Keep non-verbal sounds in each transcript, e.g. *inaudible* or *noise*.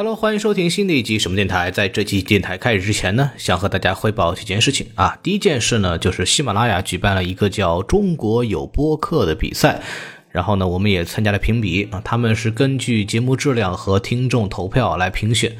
Hello，欢迎收听新的一集什么电台。在这期电台开始之前呢，想和大家汇报几件事情啊。第一件事呢，就是喜马拉雅举办了一个叫“中国有播客”的比赛，然后呢，我们也参加了评比啊。他们是根据节目质量和听众投票来评选。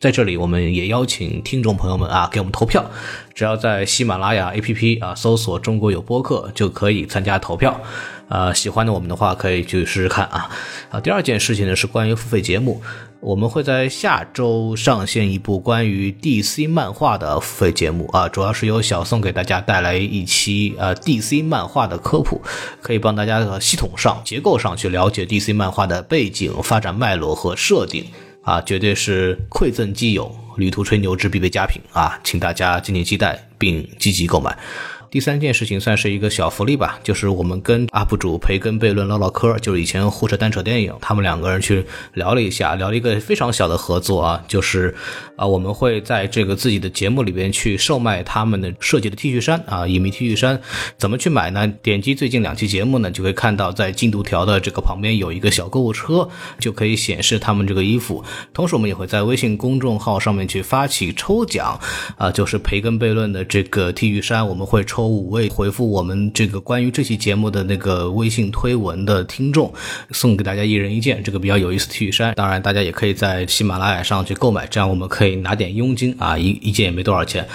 在这里，我们也邀请听众朋友们啊，给我们投票。只要在喜马拉雅 APP 啊搜索“中国有播客”，就可以参加投票。啊，喜欢的我们的话，可以去试试看啊。啊，第二件事情呢，是关于付费节目。我们会在下周上线一部关于 DC 漫画的付费节目啊，主要是由小宋给大家带来一期呃 DC 漫画的科普，可以帮大家系统上、结构上去了解 DC 漫画的背景、发展脉络和设定啊，绝对是馈赠基友、旅途吹牛之必备佳品啊，请大家敬请期待并积极购买。第三件事情算是一个小福利吧，就是我们跟 UP 主培根悖论唠唠嗑，就是以前胡扯单扯电影，他们两个人去聊了一下，聊了一个非常小的合作啊，就是啊，我们会在这个自己的节目里边去售卖他们的设计的 T 恤衫啊，隐秘 T 恤衫，怎么去买呢？点击最近两期节目呢，就会看到在进度条的这个旁边有一个小购物车，就可以显示他们这个衣服。同时，我们也会在微信公众号上面去发起抽奖啊，就是培根悖论的这个 T 恤衫，我们会抽。抽五位回复我们这个关于这期节目的那个微信推文的听众，送给大家一人一件这个比较有意思的 T 恤衫。当然，大家也可以在喜马拉雅上去购买，这样我们可以拿点佣金啊，一一件也没多少钱。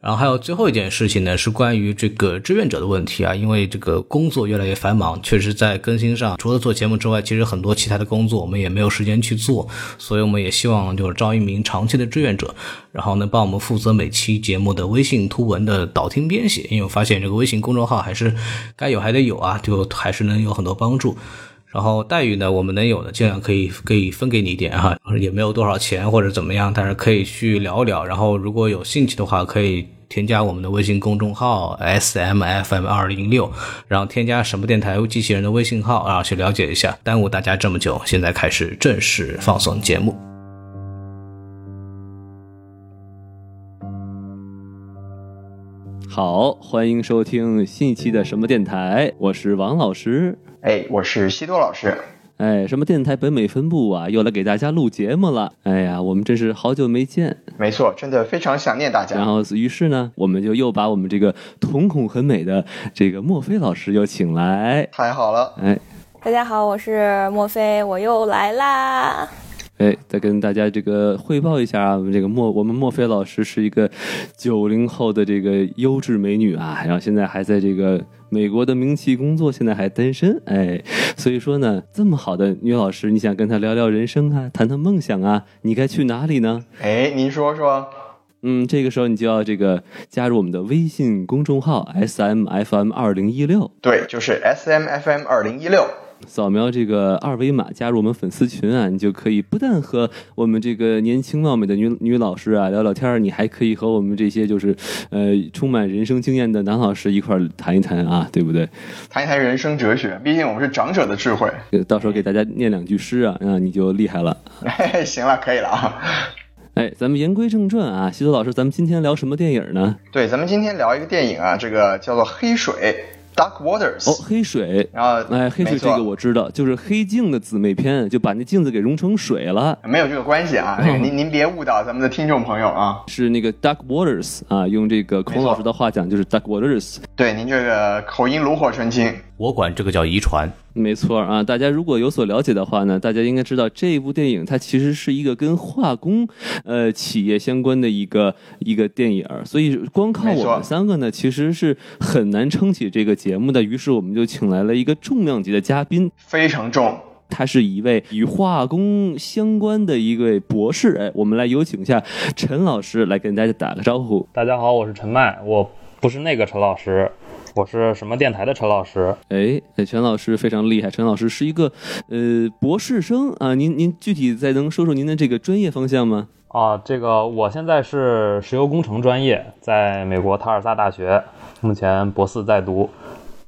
然后还有最后一件事情呢，是关于这个志愿者的问题啊，因为这个工作越来越繁忙，确实在更新上，除了做节目之外，其实很多其他的工作我们也没有时间去做，所以我们也希望就是招一名长期的志愿者，然后呢帮我们负责每期节目的微信图文的导听编写，因为我发现这个微信公众号还是该有还得有啊，就还是能有很多帮助。然后待遇呢，我们能有的尽量可以可以分给你一点哈，也没有多少钱或者怎么样，但是可以去聊聊。然后如果有兴趣的话，可以添加我们的微信公众号 S M F M 二零六，然后添加什么电台机器人的微信号，啊去了解一下。耽误大家这么久，现在开始正式放送节目。好，欢迎收听新一期的什么电台，我是王老师。哎，我是西多老师。哎，什么电台北美分部啊，又来给大家录节目了。哎呀，我们真是好久没见。没错，真的非常想念大家。然后，于是呢，我们就又把我们这个瞳孔很美的这个墨菲老师又请来。太好了。哎，大家好，我是墨菲，我又来啦。哎，再跟大家这个汇报一下啊，我们这个莫，我们莫菲老师是一个九零后的这个优质美女啊，然后现在还在这个美国的名气工作，现在还单身，哎，所以说呢，这么好的女老师，你想跟她聊聊人生啊，谈谈梦想啊，你该去哪里呢？哎，您说说。嗯，这个时候你就要这个加入我们的微信公众号 S M F M 二零一六，对，就是 S M F M 二零一六。扫描这个二维码加入我们粉丝群啊，你就可以不但和我们这个年轻貌美的女女老师啊聊聊天你还可以和我们这些就是呃充满人生经验的男老师一块儿谈一谈啊，对不对？谈一谈人生哲学，毕竟我们是长者的智慧。到时候给大家念两句诗啊，啊，你就厉害了。行了，可以了啊。哎，咱们言归正传啊，西多老师，咱们今天聊什么电影呢？对，咱们今天聊一个电影啊，这个叫做《黑水》。Dark Waters 哦，黑水，然后哎，黑水这个我知道，就是黑镜的姊妹篇，就把那镜子给融成水了，没有这个关系啊，您您别误导咱们的听众朋友啊，是那个 Dark Waters 啊，用这个孔老师的话讲就是 Dark Waters，对，您这个口音炉火纯青。我管这个叫遗传，没错啊。大家如果有所了解的话呢，大家应该知道这部电影它其实是一个跟化工呃企业相关的一个一个电影，所以光靠我们三个呢，其实是很难撑起这个节目的。于是我们就请来了一个重量级的嘉宾，非常重，他是一位与化工相关的一位博士。哎，我们来有请一下陈老师来跟大家打个招呼。大家好，我是陈麦，我不是那个陈老师。我是什么电台的陈老师？哎，陈老师非常厉害。陈老师是一个呃博士生啊。您您具体再能说说您的这个专业方向吗？啊，这个我现在是石油工程专业，在美国塔尔萨大学，目前博四在读，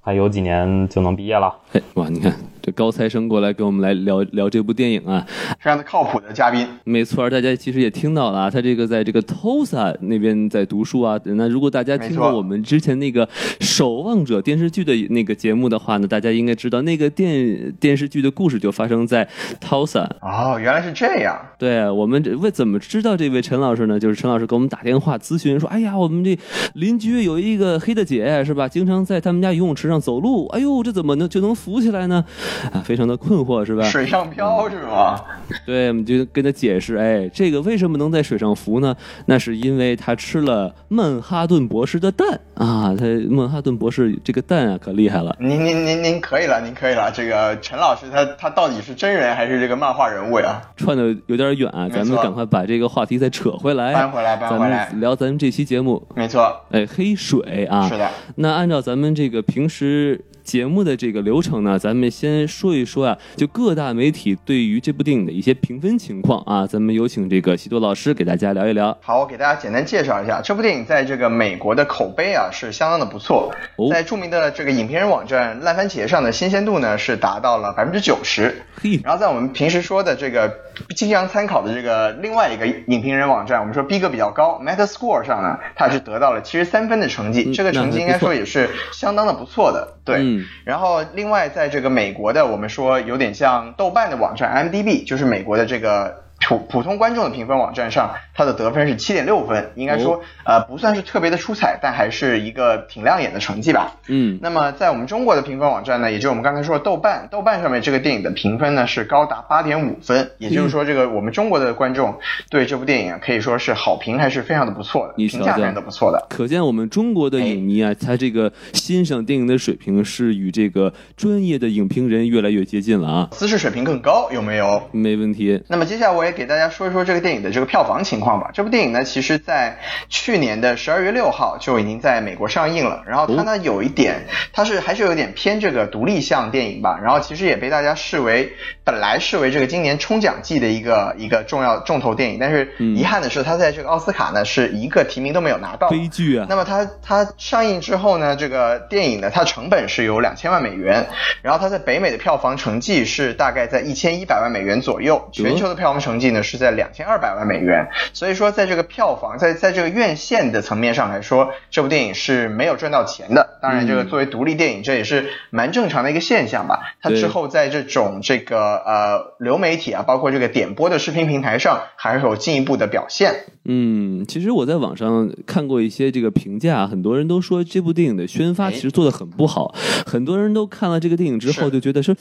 还有几年就能毕业了。哎，哇，你看这高材生过来跟我们来聊聊这部电影啊。非常的靠谱的嘉宾。没错，大家其实也听到了啊，他这个在这个 Tulsa 那边在读书啊。那如果大家听过我们之前那个《守望者》电视剧的那个节目的话呢，大家应该知道那个电电视剧的故事就发生在 Tulsa。哦，原来是这样。对我们这为怎么知道这位陈老师呢？就是陈老师给我们打电话咨询说，哎呀，我们这邻居有一个黑大姐是吧？经常在他们家游泳池上走路，哎呦，这怎么能就能浮起来呢？啊，非常的困惑是吧？水上漂是吗？*laughs* 对，我们就跟他解释，哎，这个为什么能在水上浮呢？那是因为他吃了曼哈顿博士的蛋啊，他曼哈顿博士这个蛋啊可厉害了。您您您您可以了，您可以了。这个陈老师他他到底是真人还是这个漫画人物呀？串的有点远啊，咱们赶快把这个话题再扯回来，搬回来搬咱回来们聊咱们这期节目，没错，哎，黑水啊，是的。那按照咱们这个平时节目的这个流程呢，咱们先说一说啊，就各大媒体对于这部电影的一些评分情况啊，咱们有请这个西多老师给大家聊一聊。好，我给大家简单介绍一下，这部电影在这个美国的口碑啊是相当的不错，哦在著名的这个影评人网站烂番茄上的新鲜度呢是达到了百分之九十。嘿，然后在我们平时说的这个经常参考的这个另外一个影评人网站，我们说逼格比较高，Metascore 上呢，它是得到了七十三分的成绩，嗯这个成绩应该说也是相当的不错的。对，嗯然后另外在这个美国的，我们说有点像豆瓣的网站 m d b 就是美国的这个。普普通观众的评分网站上，它的得分是七点六分，应该说、呃不算是特别的出彩，但还是一个挺亮眼的成绩吧。嗯，那么在我们中国的评分网站呢，也就是我们刚才说的豆瓣，豆瓣上面这个电影的评分呢是高达八点五分，也就是说这个我们中国的观众对这部电影啊可以说是好评还是非常的不错的，评价非常的不错的。可见我们中国的影迷啊，他这个欣赏电影的水平是与这个专业的影评人越来越接近了啊，姿势水平更高，有没有？没问题。那么接下来我也给大家说一说这个电影的这个票房情况吧。这部电影呢，其实在去年的十二月六号就已经在美国上映了。然后它呢有一点，它是还是有点偏这个独立向电影吧。然后其实也被大家视为本来视为这个今年冲奖季的一个一个重要重头电影。但是嗯遗憾的是，它在这个奥斯卡呢是一个提名都没有拿到。悲剧啊！那么它它上映之后呢，这个电影呢，它成本是有两千万美元，然后它在北美的票房成绩是大概在一千一百万美元左右，全球的票房成绩呢是在两千二百万美元。所以说，在这个票房在在这个院线的层面上来说，这部电影是没有赚到钱的。当然，这个作为独立电影，这也是蛮正常的一个现象吧。它之后在这种这个呃流媒体啊，包括这个点播的视频平台上，还会有进一步的表现。嗯，其实我在网上看过一些这个评价，很多人都说这部电影的宣发哎其实做的很不好，很多人都看了这个电影之后就觉得说，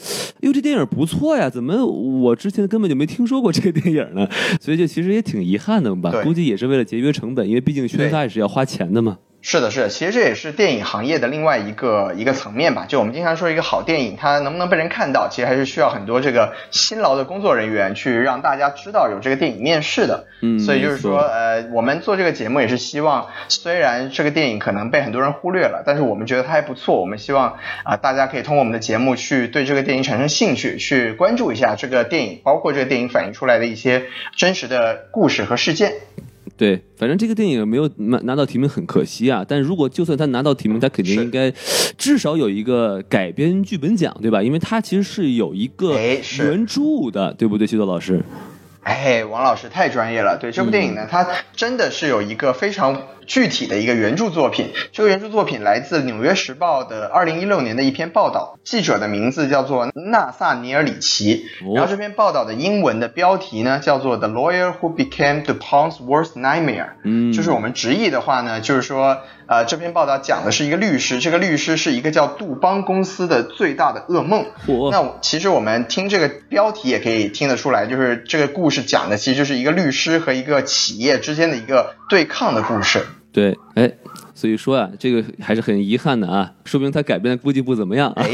哟，这电影不错呀，怎么我之前根本就没听说过这个电影呢？所以就其实也挺遗憾的吧，估计也是为了节约成本，因为毕竟宣发也是要花钱的嘛。是的，是的，其实这也是电影行业的另外一个一个层面吧。就我们经常说，一个好电影它能不能被人看到，其实还是需要很多这个辛劳的工作人员去让大家知道有这个电影面世的。嗯所以就是说，呃，我们做这个节目也是希望，虽然这个电影可能被很多人忽略了，但是我们觉得它还不错。我们希望啊、大家可以通过我们的节目去对这个电影产生兴趣，去关注一下这个电影，包括这个电影反映出来的一些真实的故事和事件。对，反正这个电影没有拿拿到提名很可惜啊。但如果就算他拿到提名，他肯定应该至少有一个改编剧本奖，对吧？因为他其实是有一个原著的，对不对，徐豆老师？哎，王老师太专业了。对这部电影呢，它真的是有一个非常具体的一个原著作品。这个原著作品来自《纽约时报》的二零一六年的一篇报道，记者的名字叫做纳萨尼尔里奇。哦然后这篇报道的英文的标题呢，叫做《The Lawyer Who Became the Pons Worst Nightmare》。嗯，就是我们直译的话呢，就是说，呃，这篇报道讲的是一个律师，这个律师是一个叫杜邦公司的最大的噩梦。那其实我们听这个标题也可以听得出来，就是这个故事讲的其实就是一个律师和一个企业之间的一个对抗的故事。对，哎，所以说啊，这个还是很遗憾的啊，说明他改编的估计不怎么样啊。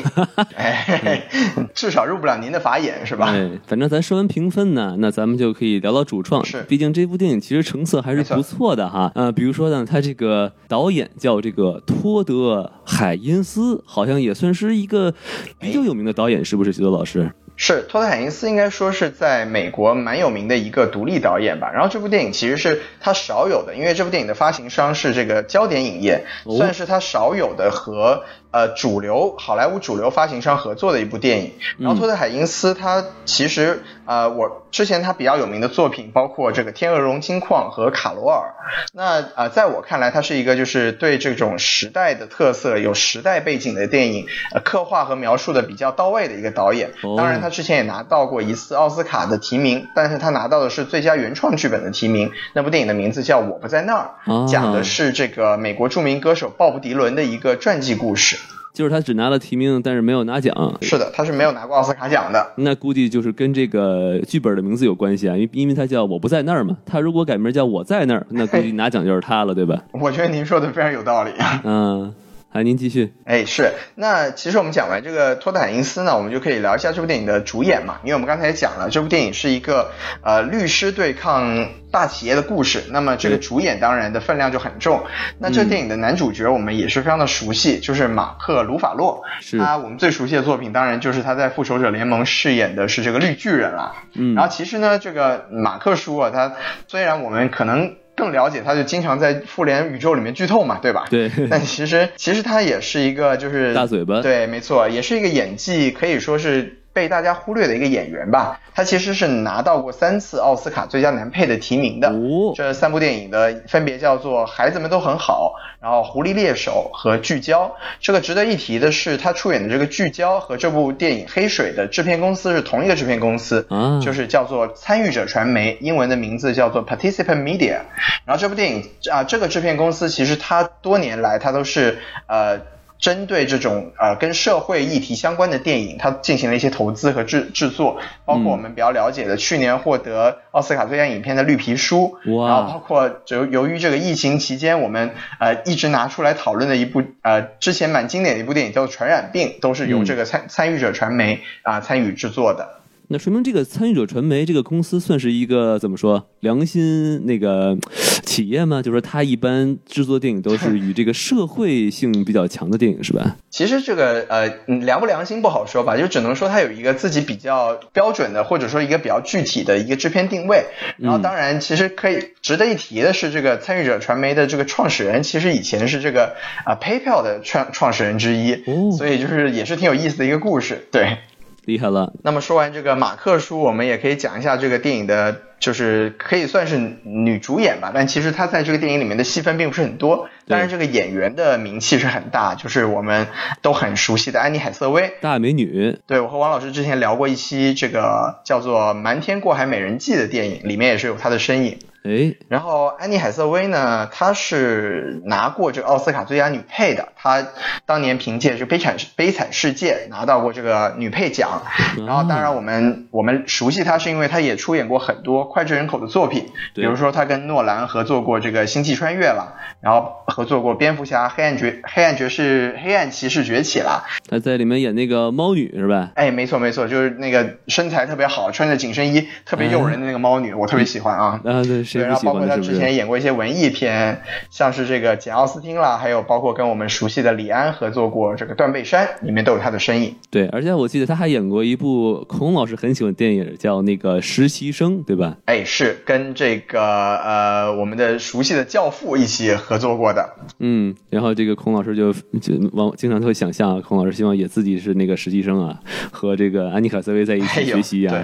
哎，*laughs* 哎，*laughs* 至少入不了您的法眼是吧？哎，反正咱说完评分呢，那咱们就可以聊聊主创。是毕竟这部电影其实成色还是不错的哈。呃，比如说呢，他这个导演叫这个托德·海因斯，好像也算是一个比较有名的导演，是不是，徐德老师？是托特海因斯应该说是在美国蛮有名的一个独立导演吧。然后这部电影其实是他少有的，因为这部电影的发行商是这个焦点影业，哦算是他少有的和呃主流好莱坞主流发行商合作的一部电影。然后托特海因斯他其实呃我之前他比较有名的作品包括这个《天鹅绒金矿》和《卡罗尔》。那呃在我看来，他是一个就是对这种时代的特色有时代背景的电影呃刻画和描述的比较到位的一个导演。当然他之前也拿到过一次奥斯卡的提名，但是他拿到的是最佳原创剧本的提名。那部电影的名字叫《我不在那儿》，讲的是这个美国著名歌手鲍勃迪伦的一个传记故事。就是他只拿了提名，但是没有拿奖。是的，他是没有拿过奥斯卡奖的。那估计就是跟这个剧本的名字有关系啊，因为因为他叫我不在那儿嘛。他如果改名叫我在那儿，那估计拿奖就是他了，对吧？我觉得您说的非常有道理啊。嗯。来，您继续。哎，是。那其实我们讲完这个托特海因斯呢，我们就可以聊一下这部电影的主演嘛。因为我们刚才也讲了，这部电影是一个呃律师对抗大企业的故事。那么这个主演当然的分量就很重。那这电影的男主角我们也是非常的熟悉，就是马克·鲁法洛。是。他我们最熟悉的作品当然就是他在《复仇者联盟》饰演的是这个绿巨人了。嗯。然后其实呢，这个马克叔啊，他虽然我们可能。更了解他，就经常在复联宇宙里面剧透嘛，对吧？对。*laughs* 但其实，其实他也是一个就是大嘴巴。对，没错，也是一个演技可以说是。被大家忽略的一个演员吧，他其实是拿到过三次奥斯卡最佳男配的提名的。这三部电影的分别叫做《孩子们都很好》，然后《狐狸猎手》和《聚焦》。这个值得一提的是，他出演的这个《聚焦》和这部电影《黑水》的制片公司是同一个制片公司，就是叫做参与者传媒，英文的名字叫做 Participant Media。然后这部电影啊，这个制片公司其实它多年来它都是呃。针对这种呃跟社会议题相关的电影，它进行了一些投资和制制作，包括我们比较了解的去年获得奥斯卡最佳影片的《绿皮书》，然后包括就由于这个疫情期间，我们呃一直拿出来讨论的一部呃之前蛮经典的一部电影叫做《传染病》，都是由这个参参与者传媒啊参与制作的。那说明这个参与者传媒这个公司算是一个怎么说良心那个企业吗？就是说他一般制作电影都是与这个社会性比较强的电影是吧？其实这个呃良不良心不好说吧，就只能说它有一个自己比较标准的或者说一个比较具体的一个制片定位。然后当然其实可以值得一提的是，这个参与者传媒的这个创始人其实以前是这个啊 PayPal 的创创始人之一，所以就是也是挺有意思的一个故事，对。厉害了。那么说完这个马克叔，我们也可以讲一下这个电影的，就是可以算是女主演吧，但其实她在这个电影里面的戏份并不是很多。但是这个演员的名气是很大，就是我们都很熟悉的安妮海瑟薇，大美女。对我和王老师之前聊过一期这个叫做《瞒天过海美人计》的电影，里面也是有她的身影。哎，然后安妮海瑟薇呢，她是拿过这个奥斯卡最佳女配的，她当年凭借这《悲惨悲惨世界》拿到过这个女配奖。然后当然我们我们熟悉她是因为她也出演过很多脍炙人口的作品，比如说她跟诺兰合作过这个《星际穿越》了，然后合作过《蝙蝠侠：黑暗爵黑暗爵士黑暗骑士崛起》了。她在里面演那个猫女是吧？哎，没错没错，就是那个身材特别好，穿着紧身衣特别诱人的那个猫女，我特别喜欢啊。啊对。对，然后包括他之前演过一些文艺片，像是这个简奥斯汀啦，还有包括跟我们熟悉的李安合作过这个《断背山》，里面都有他的身影。对，而且我记得他还演过一部孔老师很喜欢电影，叫那个《实习生》，对吧？哎，是跟这个呃我们的熟悉的教父一起合作过的。嗯，然后这个孔老师就就往经常都会想象，孔老师希望也自己是那个实习生啊，和这个安妮卡瑟薇在一起学习啊，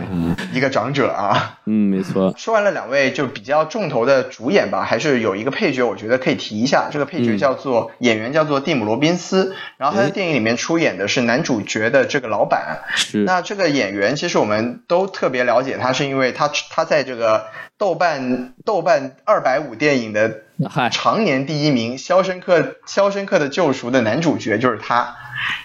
一个长者啊。嗯，没错。说完了两位就比较。重头的主演吧，还是有一个配角，我觉得可以提一下。这个配角叫做演员叫做蒂姆·罗宾斯，然后他在电影里面出演的是男主角的这个老板。是。那这个演员其实我们都特别了解他，是因为他他在这个豆瓣豆瓣二百五电影的常年第一名《肖申克肖申克的救赎》的男主角就是他，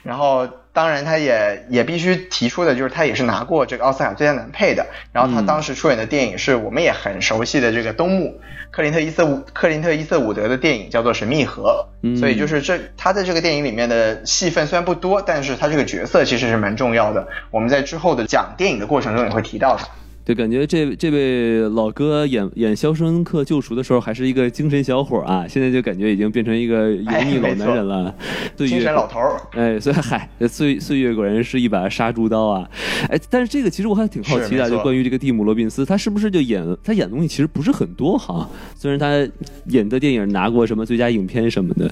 然后。当然，他也也必须提出的就是他也是拿过这个奥斯卡最佳男配的。然后他当时出演的电影是我们也很熟悉的这个东木克林特伊瑟伍克林特伊瑟伍德的电影叫做《神秘河》。所以就是这他在这个电影里面的戏份虽然不多，但是他这个角色其实是蛮重要的。我们在之后的讲电影的过程中也会提到他。就感觉这这位老哥演演《肖申克救赎》的时候还是一个精神小伙啊，现在就感觉已经变成一个油腻老男人了。精神老头儿。哎，所以嗨，岁岁月果然是一把杀猪刀啊！哎，但是这个其实我还挺好奇的，就关于这个蒂姆·罗宾斯，他是不是就演他演的东西其实不是很多哈？虽然他演的电影拿过什么最佳影片什么的。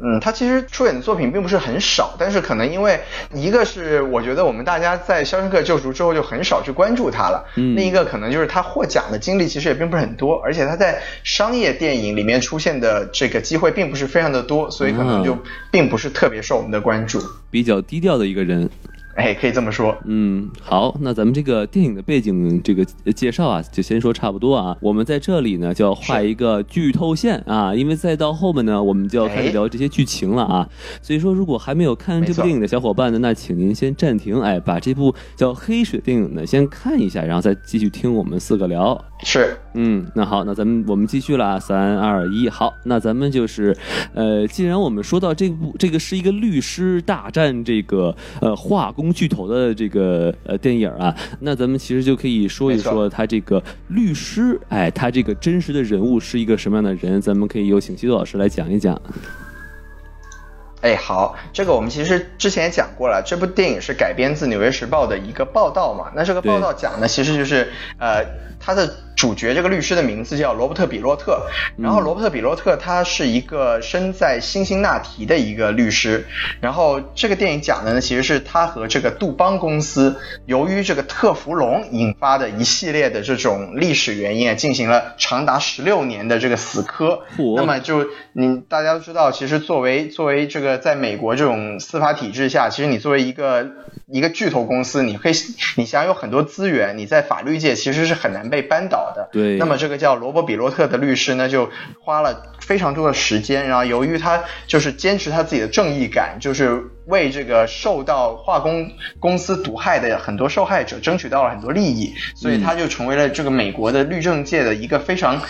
嗯，他其实出演的作品并不是很少，但是可能因为一个是我觉得我们大家在《肖申克救赎》之后就很少去关注他了，嗯另一个可能就是他获奖的经历其实也并不是很多，而且他在商业电影里面出现的这个机会并不是非常的多，所以可能就嗯并不是特别受我们的关注。比较低调的一个人。哎，可以这么说。嗯，好，那咱们这个电影的背景这个呃介绍啊，就先说差不多啊。我们在这里呢，就要画一个剧透线啊，因为再到后面呢，我们就要开始哎聊这些剧情了啊。所以说，如果还没有看这部电影的小伙伴呢，那请您先暂停，哎，把这部叫《黑水》电影呢先看一下，然后再继续听我们四个聊。是，嗯，那好，那咱们我们继续了啊，三二一，好，那咱们就是，呃，既然我们说到这部这个是一个律师大战这个呃化工巨头的这个呃电影啊，那咱们其实就可以说一说他这个律师，哎，他这个真实的人物是一个什么样的人，咱们可以有请西多老师来讲一讲。哎，好，这个我们其实之前也讲过了，这部电影是改编自《纽约时报》的一个报道嘛。那这个报道讲的其实就是，呃，他的主角这个律师的名字叫罗伯特·比洛特。然后罗伯特·比洛特他是一个身在辛辛那提的一个律师。然后这个电影讲的呢，其实是他和这个杜邦公司由于这个特氟龙引发的一系列的这种历史原因啊，进行了长达十六年的这个死磕。那么就你大家都知道，其实作为作为这个在美国这种司法体制下，其实你作为一个一个巨头公司，你可以你享有很多资源，你在法律界其实是很难被扳倒的。对那么这个叫罗伯·比洛特的律师呢，就花了非常多的时间，然后由于他就是坚持他自己的正义感，就是为这个受到化工公司毒害的很多受害者争取到了很多利益，所以他就成为了这个美国的律政界的一个非常，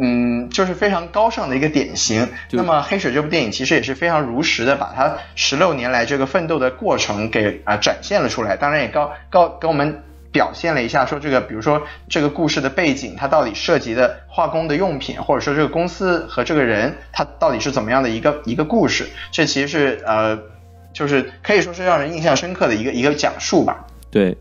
嗯，就是非常高尚的一个典型。那么《黑水》这部电影其实也是非常如实的把他十六年来这个奋斗的过程给啊、展现了出来，当然也告告给我们。表现了一下，说这个，比如说这个故事的背景，它到底涉及的化工的用品，或者说这个公司和这个人，他到底是怎么样的一个一个故事？这其实是呃，就是可以说是让人印象深刻的一个一个讲述吧。对。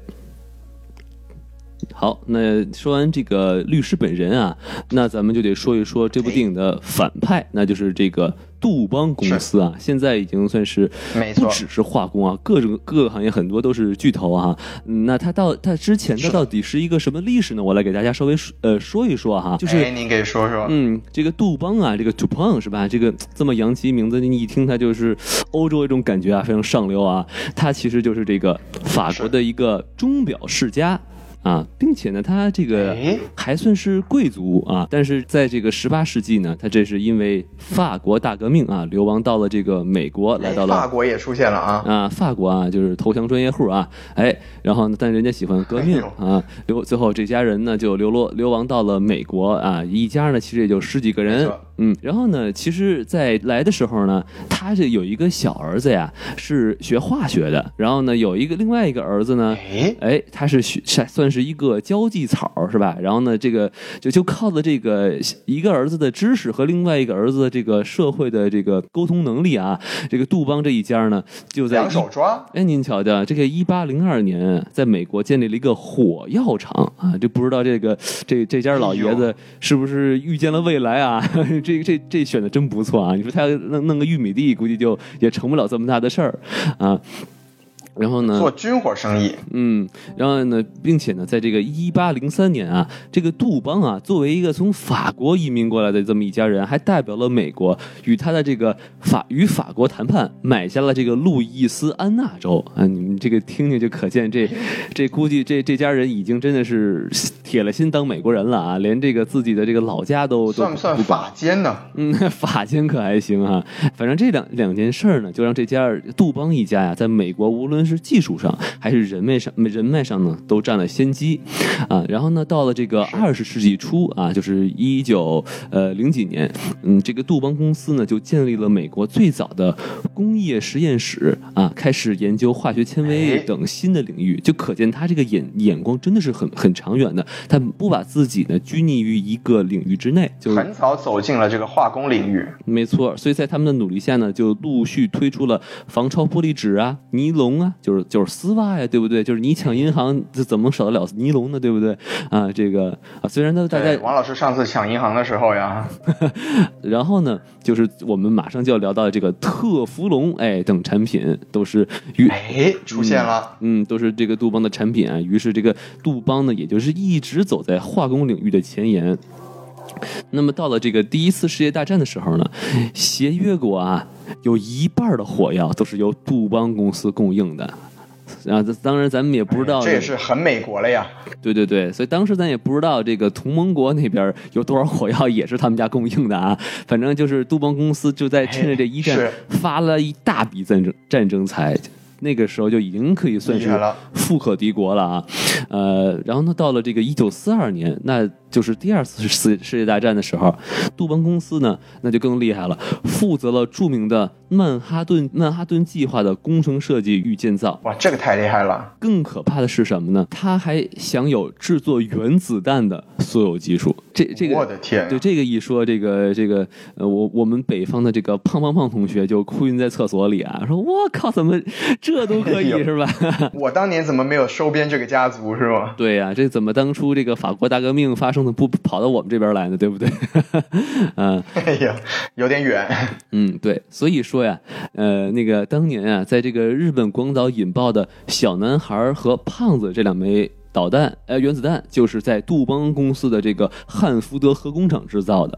好，那说完这个律师本人啊，那咱们就得说一说这部电影的反派，那就是这个杜邦公司啊。现在已经算是没错不只是化工啊，各种各个行业很多都是巨头啊。嗯那它到它之前它到底是一个什么历史呢？我来给大家稍微说呃说一说哈，就是哎，您给说说。嗯，这个杜邦啊，这个 Dupont 是吧？这个这么洋气名字，你一听它就是欧洲一种感觉啊，非常上流啊。它其实就是这个法国的一个钟表世家。啊，并且呢，他这个哎。还算是贵族啊，但是在这个十八世纪呢，他这是因为法国大革命啊，流亡到了这个美国，来到了法国也出现了啊。啊，法国啊，就是投降专业户啊，哎，然后呢，但人家喜欢革命哎啊，流最后这家人呢就流落流亡到了美国啊，一家呢其实也就十几个人，嗯，然后呢，其实，在来的时候呢，他这有一个小儿子呀是学化学的，然后呢有一个另外一个儿子呢，哎，哎，他是学算算是一个交际草是吧？然后呢，这个就就靠着这个一个儿子的知识和另外一个儿子的这个社会的这个沟通能力啊，这个杜邦这一家呢，就在两手抓。哎，您瞧瞧，这个一八零二年在美国建立了一个火药厂啊，就不知道这个这这家老爷哎子是不是预见了未来啊？*laughs* 这这这选的真不错啊！你说他要弄弄个玉米地，估计就也成不了这么大的事儿啊。然后呢？做军火生意，嗯，然后呢，并且呢，在这个一八零三年啊，这个杜邦啊，作为一个从法国移民过来的这么一家人，还代表了美国与他的这个法与法国谈判，买下了这个路易斯安那州啊。你们这个听听就可见这，*laughs* 这估计这这家人已经真的是铁了心当美国人了啊，连这个自己的这个老家都都算不算不法奸呢？嗯，*laughs* 法奸可还行啊。反正这两两件事儿呢，就让这家杜邦一家呀，在美国无论是技术上还是人脉上人脉上呢，都占了先机啊。然后呢，到了这个二十世纪初啊，就是一九呃零几年，嗯，这个杜邦公司呢就建立了美国最早的工业实验室啊，开始研究化学纤维哎等新的领域，就可见他这个眼眼光真的是很很长远的。他不把自己呢拘泥于一个领域之内，就是很早走进了这个化工领域。没错，所以在他们的努力下呢，就陆续推出了防超玻璃纸啊、尼龙啊，就是就是丝袜呀，对不对？就是你抢银行，这怎么少得了尼龙呢？对不对？啊，这个啊，虽然呢大，家，王老师上次抢银行的时候呀，*laughs* 然后呢，就是我们马上就要聊到这个特氟龙，哎，等产品都是于哎，出现了。嗯，都是这个杜邦的产品啊。于是这个杜邦呢，也就是一直走在化工领域的前沿。那么到了这个第一次世界大战的时候呢，协约国啊有一半的火药都是由杜邦公司供应的。啊，当然咱们也不知道，这也是很美国了呀。对对对，所以当时咱也不知道这个同盟国那边有多少火药也是他们家供应的啊。反正就是杜邦公司就在趁着这一战发了一大笔战争战争财，那个时候就已经可以算是富可敌国了啊。呃，然后呢，到了这个一九四二年，那就是第二次世世界大战的时候，杜邦公司呢那就更厉害了，负责了著名的曼哈顿曼哈顿计划的工程设计与建造。哇，这个太厉害了。更可怕的是什么呢？他还享有制作原子弹的所有技术。这这个，我的天啊对这个一说，这个这个呃，我我们北方的这个胖胖胖同学就哭晕在厕所里啊，说我靠，怎么这都可以 *laughs* 哎是吧？*laughs* 我当年怎么没有收编这个家族是吧？对呀、这怎么当初这个法国大革命发生的不跑到我们这边来呢？对不对？*laughs* 嗯。哎呀，有点远。嗯，对，所以说呀，呃，那个当年啊，在这个日本广岛引爆的小男孩和胖子这两枚导弹，呃，原子弹就是在杜邦公司的这个汉福德核工厂制造的，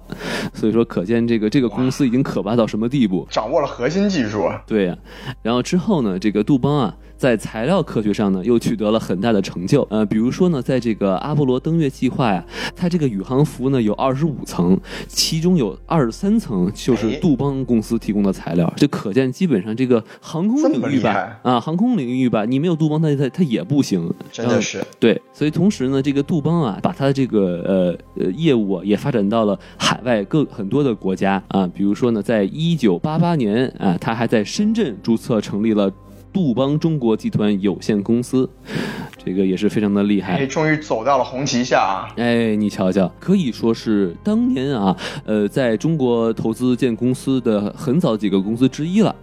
所以说可见这个这个公司已经可怕到什么地步。掌握了核心技术啊！对呀、然后之后呢，这个杜邦啊，在材料科学上呢，又取得了很大的成就。呃，比如说呢，在这个阿波罗登月计划呀，它这个宇航服呢有二十五层，其中有二十三层就是哎杜邦公司提供的材料，这可见基本上这个航空领域吧，啊，航空领域吧，你没有杜邦，它它它也不行。真的是对，所以同时呢，这个杜邦啊，把它的这个呃呃业务啊，也发展到了海外各很多的国家啊，比如说呢，在一九八八年啊，它还在深圳注册成立了杜邦中国集团有限公司，这个也是非常的厉害哎，。终于走到了红旗下啊！哎，你瞧瞧，可以说是当年啊，呃，在中国投资建公司的很早几个公司之一了，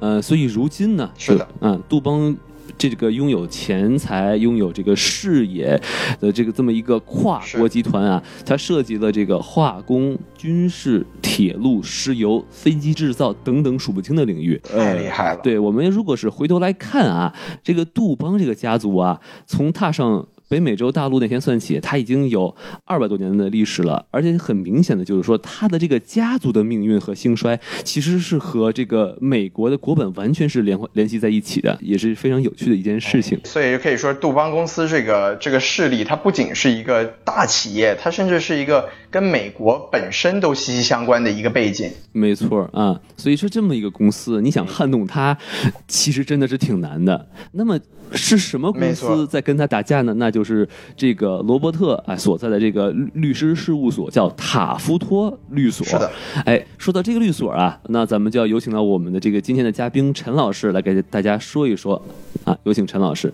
呃，所以如今呢，是的，嗯，杜邦。这个拥有钱财、拥有这个视野的这个这么一个跨国集团啊，它涉及了这个化工、军事、铁路、石油、飞机制造等等数不清的领域，太厉害了。对我们如果是回头来看啊，这个杜邦这个家族啊，从踏上北美洲大陆那天算起，它已经有二百多年的历史了，而且很明显的就是说，它的这个家族的命运和兴衰，其实是和这个美国的国本完全是联联系在一起的，也是非常有趣的一件事情。所以可以说，杜邦公司这个这个势力，它不仅是一个大企业，它甚至是一个跟美国本身都息息相关的一个背景。没错啊，所以说这么一个公司，你想撼动它，其实真的是挺难的。那么是什么公司在跟他打架呢？那就是这个罗伯特啊所在的这个律律师事务所，叫塔夫托律所。是的，哎，说到这个律所啊，那咱们就要有请到我们的这个今天的嘉宾陈老师来给大家说一说啊，有请陈老师。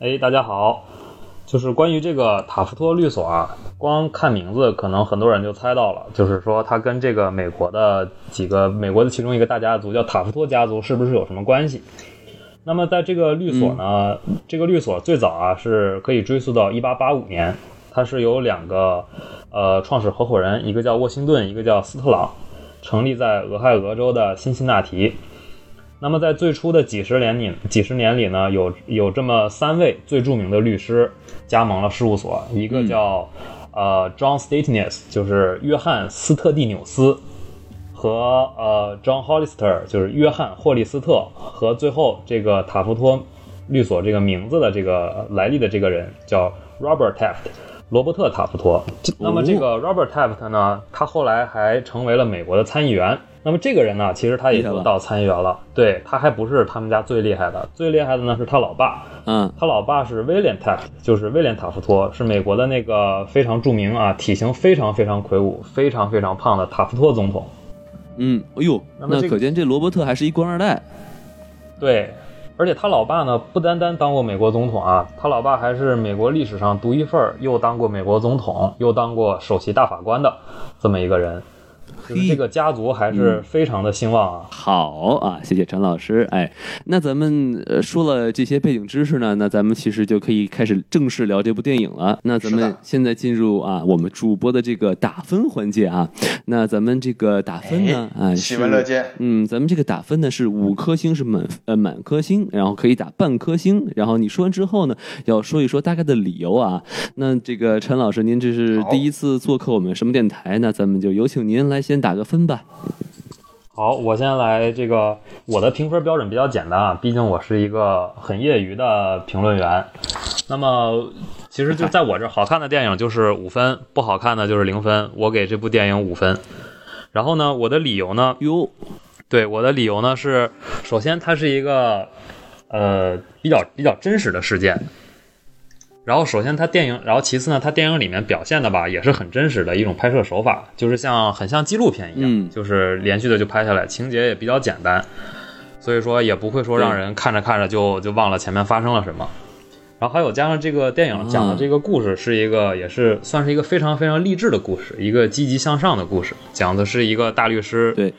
哎，大家好，就是关于这个塔夫托律所啊，光看名字，可能很多人就猜到了，就是说它跟这个美国的几个美国的其中一个大家族叫塔夫托家族是不是有什么关系？那么在这个律所呢，这个律所最早啊是可以追溯到1885年，它是由两个呃创始合伙人，一个叫沃辛顿，一个叫斯特朗，成立在俄亥俄州的辛辛那提。那么在最初的几十年里，几十年里呢，有有这么三位最著名的律师加盟了事务所，一个叫、呃 John Statness，就是约翰斯特蒂纽斯，和呃 John Hollister，就是约翰霍利斯特，和最后这个塔夫托律所这个名字的这个来历的这个人叫 Robert Taft。罗伯特·塔夫托，那么这个 Robert Taft 呢，他后来还成为了美国的参议员。那么这个人呢，其实他也就到参议员了。对他还不是他们家最厉害的，最厉害的呢是他老爸。嗯，他老爸是威廉 Taft，就是威廉塔夫托，是美国的那个非常著名啊，体型非常非常魁梧、非常非常胖的塔夫托总统。嗯，哎呦，那这个那可见这罗伯特还是一官二代。对，而且他老爸呢，不单单当过美国总统啊，他老爸还是美国历史上独一份儿又当过美国总统，又当过首席大法官的这么一个人。就是这个家族还是非常的兴旺啊。好啊，谢谢陈老师。哎，那咱们呃说了这些背景知识呢，那咱们其实就可以开始正式聊这部电影了。那咱们现在进入啊我们主播的这个打分环节啊。那咱们这个打分呢啊喜闻乐见。嗯，咱们这个打分呢是五颗星是满呃满颗星，然后可以打半颗星。然后你说完之后呢，要说一说大概的理由啊。那这个陈老师，您这是第一次做客我们什么电台？那咱们就有请您来先打个分吧。好，我先来这个，我的评分标准比较简单啊，毕竟我是一个很业余的评论员。那么，其实就在我这，好看的电影就是五分，不好看的就是零分。我给这部电影五分。然后呢，我的理由呢，哟，对我的理由呢是，首先它是一个呃比较比较真实的事件。然后首先它电影，然后其次呢，它电影里面表现的吧也是很真实的一种拍摄手法，就是像很像纪录片一样，嗯。就是连续的就拍下来，情节也比较简单，所以说也不会说让人看着看着就就忘了前面发生了什么。然后还有加上这个电影讲的这个故事是一个，也是算是一个非常非常励志的故事，一个积极向上的故事，讲的是一个大律师对，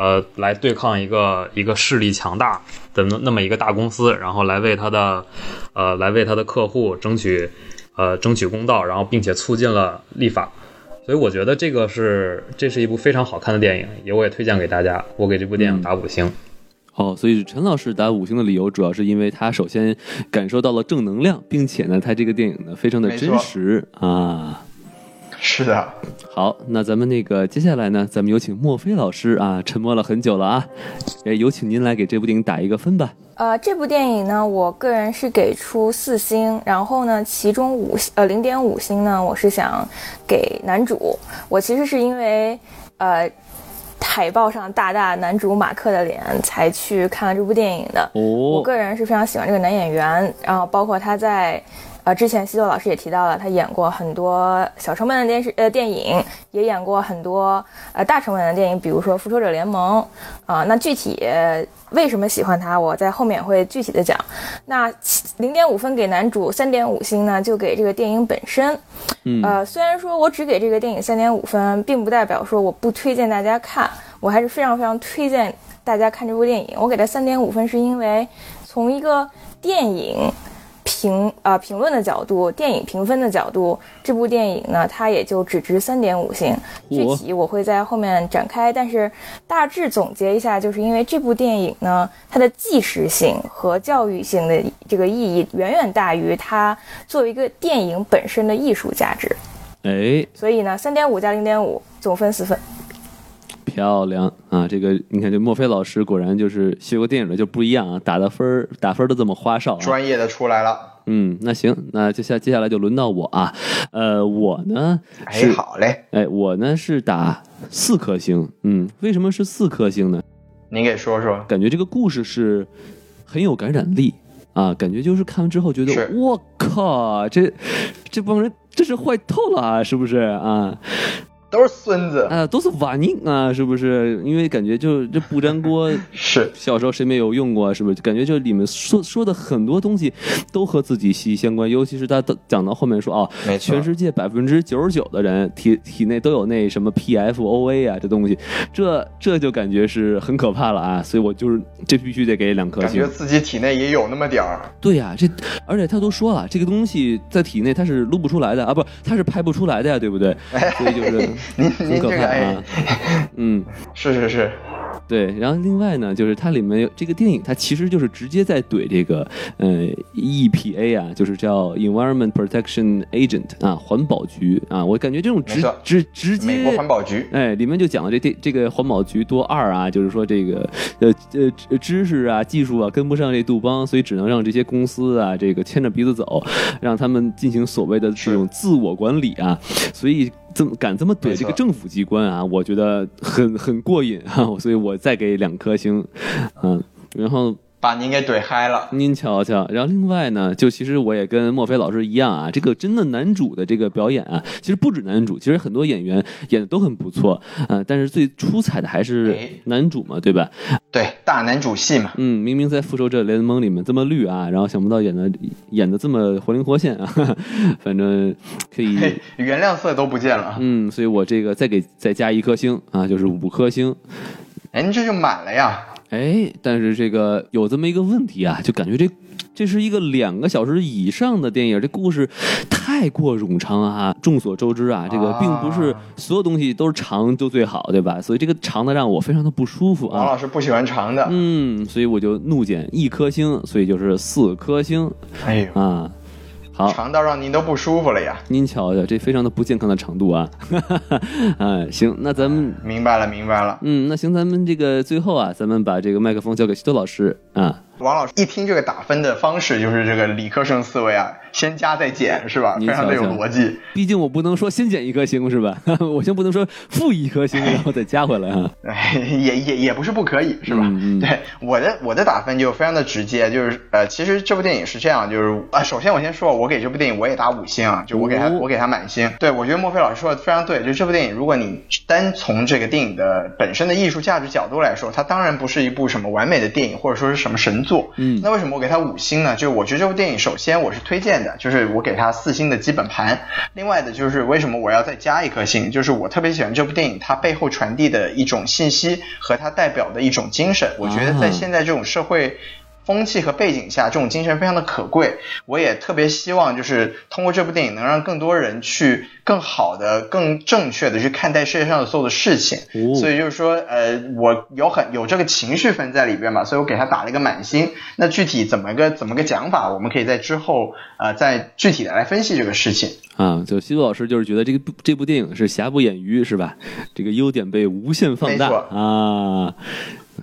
呃，来对抗一个一个势力强大的那那么一个大公司，然后来为他的呃来为他的客户争取呃争取公道，然后并且促进了立法。所以我觉得这个是这是一部非常好看的电影，也我也推荐给大家。我给这部电影打五星。哦，所以陈老师打五星的理由，主要是因为他首先感受到了正能量，并且呢，他这个电影呢非常的真实啊。是的，好，那咱们那个接下来呢，咱们有请墨菲老师啊，沉默了很久了啊，哎，有请您来给这部电影打一个分吧。呃，这部电影呢，我个人是给出四星，然后呢，其中五呃零点五星呢，我是想给男主。我其实是因为呃海报上大大男主马克的脸才去看了这部电影的。我哦，个人是非常喜欢这个男演员，然后包括他在。呃，之前西多老师也提到了，他演过很多小成本的电视呃电影，也演过很多呃大成本的电影，比如说《复仇者联盟》啊、那具体呃为什么喜欢他，我在后面会具体的讲。那零点五分给男主，三点五星呢就给这个电影本身。嗯，呃，虽然说我只给这个电影三点五分，并不代表说我不推荐大家看，我还是非常非常推荐大家看这部电影。我给他三点五分，是因为从一个电影评呃评论的角度，电影评分的角度，这部电影呢，它也就只值三点五星。具体我会在后面展开，但是大致总结一下，就是因为这部电影呢，它的纪实性和教育性的这个意义远远大于它作为一个电影本身的艺术价值。哎，所以呢，三点五加零点五，总分四分。漂亮啊！这个你看，这墨菲老师果然就是学过电影的就不一样啊，打的分儿打分都这么花哨、啊。专业的出来了。嗯，那行，那接下接下来就轮到我啊，呃，我呢哎，是好嘞，哎，我呢是打四颗星，嗯，为什么是四颗星呢？您给说说。感觉这个故事是很有感染力啊，感觉就是看完之后觉得我靠，这这帮人真是坏透了啊，是不是啊？都是孙子，啊，都是瓦宁啊，是不是？因为感觉就这不粘锅，*laughs* 是小时候谁没有用过？是不是？感觉就里面说说的很多东西都和自己息息相关，尤其是他到讲到后面说啊，全世界百分之九十九的人体体内都有那什么 PFOA 啊，这东西，这这就感觉是很可怕了啊！所以我就是这必须得给两颗星感觉。自己体内也有那么点儿。对呀、这而且他都说了，这个东西在体内它是撸不出来的啊，不，它是拍不出来的呀，对不对？*laughs* 所以就是您您这个哎啊，，*laughs* 嗯。是是是，对，然后另外呢，就是它里面有这个电影，它其实就是直接在怼这个呃 EPA 啊，就是叫 Environment Protection Agent 啊，环保局啊，我感觉这种直直直接美国环保局。哎，里面就讲了这这这个环保局多二啊，就是说这个呃呃知知识啊、技术啊跟不上这杜邦，所以只能让这些公司啊这个牵着鼻子走，让他们进行所谓的这种自我管理啊，所以这么敢这么怼这个政府机关啊，我觉得很很过瘾啊，所以我再给两颗星，嗯，然后。把您给怼嗨了。您瞧瞧，然后另外呢，就其实我也跟莫非老师一样啊，这个真的男主的这个表演啊，其实不止男主，其实很多演员演的都很不错啊、但是最出彩的还是哎男主嘛，对吧？对，大男主戏嘛，嗯，明明在复仇者联盟里面这么绿啊，然后想不到演的演的这么活灵活现啊，*laughs* 反正可以，原谅色都不见了。嗯，所以我这个再给再加一颗星啊，就是五颗星。哎，您这就满了呀。哎，但是这个有这么一个问题啊，就感觉这这是一个两个小时以上的电影，这故事太过冗长啊。众所周知啊，这个并不是所有东西都是长就最好，对吧？所以这个长的让我非常的不舒服啊王啊。老师不喜欢长的。嗯，所以我就怒减一颗星，所以就是四颗星哎呦，啊。好，长到让您都不舒服了呀。您瞧瞧，这非常的不健康的长度啊。*laughs* 哎，行，那咱们明白了，明白了。嗯，那行，咱们这个最后啊，咱们把这个麦克风交给徐多老师啊。王老师一听这个打分的方式，就是这个理科生思维啊，先加再减是吧？非常的有逻辑。毕竟我不能说先减一颗星是吧？*laughs* 我先不能说负一颗星，然后再加回来啊。哎，*laughs* 也也也不是不可以，是吧？对我的我的打分就非常的直接，就是呃，其实这部电影是这样，就是啊、首先我先说，我给这部电影我也打五星啊，就我给他、哦我给他满星。对，我觉得莫菲老师说的非常对，就这部电影，如果你单从这个电影的本身的艺术价值角度来说，它当然不是一部什么完美的电影，或者说是什么神作。嗯那为什么我给它五星呢？就是我觉得这部电影，首先我是推荐的，就是我给它四星的基本盘。另外的就是为什么我要再加一颗星，就是我特别喜欢这部电影它背后传递的一种信息和它代表的一种精神。我觉得在啊现在这种社会。风气和背景下，这种精神非常的可贵。我也特别希望，就是通过这部电影，能让更多人去更好的、更正确的去看待世界上的所有的事情。哦所以就是说，呃，我有很有这个情绪分在里边嘛，所以我给他打了一个满星。那具体怎么个怎么个讲法，我们可以在之后呃再具体的来分析这个事情。啊，就西多老师就是觉得这个部这部电影是瑕不掩瑜，是吧？这个优点被无限放大啊。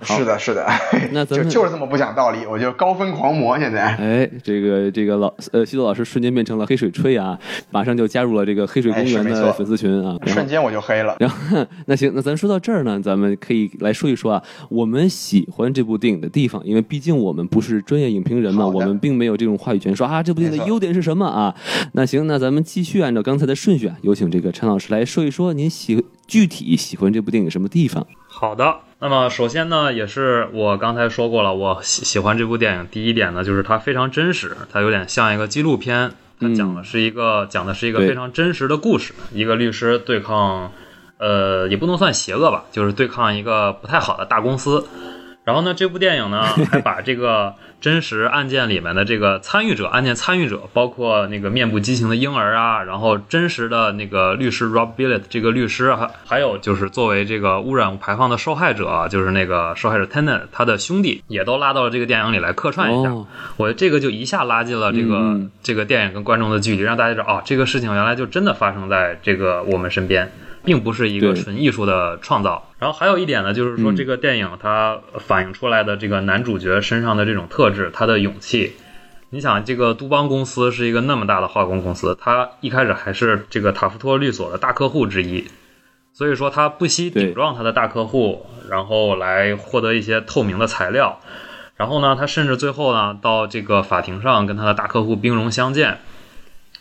好是的，是的，*laughs* 那咱们就就是这么不讲道理，我就高分狂魔现在。哎，这个这个老呃西多老师瞬间变成了黑水吹啊，马上就加入了这个黑水公园的粉丝群啊。瞬间我就黑了。然后，那行，那咱说到这儿呢，咱们可以来说一说啊，我们喜欢这部电影的地方，因为毕竟我们不是专业影评人嘛，我们并没有这种话语权，说啊这部电影的优点是什么啊？那行，那咱们继续按照刚才的顺序啊，有请这个陈老师来说一说您喜具体喜欢这部电影什么地方？好的，那么首先呢，也是我刚才说过了，我喜喜欢这部电影。第一点呢，就是它非常真实，它有点像一个纪录片，它讲的是一个、讲的是一个非常真实的故事，一个律师对抗，呃，也不能算邪恶吧，就是对抗一个不太好的大公司。然后呢，这部电影呢还把这个真实案件里面的这个参与者、案件参与者，包括那个面部畸形的婴儿啊，然后真实的那个律师 Rob Billet 这个律师，还还有就是作为这个污染物排放的受害者啊，就是那个受害者 Tennant 他的兄弟，也都拉到了这个电影里来客串一下。哦我这个就一下拉近了这个、嗯这个电影跟观众的距离，让大家知道哦，这个事情原来就真的发生在这个我们身边，并不是一个纯艺术的创造。然后还有一点呢，就是说嗯这个电影它反映出来的这个男主角身上的这种特质，他的勇气。你想，这个杜邦公司是一个那么大的化工公司，他一开始还是这个塔夫托律所的大客户之一，所以说他不惜对顶撞他的大客户，然后来获得一些透明的材料。然后呢，他甚至最后呢，到这个法庭上跟他的大客户兵戎相见，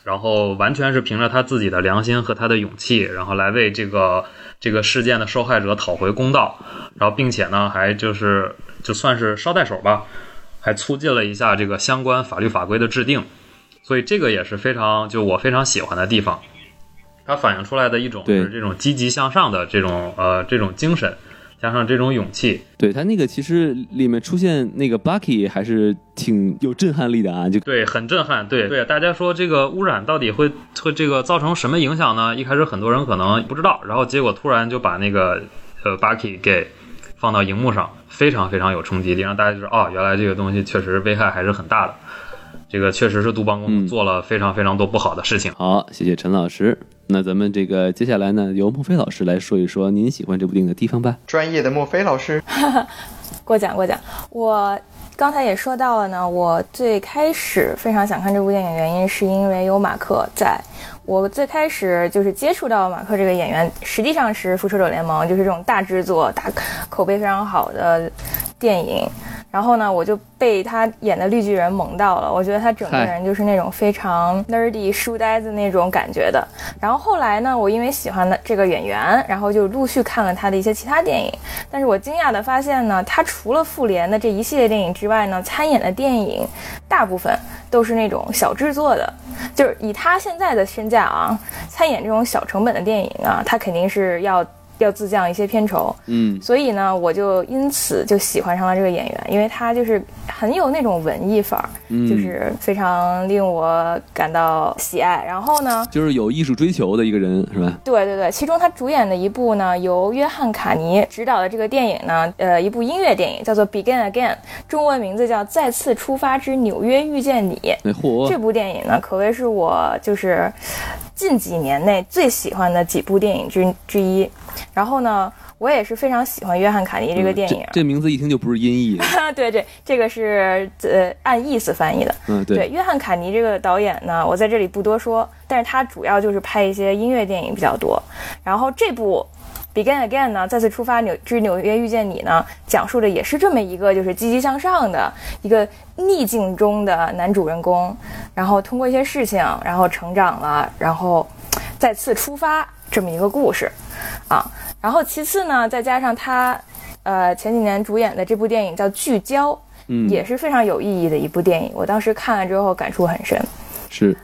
然后完全是凭着他自己的良心和他的勇气，然后来为这个这个事件的受害者讨回公道，然后并且呢，还就是就算是捎带手吧，还促进了一下这个相关法律法规的制定，所以这个也是非常就我非常喜欢的地方。它反映出来的一种就是这种积极向上的这种呃这种精神，加上这种勇气，对他那个其实里面出现那个 Bucky 还是挺有震撼力的啊，就对，很震撼。对对，大家说这个污染到底会会这个造成什么影响呢？一开始很多人可能不知道，然后结果突然就把那个呃 Bucky 给放到荧幕上，非常非常有冲击力，让大家就知道哦，原来这个东西确实危害还是很大的。这个确实是杜邦公嗯司做了非常非常多不好的事情。好，谢谢陈老师。那咱们这个接下来呢，由孟非老师来说一说您喜欢这部电影的地方吧。专业的墨菲老师，*laughs* 过奖过奖。我刚才也说到了呢，我最开始非常想看这部电影，原因是因为有马克在。我最开始就是接触到马克这个演员，实际上是《复仇者联盟》，就是这种大制作、大口碑非常好的电影。然然后呢，我就被他演的绿巨人萌到了。我觉得他整个人就是那种非常 nerdy 书呆子那种感觉的。然后后来呢，我因为喜欢的这个演员，然后就陆续看了他的一些其他电影。但是我惊讶的发现呢，他除了复联的这一系列电影之外呢，参演的电影大部分都是那种小制作的。就是以他现在的身价啊，参演这种小成本的电影啊，他肯定是要。要自降一些片酬，嗯，所以呢，我就因此就喜欢上了这个演员，因为他就是很有那种文艺范儿，嗯就是非常令我感到喜爱。然后呢，就是有艺术追求的一个人，是吧？对对对，其中他主演的一部呢，由约翰卡尼执导的这个电影呢，呃，一部音乐电影叫做《Begin Again》，中文名字叫《再次出发之纽约遇见你》。这，部电影呢，可谓是我就是近几年内最喜欢的几部电影之之一。然后呢，我也是非常喜欢约翰卡尼这个电影嗯。这这名字一听就不是音译，*laughs* 对对，这个是呃按意思翻译的。嗯，对，约翰卡尼这个导演呢，我在这里不多说，但是他主要就是拍一些音乐电影比较多。然后这部《Begin Again》呢，再次出发纽之纽约遇见你呢，讲述的也是这么一个就是积极向上的一个逆境中的男主人公，然后通过一些事情，然后成长了，然后再次出发这么一个故事啊。然后其次呢，再加上他呃前几年主演的这部电影叫《聚焦》。嗯，也是非常有意义的一部电影。我当时看了之后感触很深。是，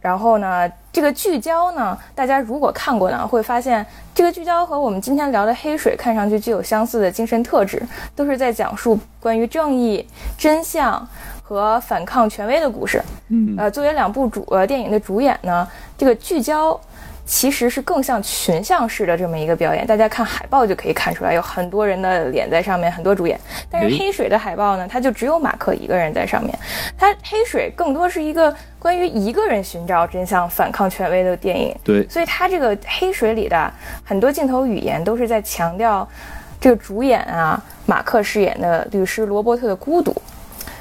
然后呢，这个聚焦呢，大家如果看过呢，会发现这个聚焦和我们今天聊的黑水看上去具有相似的精神特质，都是在讲述关于正义、真相和反抗权威的故事。嗯呃，作为两部主呃电影的主演呢，这个聚焦。其实是更像群像式的这么一个表演，大家看海报就可以看出来，有很多人的脸在上面，很多主演。但是黑水的海报呢，它就只有马克一个人在上面。它黑水更多是一个关于一个人寻找真相、反抗权威的电影。对，所以它这个黑水里的很多镜头语言都是在强调这个主演啊马克饰演的律师罗伯特的孤独。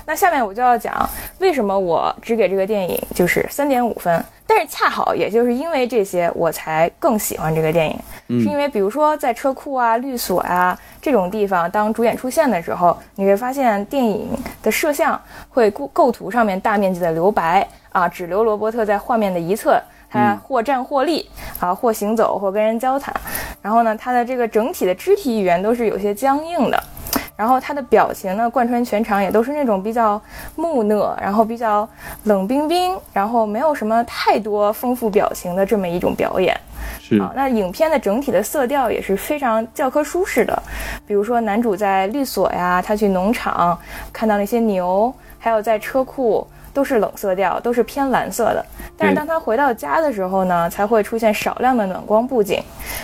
那下面我就要讲为什么我只给这个电影就是三点五分，但是恰好也就是因为这些，我才更喜欢这个电影，嗯是因为比如说在车库啊、律所啊这种地方，当主演出现的时候，你会发现电影的摄像会构构图上面大面积的留白啊，只留罗伯特在画面的一侧。他或站或立啊，或行走或跟人交谈，然后呢，他的这个整体的肢体语言都是有些僵硬的，然后他的表情呢，贯穿全场也都是那种比较木讷，然后比较冷冰冰，然后没有什么太多丰富表情的这么一种表演。是，啊，那影片的整体的色调也是非常教科书式的，比如说男主在律所呀，他去农场看到那些牛，还有在车库。都是冷色调，都是偏蓝色的。但是当他回到家的时候呢，才会出现少量的暖光布景。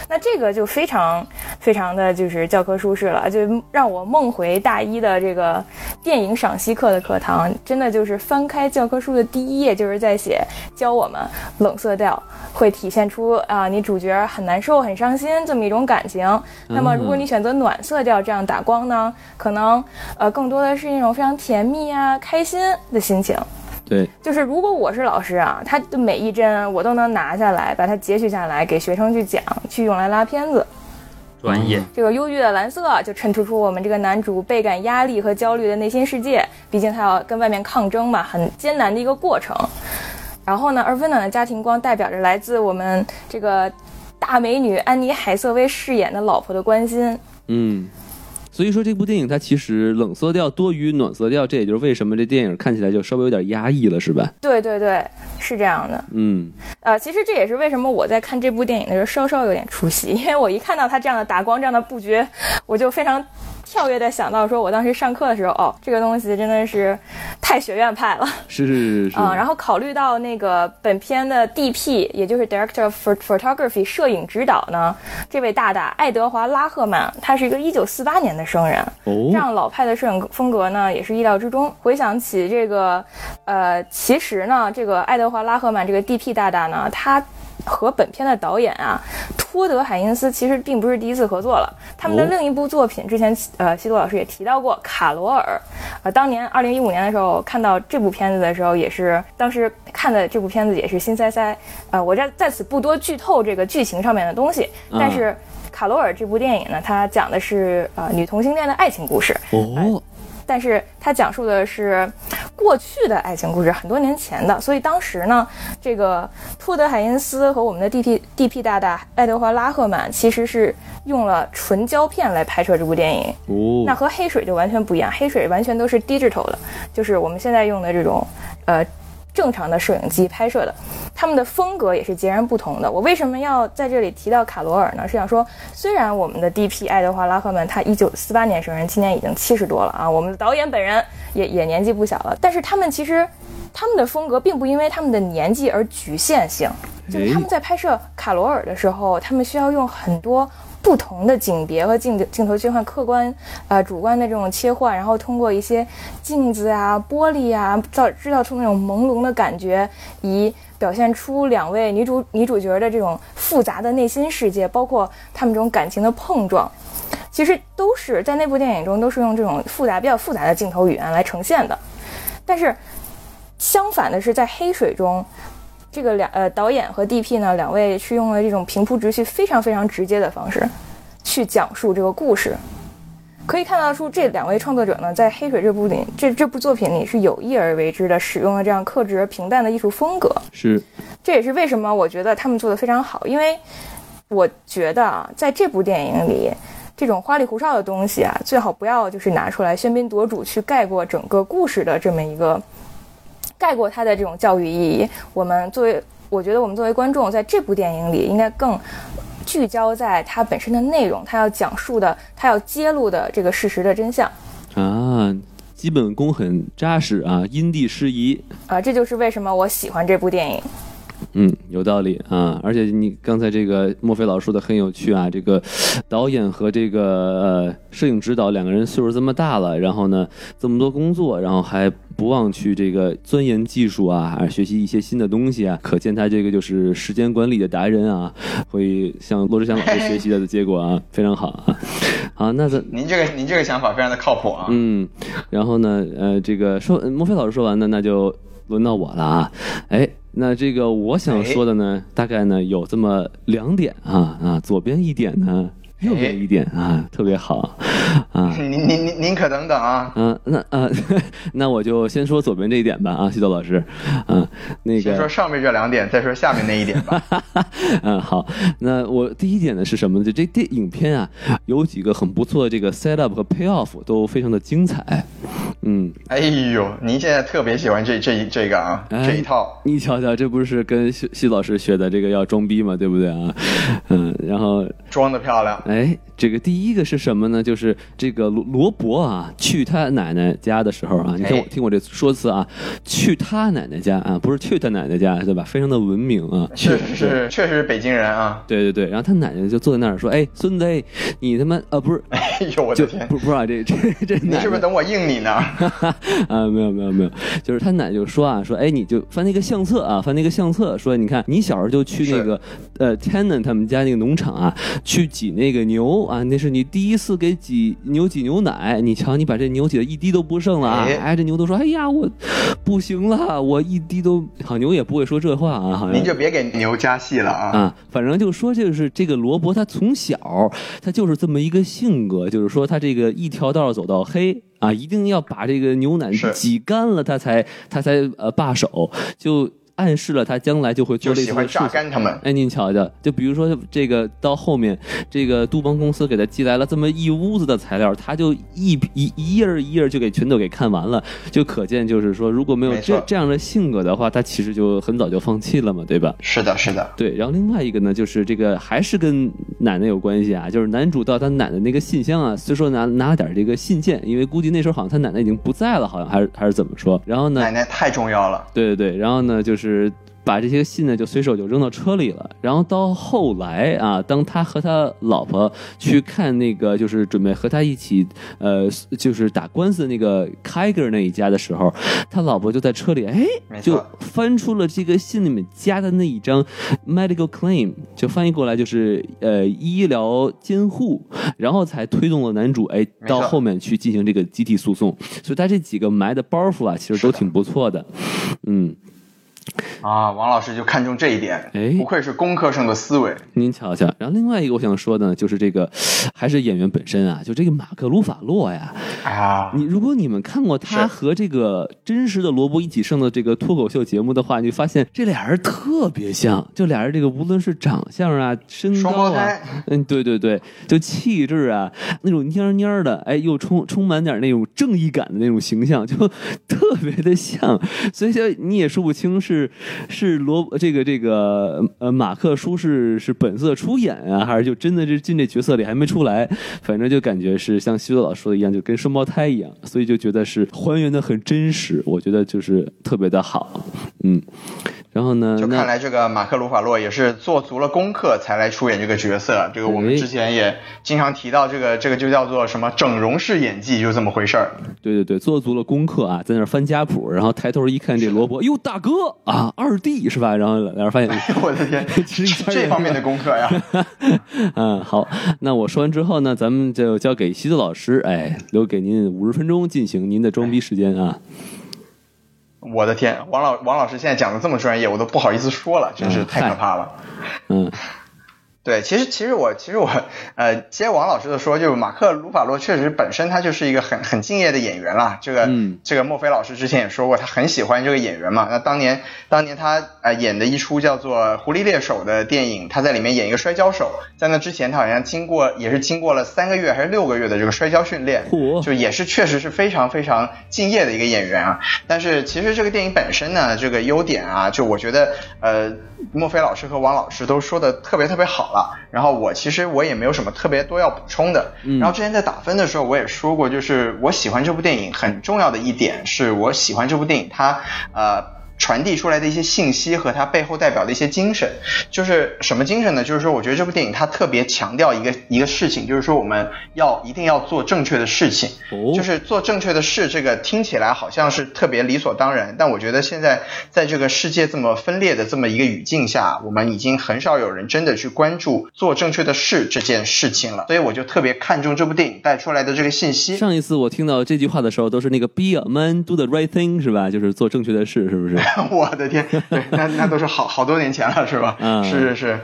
那这个就非常非常的就是教科书式了，就让我梦回大一的这个电影赏析课的课堂，真的就是翻开教科书的第一页，就是在写教我们冷色调会体现出啊你主角很难受、很伤心这么一种感情。那么如果你选择暖色调这样打光呢，可能呃更多的是那种非常甜蜜啊、开心的心情。对，就是如果我是老师啊，他的每一帧我都能拿下来，把它截取下来给学生去讲，去用来拉片子。专业。这个忧郁的蓝色就衬托出我们这个男主倍感压力和焦虑的内心世界，毕竟他要跟外面抗争嘛，很艰难的一个过程。然后呢，而温暖的家庭光代表着来自我们这个大美女安妮海瑟薇饰演的老婆的关心。嗯。所以说这部电影它其实冷色调多于暖色调，这也就是为什么这电影看起来就稍微有点压抑了，是吧？对对对，是这样的。嗯，呃，其实这也是为什么我在看这部电影的时候稍稍有点出戏，因为我一看到它这样的打光、这样的布局，我就非常跳跃的想到说，我当时上课的时候，哦，这个东西真的是太学院派了。是是是是。啊、然后考虑到那个本片的 DP，也就是 Director of Photography 摄影指导呢，这位大大爱德华拉赫曼，他是一个一九四八年的生人，哦这样老派的摄影风格呢，也是意料之中。回想起这个，呃，其实呢，这个爱德华拉赫曼这个 DP 大大呢，他和本片的导演啊，托德海因斯其实并不是第一次合作了。他们的哦另一部作品，之前呃西多老师也提到过《卡罗尔》，呃，当年二零一五年的时候看到这部片子的时候，也是当时看的这部片子也是心塞塞。呃，我在在此不多剧透这个剧情上面的东西，但是。卡罗尔这部电影呢，它讲的是呃女同性恋的爱情故事，哦，但是它讲述的是过去的爱情故事，很多年前的。所以当时呢，这个托德·海因斯和我们的 DP DP 大大爱德华·拉赫曼其实是用了纯胶片来拍摄这部电影。哦，那和黑水就完全不一样，黑水完全都是 digital 的，就是我们现在用的这种呃正常的摄影机拍摄的，他们的风格也是截然不同的。我为什么要在这里提到卡罗尔呢？是想说，虽然我们的 DP 爱德华拉赫曼他一九四八年生人，今年已经七十多了啊，我们的导演本人也也年纪不小了，但是他们其实他们的风格并不因为他们的年纪而局限性，就是他们在拍摄卡罗尔的时候，他们需要用很多。不同的景别和镜镜头切换，客观呃主观的这种切换，然后通过一些镜子啊、玻璃啊，造制造出那种朦胧的感觉，以表现出两位女主女主角的这种复杂的内心世界，包括他们这种感情的碰撞，其实都是在那部电影中都是用这种复杂比较复杂的镜头语言来呈现的。但是相反的是，在黑水中。这个两呃导演和 DP 呢，两位是用了这种平铺直叙、非常非常直接的方式，去讲述这个故事。可以看到出这两位创作者呢，在《黑水》这部里这这部作品里是有意而为之的，使用了这样克制而平淡的艺术风格。是，这也是为什么我觉得他们做的非常好，因为我觉得啊，在这部电影里，这种花里胡哨的东西啊，最好不要就是拿出来喧宾夺主，去盖过整个故事的这么一个。盖过它的这种教育意义，我们作为，我觉得我们作为观众，在这部电影里应该更聚焦在它本身的内容，它要讲述的，它要揭露的这个事实的真相啊，基本功很扎实啊，因地适宜啊，这就是为什么我喜欢这部电影。嗯，有道理啊，而且你刚才这个墨菲老师说的很有趣啊，这个导演和这个呃摄影指导两个人岁数这么大了，然后呢这么多工作，然后还不忘去这个钻研技术啊，还学习一些新的东西啊，可见他这个就是时间管理的达人啊，会向罗志祥老师学习的结果啊，非常好啊。好，那咱您这个您这个想法非常的靠谱啊。嗯，然后呢，呃，这个说墨菲老师说完呢，那就轮到我了啊，哎。那这个我想说的呢，大概呢有这么两点啊啊，左边一点呢，右边一点啊，特别好啊。您您您您可等等啊。嗯，那啊，*laughs* 那我就先说左边这一点吧啊，西多老师，嗯，那个先说上面这两点，再说下面那一点吧。*laughs* 嗯，好，那我第一点呢是什么呢？就这电影片啊，有几个很不错的这个 set up 和 pay off 都非常的精彩。嗯，哎呦，您现在特别喜欢这这这个啊，这一套。你瞧瞧，这不是跟西西老师学的这个要装逼嘛，对不对啊？嗯，然后装的漂亮。哎，哎，这个第一个是什么呢？就是这个罗罗伯啊，去他奶奶家的时候啊，你听我听我这说辞啊，去他奶奶家啊，不是去他奶奶家，对吧？非常的文明啊。确实是，确实是北京人啊。对对对，然后他奶奶就坐在那儿说：“哎，孙子，你他妈啊，不是，*laughs* 哎呦我的天，不不知道，这这这，你是不是等我应你呢？” *laughs* 啊，没有没有没有，就是他奶就说啊，说哎，你就翻那个相册啊，翻那个相册，说你看你小时候就去那个呃 Tenant 他们家那个农场啊，去挤那个牛啊，那是你第一次给挤牛挤牛奶，你瞧你把这牛挤的一滴都不剩了啊，哎，这牛都说哎呀我不行了，我一滴都好牛也不会说这话啊，好像您就别给牛加戏了啊，啊，反正就说就是这个罗伯他从小他就是这么一个性格，就是说他这个一条道走到黑。啊，一定要把这个牛奶挤干了，他才他才呃罢手就。暗示了他将来就会做类似的事情。哎，您瞧瞧，就比如说这个到后面，这个杜邦公司给他寄来了这么一屋子的材料，他就一一一页一页就给全都给看完了，就可见就是说，如果没有这这样的性格的话，他其实就很早就放弃了嘛，对吧？是的，是的。对，然后另外一个呢，就是这个还是跟奶奶有关系啊，就是男主到他奶奶那个信箱啊，虽说拿拿了点这个信件，因为估计那时候好像他奶奶已经不在了，好像还是还是怎么说？然后呢？奶奶太重要了。对对对，然后呢就是。是把这些信呢就随手就扔到车里了，然后到后来啊，当他和他老婆去看那个就是准备和他一起呃就是打官司的那个 Kiger 那一家的时候，他老婆就在车里哎就翻出了这个信里面加的那一张 medical claim，就翻译过来就是呃医疗监护，然后才推动了男主哎到后面去进行这个集体诉讼，所以他这几个埋的包袱啊其实都挺不错的，嗯。啊，王老师就看中这一点，哎。不愧是工科生的思维。您瞧瞧，然后另外一个我想说的呢，就是这个还是演员本身啊，就这个马克·鲁法洛呀，啊，你如果你们看过他和这个真实的罗伯一起上的这个脱口秀节目的话，你就发现这俩人特别像，就俩人这个无论是长相啊、身高啊，嗯，对对对，就气质啊，那种蔫蔫的，哎，又充充满点那种正义感的那种形象，就 *laughs* 特别的像，所以说你也说不清是是是罗这个这个呃马克舒是是本色出演啊，还是就真的是进这角色里还没出来，反正就感觉是像西多老说的一样，就跟双胞胎一样，所以就觉得是还原的很真实，我觉得就是特别的好，嗯，然后呢，就看来这个马克·鲁法洛也是做足了功课才来出演这个角色。这个我哎们之前也经常提到，这个这个就叫做什么整容式演技，就这么回事儿。对对对，做足了功课啊，在那儿翻家谱，然后抬头一看这罗伯，哟，大哥啊，二弟是吧？然后然后发现，*laughs* 我的天，*laughs* 其实一家人这方面的功课呀。*laughs* 嗯，好，那我说完之后呢，咱们就交给西子老师，哎，留给您五十分钟进行您的装逼时间啊。我的天，王老王老师现在讲的这么专业，我都不好意思说了，真是嗯太可怕了。嗯，对，其实其实我其实我呃接王老师的说，就是马克·鲁法洛确实本身他就是一个很很敬业的演员啦。这个、嗯这个墨菲老师之前也说过，他很喜欢这个演员嘛。那当年当年他呃演的一出叫做《狐狸猎手》的电影，他在里面演一个摔跤手，在那之前他好像经过也是经过了三个月还是六个月的这个摔跤训练，嚯就也是确实是非常非常敬业的一个演员啊。但是其实这个电影本身呢，这个优点啊，就我觉得呃，墨菲老师和王老师都说的特别特别好了。然后我其实我也没有什么特别多要补充的。嗯然后之前在打分的时候我也说过，就是我喜欢这部电影很重要的一点是我喜欢这部电影它呃。传递出来的一些信息和它背后代表的一些精神，就是什么精神呢？就是说，我觉得这部电影它特别强调一个一个事情，就是说我们要一定要做正确的事情，哦就是做正确的事。这个听起来好像是特别理所当然，但我觉得现在在这个世界这么分裂的这么一个语境下，我们已经很少有人真的去关注做正确的事这件事情了。所以我就特别看重这部电影带出来的这个信息。上一次我听到这句话的时候，都是那个 “be a man, do the right thing” 是吧？就是做正确的事，是不是？*laughs* 我的天，对，那那都是好好多年前了，是吧？嗯是是是，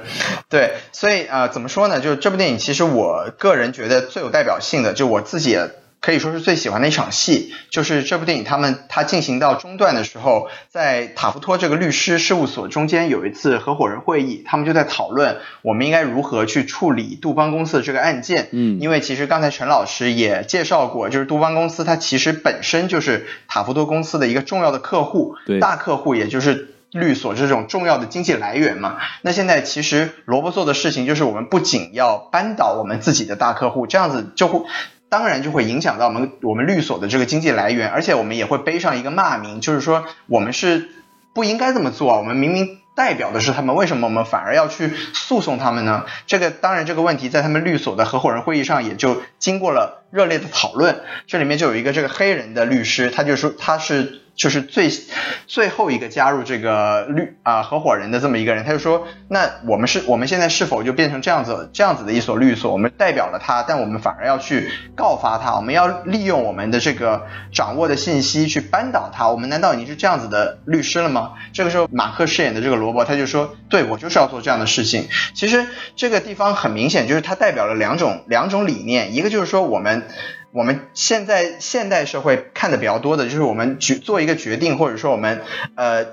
对，所以呃，怎么说呢？就是这部电影，其实我个人觉得最有代表性的，就我自己也可以说是最喜欢的一场戏，就是这部电影他们他进行到中段的时候，在塔夫托这个律师事务所中间有一次合伙人会议，他们就在讨论我们应该如何去处理杜邦公司的这个案件。嗯因为其实刚才陈老师也介绍过，就是杜邦公司它其实本身就是塔夫托公司的一个重要的客户，对大客户也就是。律所这种重要的经济来源嘛，那现在其实萝卜做的事情就是，我们不仅要扳倒我们自己的大客户，这样子就会，当然就会影响到我们我们律所的这个经济来源，而且我们也会背上一个骂名，就是说我们是不应该这么做，我们明明代表的是他们，为什么我们反而要去诉讼他们呢？这个当然这个问题在他们律所的合伙人会议上也就经过了热烈的讨论，这里面就有一个这个黑人的律师，他就说他是。就是最最后一个加入这个律啊、合伙人的这么一个人，他就说，那我们是我们现在是否就变成这样子这样子的一所律所？我们代表了他，但我们反而要去告发他，我们要利用我们的这个掌握的信息去扳倒他。我们难道已经是这样子的律师了吗？这个时候，马克饰演的这个罗伯他就说，对我就是要做这样的事情。其实这个地方很明显就是它代表了两种两种理念，一个就是说我们。我们现在现代社会看的比较多的就是我们决做一个决定，或者说我们呃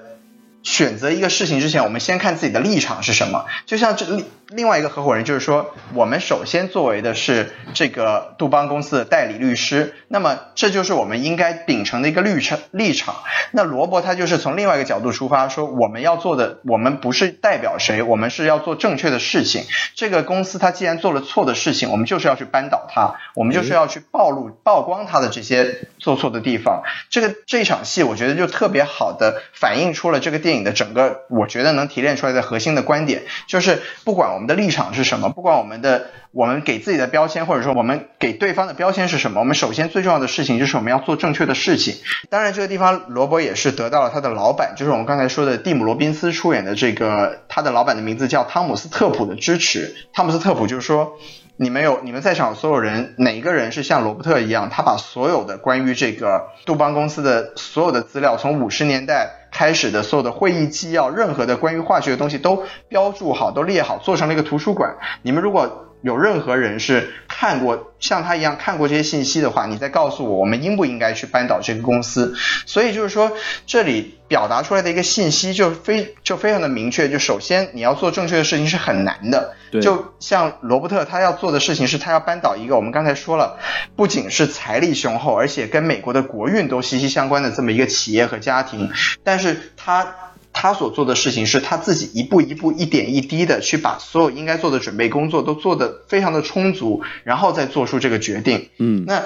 选择一个事情之前，我们先看自己的立场是什么。就像这另外一个合伙人就是说，我们首先作为的是这个杜邦公司的代理律师，那么这就是我们应该秉承的一个立场立场。那罗伯他就是从另外一个角度出发，说我们要做的，我们不是代表谁，我们是要做正确的事情。这个公司它既然做了错的事情，我们就是要去扳倒它，我们就是要去暴露、曝光它的这些做错的地方。这个这场戏，我觉得就特别好的反映出了这个电影的整个，我觉得能提炼出来的核心的观点，就是不管我们的立场是什么，不管我们的我们给自己的标签，或者说我们给对方的标签是什么，我们首先最重要的事情就是我们要做正确的事情。当然，这个地方罗伯也是得到了他的老板，就是我们刚才说的蒂姆·罗宾斯出演的这个，他的老板的名字叫汤姆斯·特普的支持。汤姆斯·特普就是说。你们有你们在场所有人，哪一个人是像罗伯特一样，他把所有的关于这个杜邦公司的所有的资料，从五十年代开始的所有的会议纪要，任何的关于化学的东西都标注好，都列好，做成了一个图书馆。你们如果有任何人是看过像他一样看过这些信息的话，你再告诉我，我们应不应该去扳倒这个公司？所以就是说，这里表达出来的一个信息就非就非常的明确。就首先你要做正确的事情是很难的，对就像罗伯特他要做的事情是他要扳倒一个我们刚才说了，不仅是财力雄厚，而且跟美国的国运都息息相关的这么一个企业和家庭，但是他。他所做的事情是他自己一步一步、一点一滴的去把所有应该做的准备工作都做得非常的充足，然后再做出这个决定。嗯，那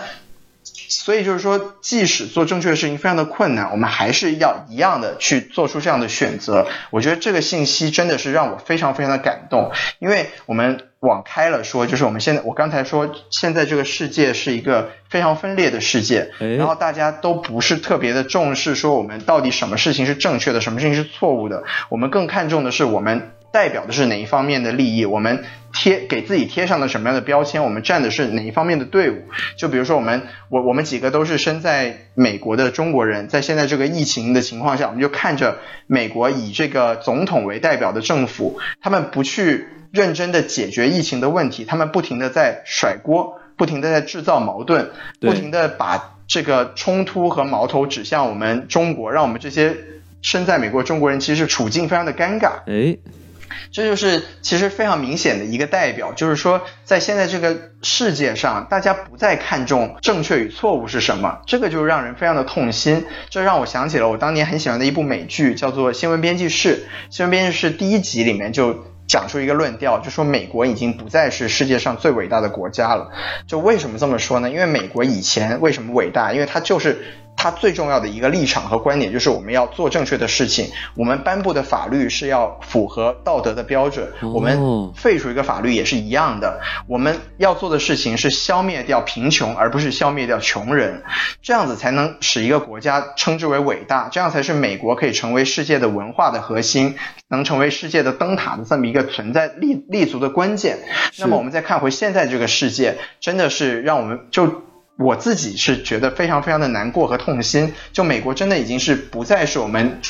所以就是说，即使做正确的事情非常的困难，我们还是要一样的去做出这样的选择。我觉得这个信息真的是让我非常非常的感动，因为我们往开了说，就是我们现在我刚才说，现在这个世界是一个非常分裂的世界，哎。然后大家都不是特别的重视说我们到底什么事情是正确的，什么事情是错误的，我们更看重的是我们代表的是哪一方面的利益，我们贴给自己贴上了什么样的标签，我们站的是哪一方面的队伍。就比如说我们我我们几个都是身在美国的中国人，在现在这个疫情的情况下，我们就看着美国以这个总统为代表的政府，他们不去认真的解决疫情的问题，他们不停的在甩锅，不停的在制造矛盾，不停的把这个冲突和矛头指向我们中国，让我们这些身在美国的中国人其实处境非常的尴尬。哎，这就是其实非常明显的一个代表，就是说在现在这个世界上，大家不再看重正确与错误是什么，这个就让人非常的痛心。这让我想起了我当年很喜欢的一部美剧，叫做《新闻编辑室》。《新闻编辑室》第一集里面就讲出一个论调，就说美国已经不再是世界上最伟大的国家了。就为什么这么说呢？因为美国以前为什么伟大？因为它就是它最重要的一个立场和观点就是我们要做正确的事情，我们颁布的法律是要符合道德的标准，哦我们废除一个法律也是一样的。我们要做的事情是消灭掉贫穷，而不是消灭掉穷人，这样子才能使一个国家称之为伟大，这样才是美国可以成为世界的文化的核心，能成为世界的灯塔的这么一个存在立立足的关键。那么我们再看回现在这个世界，真的是让我们就。我自己是觉得非常非常的难过和痛心，就美国真的已经是不再是我们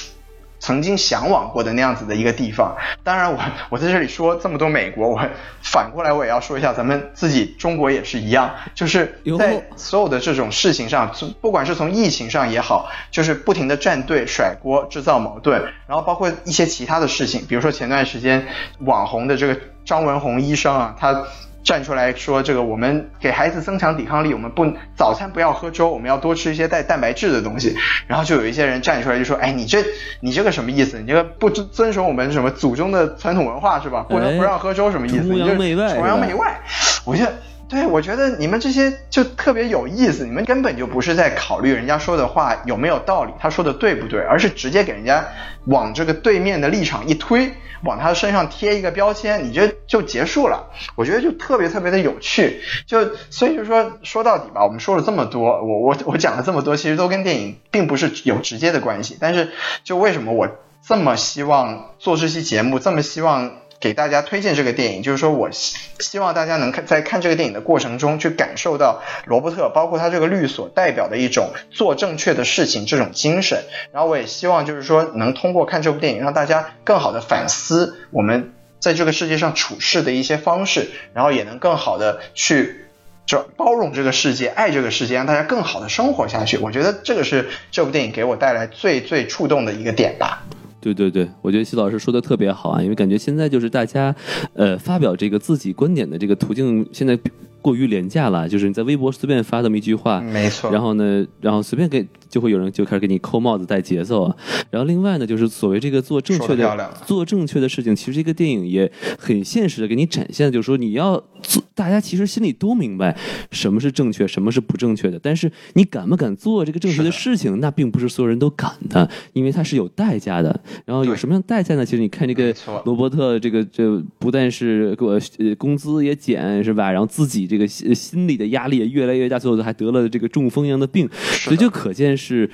曾经向往过的那样子的一个地方。当然我，我在这里说这么多美国，我反过来我也要说一下，咱们自己中国也是一样，就是在所有的这种事情上，从不管是从疫情上也好，就是不停的站队、甩锅、制造矛盾，然后包括一些其他的事情，比如说前段时间网红的这个张文宏医生啊，他。站出来说，这个我们给孩子增强抵抗力，我们不早餐不要喝粥，我们要多吃一些带蛋白质的东西。然后就有一些人站出来就说，哎，你这你这个什么意思？你这个不遵遵守我们什么祖宗的传统文化是吧？不能不让喝粥什么意思？你就崇洋媚外。我觉得。对，我觉得你们这些就特别有意思，你们根本就不是在考虑人家说的话有没有道理，他说的对不对，而是直接给人家往这个对面的立场一推，往他身上贴一个标签，你这就结束了。我觉得就特别特别的有趣，就所以就说说到底吧，我们说了这么多，我我我讲了这么多，其实都跟电影并不是有直接的关系，但是就为什么我这么希望做这期节目，这么希望。给大家推荐这个电影，就是说我希希望大家能看在看这个电影的过程中，去感受到罗伯特，包括他这个律所代表的一种做正确的事情这种精神。然后我也希望就是说，能通过看这部电影，让大家更好的反思我们在这个世界上处事的一些方式，然后也能更好的去。就包容这个世界，爱这个世界，让大家更好的生活下去。我觉得这个是这部电影给我带来最最触动的一个点吧。对对对，我觉得徐老师说的特别好啊，因为感觉现在就是大家，呃，发表这个自己观点的这个途径现在过于廉价了，就是你在微博随便发这么一句话，没错。然后呢，然后随便给就会有人就开始给你扣帽子带节奏啊。然后另外呢，就是所谓这个做正确的做正确的事情，其实这个电影也很现实的给你展现，就是说你要做，大家其实心里都明白什么是正确，什么是不正确的，但是你敢不敢做这个正确的事情，那并不是所有人都敢的，因为它是有代价的。然后有什么样代价呢？其实你看这个罗伯特，这个这不但是给我呃工资也减是吧？然后自己这个心心理的压力也越来越大，最后还得了这个中风一样的病，所以就可见是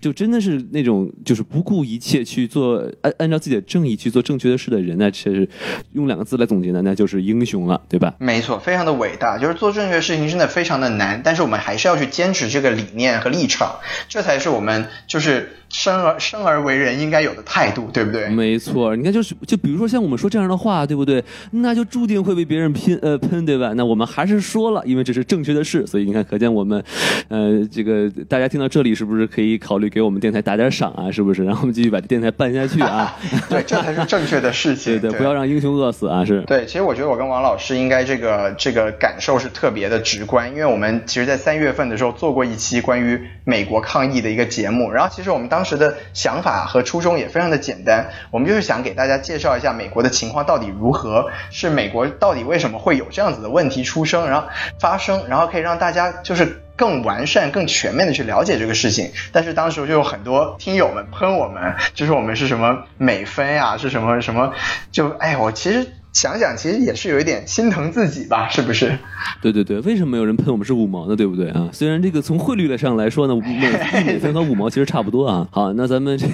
就真的是那种就是不顾一切去做按按照自己的正义去做正确的事的人呢，其实用两个字来总结呢，那就是英雄了，对吧？没错，非常的伟大。就是做正确的事情真的非常的难，但是我们还是要去坚持这个理念和立场，这才是我们就是生而生而为人应该有的态度，对不对？没错，你看就是就比如说像我们说这样的话，对不对？那就注定会被别人拼呃喷，对吧？那我们还是说了，因为这是正确的事，所以你看，可见我们呃这个大家听到这里是不是可以考虑给我们电台打点赏啊？是不是？然后我们继续把这电台办下去啊？*laughs* 对，这才是正确的事情。*laughs* 对对，不要让英雄饿死啊！是。对，其实我觉得我跟王老师应该这个这个感受是特别的直观，因为我们其实，在三月份的时候做过一期关于美国抗疫的一个节目，然后其实我们当时的想法和初衷也非常的简单，我们就是想给大家介绍一下美国的情况到底如何，是美国到底为什么会有这样子的问题出生，然后发生，然后可以让大家就是更完善、更全面的去了解这个事情。但是当时就有很多听友们喷我们，就是我们是什么美分呀，是什么什么，就哎，我其实。想想其实也是有一点心疼自己吧，是不是？对对对，为什么有人喷我们是五毛呢？对不对啊？虽然这个从汇率上来说呢，美 *laughs* 美分和五毛其实差不多啊。好，那咱们这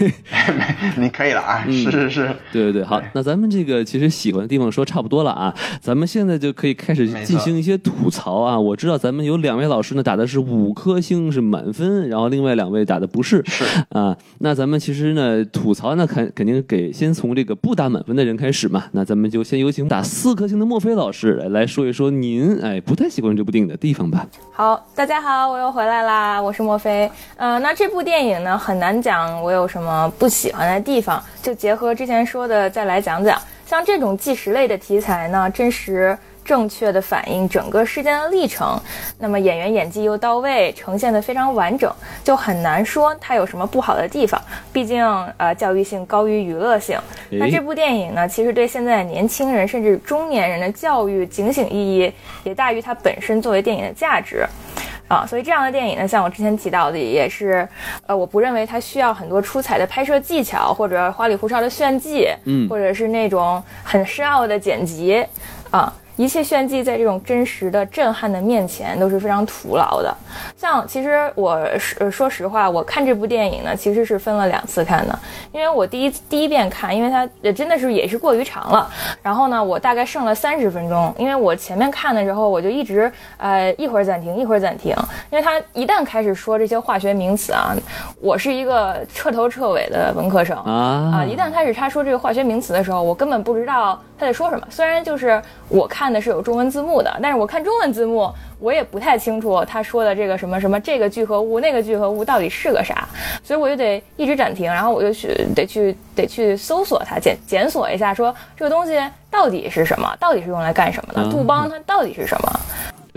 *laughs* 你可以了啊，是是是，对对对，好，那咱们这个其实喜欢的地方说差不多了啊，咱们现在就可以开始进行一些吐槽啊。我知道咱们有两位老师呢打的是五颗星是满分，然后另外两位打的不是，是啊。那咱们其实呢吐槽呢肯肯定给先从这个不打满分的人开始嘛。那咱们就先由。有请打四颗星的墨菲老师来来说一说您哎不太喜欢这部电影的地方吧。好，大家好，我又回来啦，我是墨菲。嗯，那这部电影呢很难讲我有什么不喜欢的地方，就结合之前说的再来讲讲。像这种纪实类的题材呢，真实。正确的反映整个事件的历程，那么演员演技又到位，呈现的非常完整，就很难说它有什么不好的地方。毕竟，呃，教育性高于娱乐性。那这部电影呢，其实对现在年轻人甚至中年人的教育警醒意义也大于它本身作为电影的价值，啊，所以这样的电影呢，像我之前提到的，也是，呃，我不认为它需要很多出彩的拍摄技巧，或者花里胡哨的炫技，嗯，或者是那种很深奥的剪辑，啊。一切炫技在这种真实的震撼的面前都是非常徒劳的。像其实我说说实话，我看这部电影呢，其实是分了两次看的。因为我第一第一遍看，因为它真的是也是过于长了。然后呢，我大概剩了三十分钟，因为我前面看的时候，我就一直呃一会儿暂停一会儿暂停，因为他一旦开始说这些化学名词啊，我是一个彻头彻尾的文科生啊啊，一旦开始他说这个化学名词的时候，我根本不知道他在说什么。虽然就是我看。看的是有中文字幕的，但是我看中文字幕，我也不太清楚他说的这个什么什么这个聚合物那个聚合物到底是个啥，所以我就得一直暂停，然后我就去得去得去搜索它检检索一下，说这个东西到底是什么，到底是用来干什么的？杜邦它到底是什么？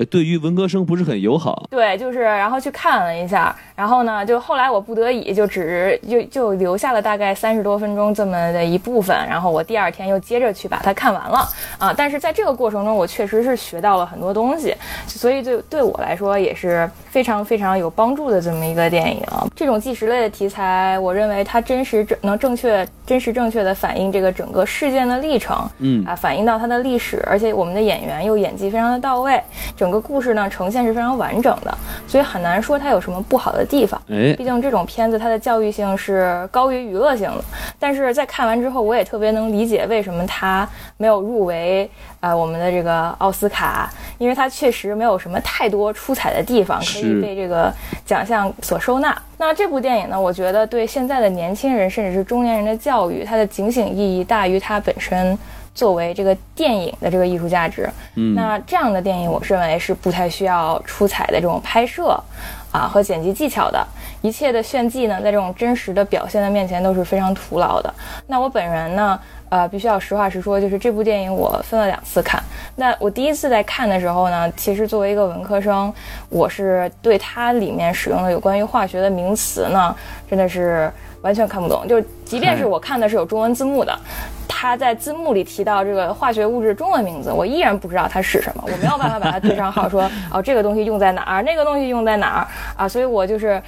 对于文科生不是很友好。对，就是然后去看了一下，然后呢，就后来我不得已就只就就留下了大概三十多分钟这么的一部分，然后我第二天又接着去把它看完了啊。但是在这个过程中，我确实是学到了很多东西，所以对对我来说也是非常非常有帮助的这么一个电影。这种纪实类的题材，我认为它真实正能正确真实正确的反映这个整个事件的历程，嗯啊，反映到它的历史，而且我们的演员又演技非常的到位，整。整个故事呢呈现是非常完整的，所以很难说它有什么不好的地方。哎，毕竟这种片子它的教育性是高于娱乐性的。但是在看完之后，我也特别能理解为什么它没有入围呃我们的这个奥斯卡，因为它确实没有什么太多出彩的地方可以被这个奖项所收纳。那这部电影呢，我觉得对现在的年轻人甚至是中年人的教育，它的警醒意义大于它本身。作为这个电影的这个艺术价值，嗯，那这样的电影，我认为是不太需要出彩的这种拍摄啊和剪辑技巧的，一切的炫技呢，在这种真实的表现的面前都是非常徒劳的。那我本人呢，呃，必须要实话实说，就是这部电影我分了两次看。那我第一次在看的时候呢，其实作为一个文科生，我是对它里面使用的有关于化学的名词呢，真的是完全看不懂。就即便是我看的是有中文字幕的。他在字幕里提到这个化学物质中文名字，我依然不知道它是什么，我没有办法把它对上号，说 *laughs* 哦这个东西用在哪儿，那个东西用在哪儿啊？所以我就是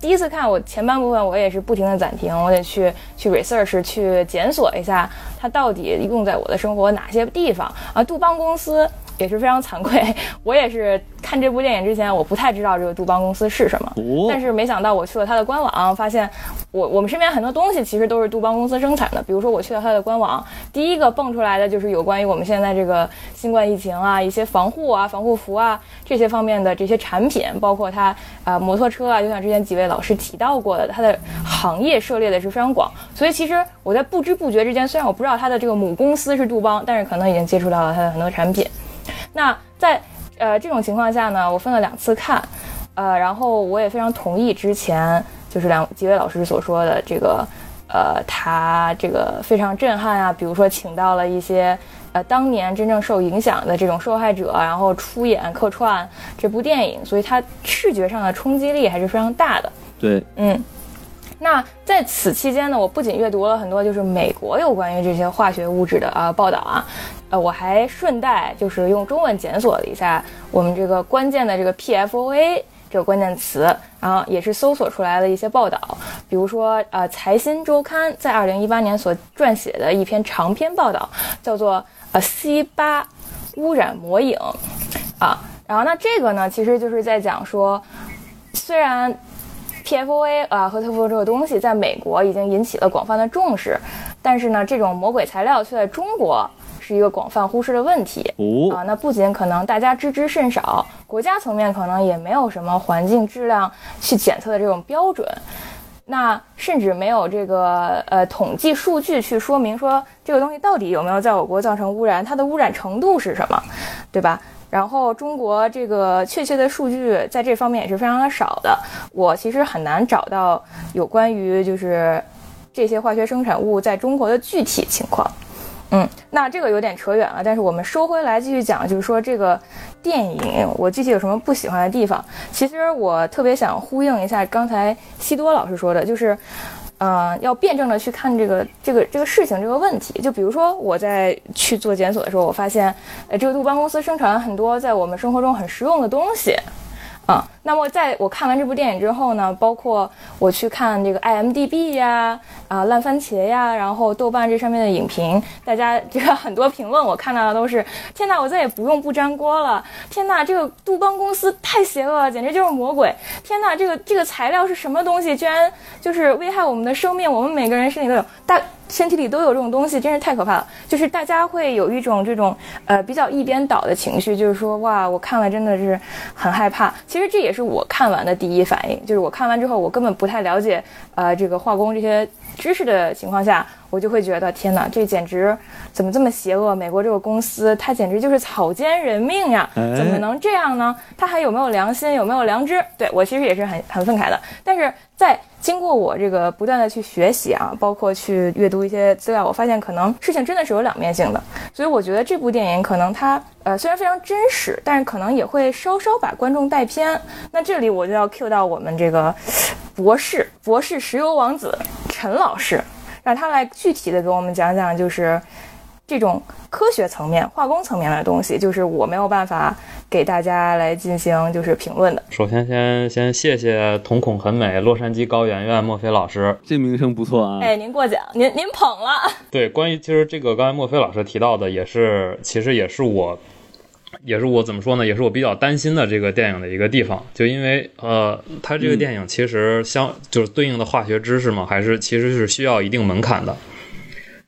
第一次看，我前半部分我也是不停的暂停，我得去去 research 去检索一下它到底用在我的生活哪些地方啊？杜邦公司也是非常惭愧，*laughs* 我也是。看这部电影之前，我不太知道这个杜邦公司是什么。哦但是没想到我去了它的官网，发现我我们身边很多东西其实都是杜邦公司生产的。比如说我去了它的官网，第一个蹦出来的就是有关于我们现在这个新冠疫情啊、一些防护啊、防护服啊这些方面的这些产品，包括它啊、摩托车啊，就像之前几位老师提到过的，它的行业涉猎的是非常广。所以其实我在不知不觉之间，虽然我不知道它的这个母公司是杜邦，但是可能已经接触到了它的很多产品。那在呃这种情况下呢，我分了两次看，呃，然后我也非常同意之前就是两几位老师所说的这个，呃，他这个非常震撼啊，比如说请到了一些呃当年真正受影响的这种受害者，然后出演客串这部电影，所以它视觉上的冲击力还是非常大的。对，嗯，那在此期间呢，我不仅阅读了很多就是美国有关于这些化学物质的啊、报道啊，呃，我还顺带就是用中文检索了一下我们这个关键的这个 PFOA 这个关键词，然后也是搜索出来了一些报道，比如说呃，《财新周刊》在二零一八年所撰写的一篇长篇报道，叫做呃 C 八污染魔影啊，然后那这个呢，其实就是在讲说，虽然 PFOA 啊和特氟这个东西在美国已经引起了广泛的重视，但是呢，这种魔鬼材料却在中国是一个广泛忽视的问题。哦啊，那不仅可能大家知之甚少，国家层面可能也没有什么环境质量去检测的这种标准，那甚至没有这个呃统计数据去说明说这个东西到底有没有在我国造成污染，它的污染程度是什么，对吧？然后中国这个确切的数据在这方面也是非常的少的，我其实很难找到有关于就是这些化学生产物在中国的具体情况。嗯，那这个有点扯远了，但是我们收回来继续讲，就是说这个电影我具体有什么不喜欢的地方。其实我特别想呼应一下刚才西多老师说的，就是，呃，要辩证的去看这个这个这个事情这个问题。就比如说我在去做检索的时候，我发现，呃，这个杜邦公司生产了很多在我们生活中很实用的东西。啊，那么在我看完这部电影之后呢，包括我去看这个 IMDB 呀、啊烂番茄呀，然后豆瓣这上面的影评，大家这个很多评论我看到的都是：天呐，我再也不用不粘锅了！天呐，这个杜邦公司太邪恶了，简直就是魔鬼！天呐，这个这个材料是什么东西？居然就是危害我们的生命，我们每个人身体都有大。身体里都有这种东西，真是太可怕了。就是大家会有一种这种呃比较一边倒的情绪，就是说哇，我看了真的是很害怕。其实这也是我看完的第一反应，就是我看完之后，我根本不太了解呃这个化工这些知识的情况下，我就会觉得天哪，这简直怎么这么邪恶？美国这个公司，它简直就是草菅人命呀！怎么能这样呢？它还有没有良心？有没有良知？对我其实也是很很愤慨的。但是在经过我这个不断的去学习啊，包括去阅读一些资料，我发现可能事情真的是有两面性的。所以我觉得这部电影可能它呃虽然非常真实，但是可能也会稍稍把观众带偏。那这里我就要 cue 到我们这个博士博士石油王子陈老师，让他来具体的给我们讲讲，就是这种科学层面、化工层面的东西，就是我没有办法给大家来进行就是评论的。首先先先谢谢瞳孔很美洛杉矶高圆圆墨菲老师。这名声不错啊。哎，您过奖，您您捧了。对，关于其实这个刚才墨菲老师提到的，也是其实也是我。也是我怎么说呢？也是我比较担心的这个电影的一个地方，就因为呃，它这个电影其实相、就是对应的化学知识嘛，还是其实是需要一定门槛的。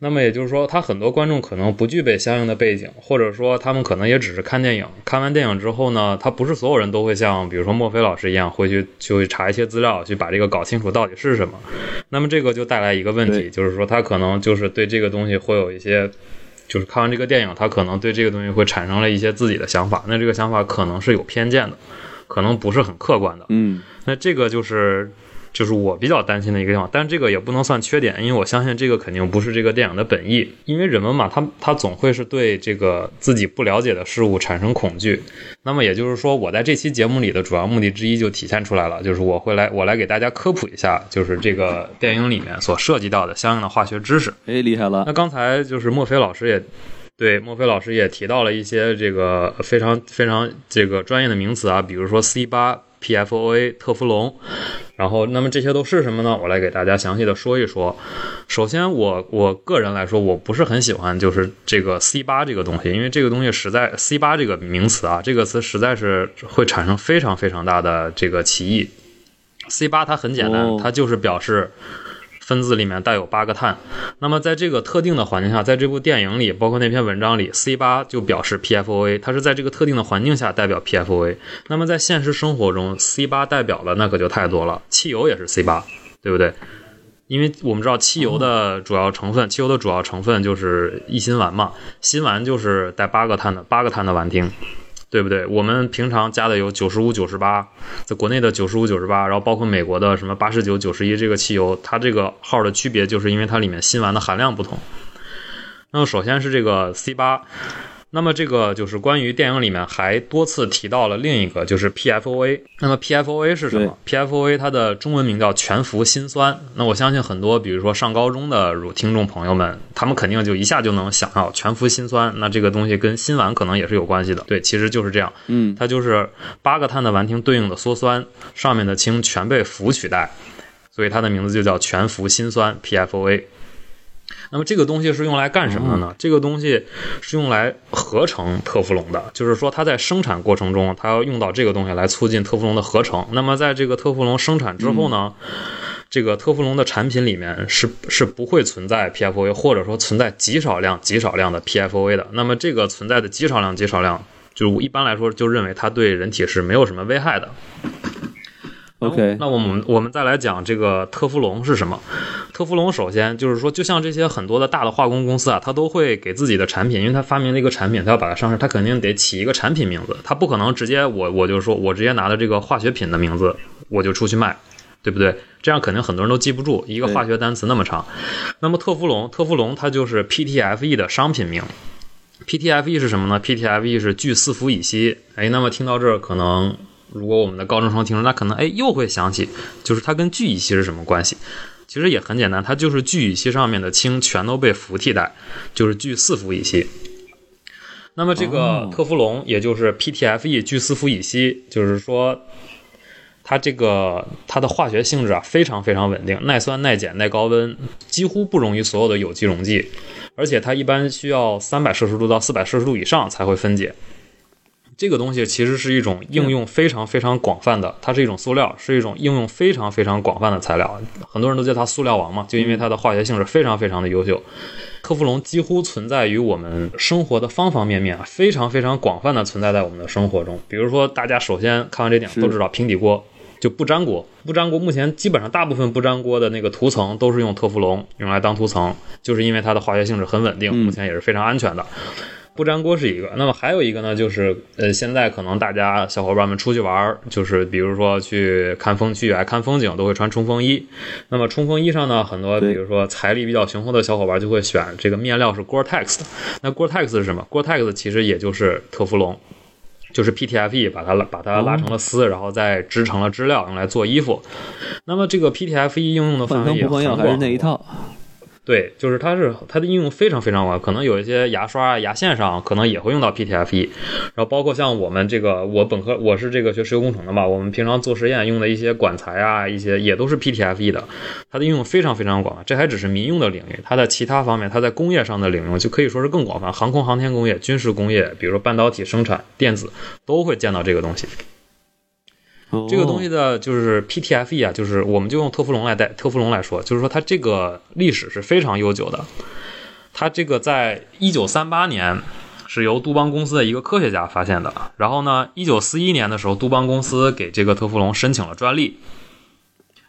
那么也就是说，他很多观众可能不具备相应的背景，或者说他们可能也只是看电影，看完电影之后呢，他不是所有人都会像比如说墨菲老师一样，会去就会查一些资料，去把这个搞清楚到底是什么。那么这个就带来一个问题，就是说他可能就是对这个东西会有一些。就是看完这个电影，他可能对这个东西会产生了一些自己的想法，那这个想法可能是有偏见的，可能不是很客观的。嗯，那这个就是就是我比较担心的一个地方，但这个也不能算缺点，因为我相信这个肯定不是这个电影的本意，因为人们嘛，他他总会是对这个自己不了解的事物产生恐惧。那么也就是说，我在这期节目里的主要目的之一就体现出来了，就是我会来我来给大家科普一下，就是这个电影里面所涉及到的相应的化学知识。哎，厉害了那。刚才就是墨菲老师也对墨菲老师也提到了一些这个非常非常这个专业的名词啊，比如说 C 八 PFOA 特氟龙，然后，那么这些都是什么呢？我来给大家详细的说一说。首先，我我个人来说，我不是很喜欢就是这个 C 八这个东西，因为这个东西实在 C 八这个名词啊，这个词实在是会产生非常非常大的这个歧义。C 八它很简单，哦它就是表示分子里面带有八个碳。那么在这个特定的环境下，在这部电影里，包括那篇文章里，C 八就表示 PFOA，它是在这个特定的环境下代表 PFOA。那么在现实生活中，C 八代表的那可就太多了，汽油也是 C 八，对不对？因为我们知道汽油的主要成分，汽油的主要成分就是异辛烷嘛，辛烷就是带八个碳的八个碳的烷烃，对不对？我们平常加的油九十五、九十八，在国内的九十五、九十八，然后包括美国的什么八十九、九十一这个汽油，它这个号的区别就是因为它里面辛烷的含量不同。那么首先是这个 C 八，那么这个就是关于电影里面还多次提到了另一个就是 PFOA。那么 PFOA 是什么？PFOA 它的中文名叫全氟辛酸。那我相信很多比如说上高中的如听众朋友们，他们肯定就一下就能想到全氟辛酸。那这个东西跟辛烷可能也是有关系的。对，其实就是这样。嗯，它就是八个碳的烷烃对应的羧酸，上面的氢全被氟取代，所以它的名字就叫全氟辛酸 PFOA。那么这个东西是用来干什么的呢？这个东西是用来合成特氟龙的，就是说它在生产过程中，它要用到这个东西来促进特氟龙的合成。那么在这个特氟龙生产之后呢，这个特氟龙的产品里面是是不会存在 PFOA，或者说存在极少量极少量的 PFOA 的。那么这个存在的极少量极少量，就一般来说就认为它对人体是没有什么危害的。OK，那我们我们再来讲这个特氟龙是什么？特氟龙首先就是说，就像这些很多的大的化工公司啊，它都会给自己的产品，因为它发明了一个产品，它要把它上市，它肯定得起一个产品名字，它不可能直接我我就说我直接拿着这个化学品的名字我就出去卖，对不对？这样肯定很多人都记不住一个化学单词那么长。那么特氟龙，特氟龙它就是 PTFE 的商品名。PTFE 是什么呢？PTFE 是聚四氟乙烯。哎，那么听到这儿，可能如果我们的高中生听了，那可能哎又会想起，就是它跟聚乙烯是什么关系？其实也很简单，它就是聚乙烯上面的氢全都被氟替代，就是聚四氟乙烯。那么这个哦特氟龙，也就是 PTFE 聚四氟乙烯，就是说它这个它的化学性质啊非常非常稳定，耐酸、耐碱、耐高温，几乎不溶于所有的有机溶剂，而且它一般需要三百摄氏度到四百摄氏度以上才会分解。这个东西其实是一种应用非常非常广泛的，它是一种塑料，是一种应用非常非常广泛的材料。很多人都叫它塑料王嘛，就因为它的化学性质非常非常的优秀。特氟龙几乎存在于我们生活的方方面面，啊，非常非常广泛的存在在我们的生活中。比如说，大家首先看完这点都知道平底锅。就不粘锅，不粘锅目前基本上大部分不粘锅的那个涂层都是用特氟龙用来当涂层，就是因为它的化学性质很稳定，嗯目前也是非常安全的。不粘锅是一个，那么还有一个呢，就是呃，现在可能大家小伙伴们出去玩儿，就是比如说去看风去爱看风景，都会穿冲锋衣。那么冲锋衣上呢，很多比如说财力比较雄厚的小伙伴就会选这个面料是 Gore-Tex 的。那 Gore-Tex 是什么？Gore-Tex 其实也就是特氟龙。就是 PTFE 把它拉把它拉成了丝，然后再织成了织料，用来做衣服。那么这个 PTFE 应用的范围也换汤不换药还是很广那一套。对，就是它是它的应用非常非常广，可能有一些牙刷啊、牙线上可能也会用到 PTFE，然后包括像我们这个，我本科我是这个学石油工程的嘛，我们平常做实验用的一些管材啊，一些也都是 PTFE 的，它的应用非常非常广泛。这还只是民用的领域，它在其他方面，它在工业上的领域就可以说是更广泛，航空航天工业、军事工业，比如说半导体生产、电子都会见到这个东西。这个东西的就是 PTFE 啊，就是我们就用特氟龙来代特氟龙来说，就是说它这个历史是非常悠久的。它这个在一九三八年是由杜邦公司的一个科学家发现的，然后呢，一九四一年的时候，杜邦公司给这个特氟龙申请了专利，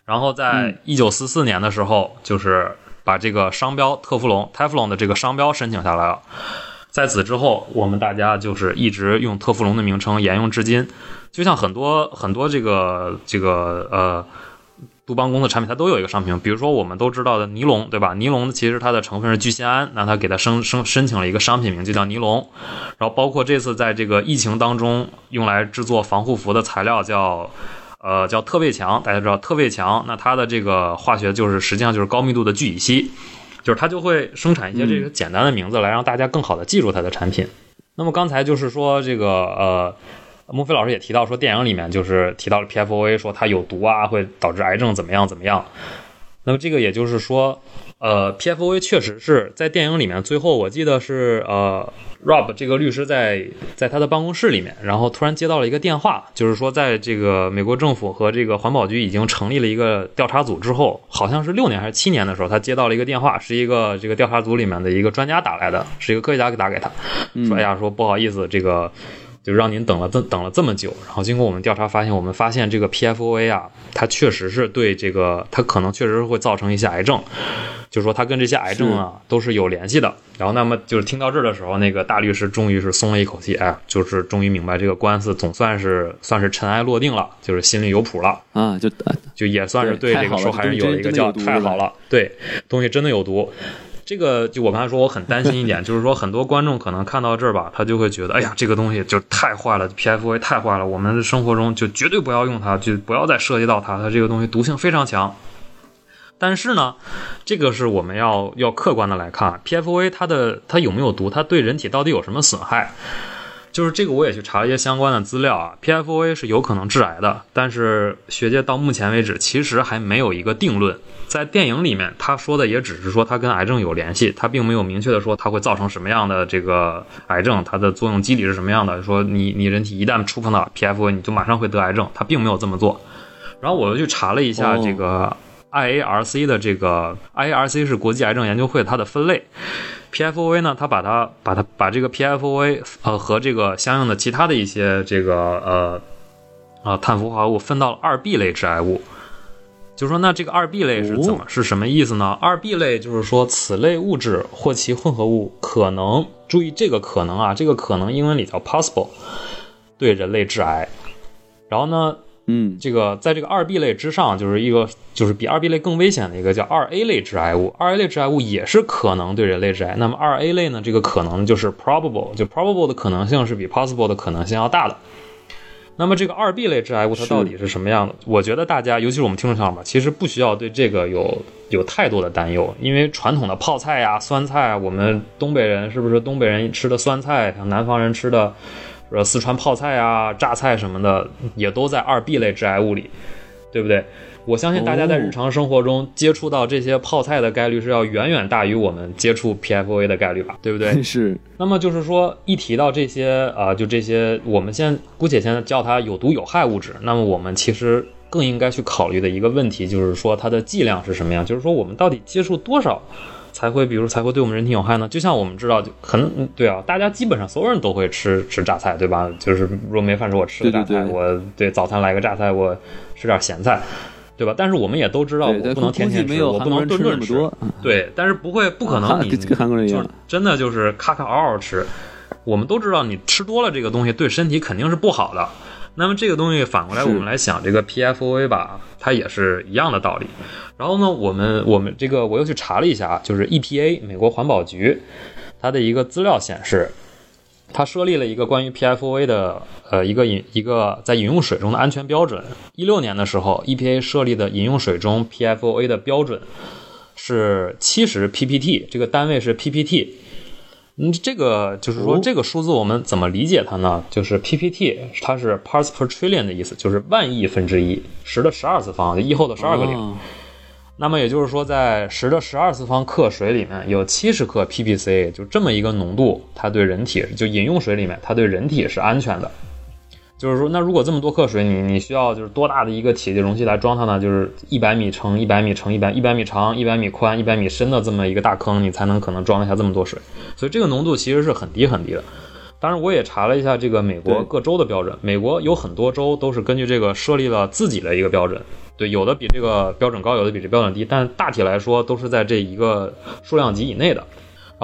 然后在一九四四年的时候，就是把这个商标特氟龙 Teflon 的这个商标申请下来了。在此之后，我们大家就是一直用特氟龙的名称沿用至今。就像很多很多这个这个呃，杜邦公司产品它都有一个商品，比如说我们都知道的尼龙，对吧？尼龙其实它的成分是聚酰胺，那它给它申申申请了一个商品名，就叫尼龙。然后包括这次在这个疫情当中用来制作防护服的材料叫。呃，叫特卫强，大家知道特卫强，那它的这个化学就是实际上就是高密度的聚乙烯，就是它就会生产一些这个简单的名字来让大家更好的记住它的产品。那么刚才就是说这个呃孟非老师也提到说，电影里面就是提到了 PFOA，说它有毒啊，会导致癌症怎么样怎么样。那么这个也就是说，呃，PFOA 确实是在电影里面最后，我记得是呃，Rob 这个律师在在他的办公室里面，然后突然接到了一个电话，就是说在这个美国政府和这个环保局已经成立了一个调查组之后，好像是六年还是七年的时候，他接到了一个电话，是一个这个调查组里面的一个专家打来的，是一个科学家给打给他，说哎呀，说不好意思，这个。就让您等了这等了这么久，然后经过我们调查发现，我们发现这个 PFOA 啊，它确实是对这个，它可能确实是会造成一些癌症，就是说它跟这些癌症啊都是有联系的。然后那么就是听到这儿的时候，那个大律师终于是松了一口气，哎，就是终于明白这个官司总算是算是尘埃落定了，就是心里有谱了啊，就就也算是对这个受害人有了一个叫太好了，对，东西真的有毒。这个就我刚才说，我很担心一点，*laughs* 就是说很多观众可能看到这儿吧，他就会觉得，哎呀，这个东西就太坏了，PFA 太坏了，我们生活中就绝对不要用它，就不要再涉及到它，它这个东西毒性非常强。但是呢，这个是我们要要客观的来看，PFA 它的它有没有毒，它对人体到底有什么损害？就是这个我也去查了一些相关的资料啊，PFOA 是有可能致癌的，但是学界到目前为止其实还没有一个定论。在电影里面，他说的也只是说它跟癌症有联系，他并没有明确的说它会造成什么样的这个癌症，它的作用机理是什么样的。说你你人体一旦触碰到 PFOA，你就马上会得癌症，他并没有这么做。然后我又去查了一下这个 IARC 的这个 IARC 是国际癌症研究会它的分类，PFOA 呢，它把它把它把这个 PFOA 呃和这个相应的其他的一些这个呃啊碳氟化合物分到了二 B 类致癌物。就说，那这个二 B 类是怎么是什么意思呢？二 B 类就是说，此类物质或其混合物可能，注意这个可能啊，这个可能英文里叫 possible，对人类致癌。然后呢，嗯，这个在这个二 B 类之上，就是一个就是比二 B 类更危险的一个叫二 A 类致癌物。二 A 类致癌物也是可能对人类致癌。那么二 A 类呢，这个可能就是 probable，就 probable 的可能性是比 possible 的可能性要大的。那么这个二 B 类致癌物它到底是什么样的？我觉得大家，尤其是我们听众小伙伴，其实不需要对这个有有太多的担忧，因为传统的泡菜呀、酸菜啊，我们东北人是不是东北人吃的酸菜，像南方人吃的，呃四川泡菜啊、榨菜什么的，也都在二 B 类致癌物里，对不对？我相信大家在日常生活中接触到这些泡菜的概率是要远远大于我们接触 PFOA 的概率吧，对不对？*laughs* 是。那么就是说，一提到这些啊，就这些，我们先姑且先叫它有毒有害物质。那么我们其实更应该去考虑的一个问题，就是说它的剂量是什么样？就是说我们到底接触多少才会，比如才会对我们人体有害呢？就像我们知道，就很对啊，大家基本上所有人都会吃吃榨菜，对吧？就是如果没饭吃，我吃个榨菜，我对早餐来个榨菜，我吃点咸菜。对吧？但是我们也都知道，我不能天天吃，我不能顿顿吃。对，但是不会，不可能，你跟韩国人一样，真的就是咔咔嗷嗷吃。我们都知道，你吃多了这个东西对身体肯定是不好的。那么这个东西反过来，我们来想这个 PFOA 吧，它也是一样的道理。然后呢，我们我们这个我又去查了一下，就是 EPA 美国环保局它的一个资料显示。它设立了一个关于 PFOA 的呃一个饮一个在饮用水中的安全标准。一六年的时候，EPA 设立的饮用水中 PFOA 的标准是七十 ppT，这个单位是 ppT。嗯，这个就是说这个数字我们怎么理解它呢？就是 ppT，它是 parts per trillion 的意思，就是万亿分之一，十的十二次方，就一后的十二个零。那么也就是说，在十的十二次方克水里面有七十克 ppc，就这么一个浓度，它对人体就饮用水里面，它对人体是安全的。就是说，那如果这么多克水，你你需要就是多大的一个体积容器来装它呢？就是一百米乘一百米乘一百一百米长、一百米宽、一百米深的这么一个大坑，你才能可能装得下这么多水。所以这个浓度其实是很低很低的。当然，我也查了一下这个美国各州的标准，美国有很多州都是根据这个设立了自己的一个标准。对，有的比这个标准高，有的比这标准低，但大体来说都是在这一个数量级以内的。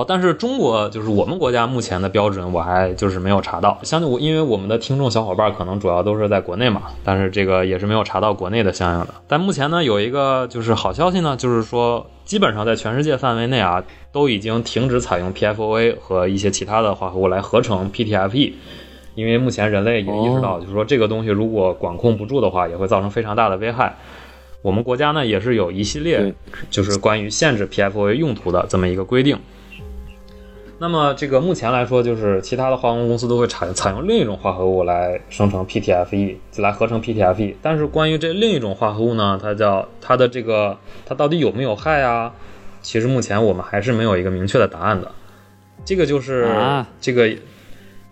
但是中国就是我们国家目前的标准，我还就是没有查到。相信我，因为我们的听众小伙伴可能主要都是在国内嘛，但是这个也是没有查到国内的相应的。但目前呢，有一个就是好消息呢，就是说基本上在全世界范围内啊，都已经停止采用 PFOA 和一些其他的化合物来合成 PTFE。因为目前人类也意识到，就是说这个东西如果管控不住的话，也会造成非常大的危害。我们国家呢也是有一系列，就是关于限制 PFOA 用途的这么一个规定。那么这个目前来说，就是其他的化工公司都会采采用另一种化合物来生成 PTFE，来合成 PTFE。但是关于这另一种化合物呢，它叫它的这个它到底有没有害啊？其实目前我们还是没有一个明确的答案的。这个就是、啊这个。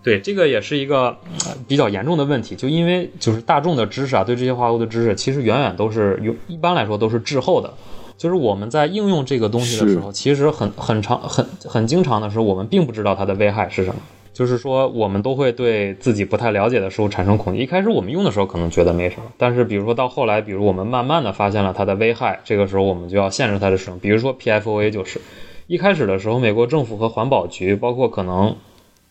对，这个也是一个呃比较严重的问题，就因为就是大众的知识啊，对这些化合物的知识，其实远远都是有，一般来说都是滞后的。就是我们在应用这个东西的时候，其实很很长很很经常的时候，我们并不知道它的危害是什么。就是说，我们都会对自己不太了解的事物产生恐惧。一开始我们用的时候可能觉得没什么，但是比如说到后来，比如我们慢慢的发现了它的危害，这个时候我们就要限制它的使用。比如说 PFOA 就是，一开始的时候，美国政府和环保局，包括可能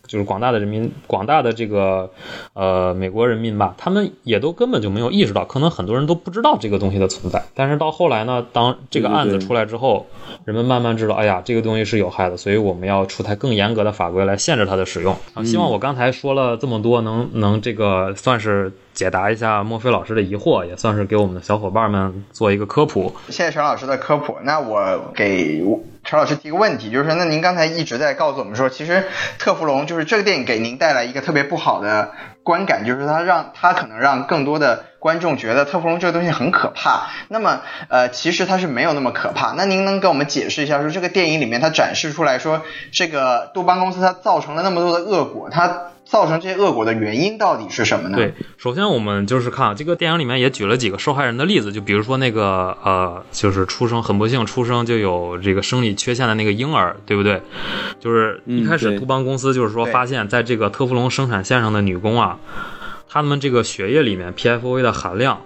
就是广大的人民，广大的这个呃美国人民吧，他们也都根本就没有意识到，可能很多人都不知道这个东西的存在。但是到后来呢，当这个案子出来之后，人们慢慢知道，哎呀，这个东西是有害的，所以我们要出台更严格的法规来限制它的使用。啊，希望我刚才说了这么多，能能这个算是解答一下墨菲老师的疑惑，也算是给我们的小伙伴们做一个科普。谢谢陈老师的科普。那我给陈老师提个问题，就是说，那您刚才一直在告诉我们说，其实特氟龙就是这个电影给您带来一个特别不好的观感，就是它让它可能让更多的观众觉得特氟龙这个东西很可怕。那么，呃，其实它是没有那么可怕。那您能给我们解释一下，说这个电影里面它展示出来说，这个杜邦公司它造成了那么多的恶果，它造成这些恶果的原因到底是什么呢？对，首先我们就是看啊，这个电影里面也举了几个受害人的例子，就比如说那个呃，就是出生很不幸出生就有这个生理缺陷的那个婴儿，对不对？就是一开始杜邦公司就是说发现，在这个特氟龙生产线上的女工啊，她们这个血液里面 PFOA 的含量。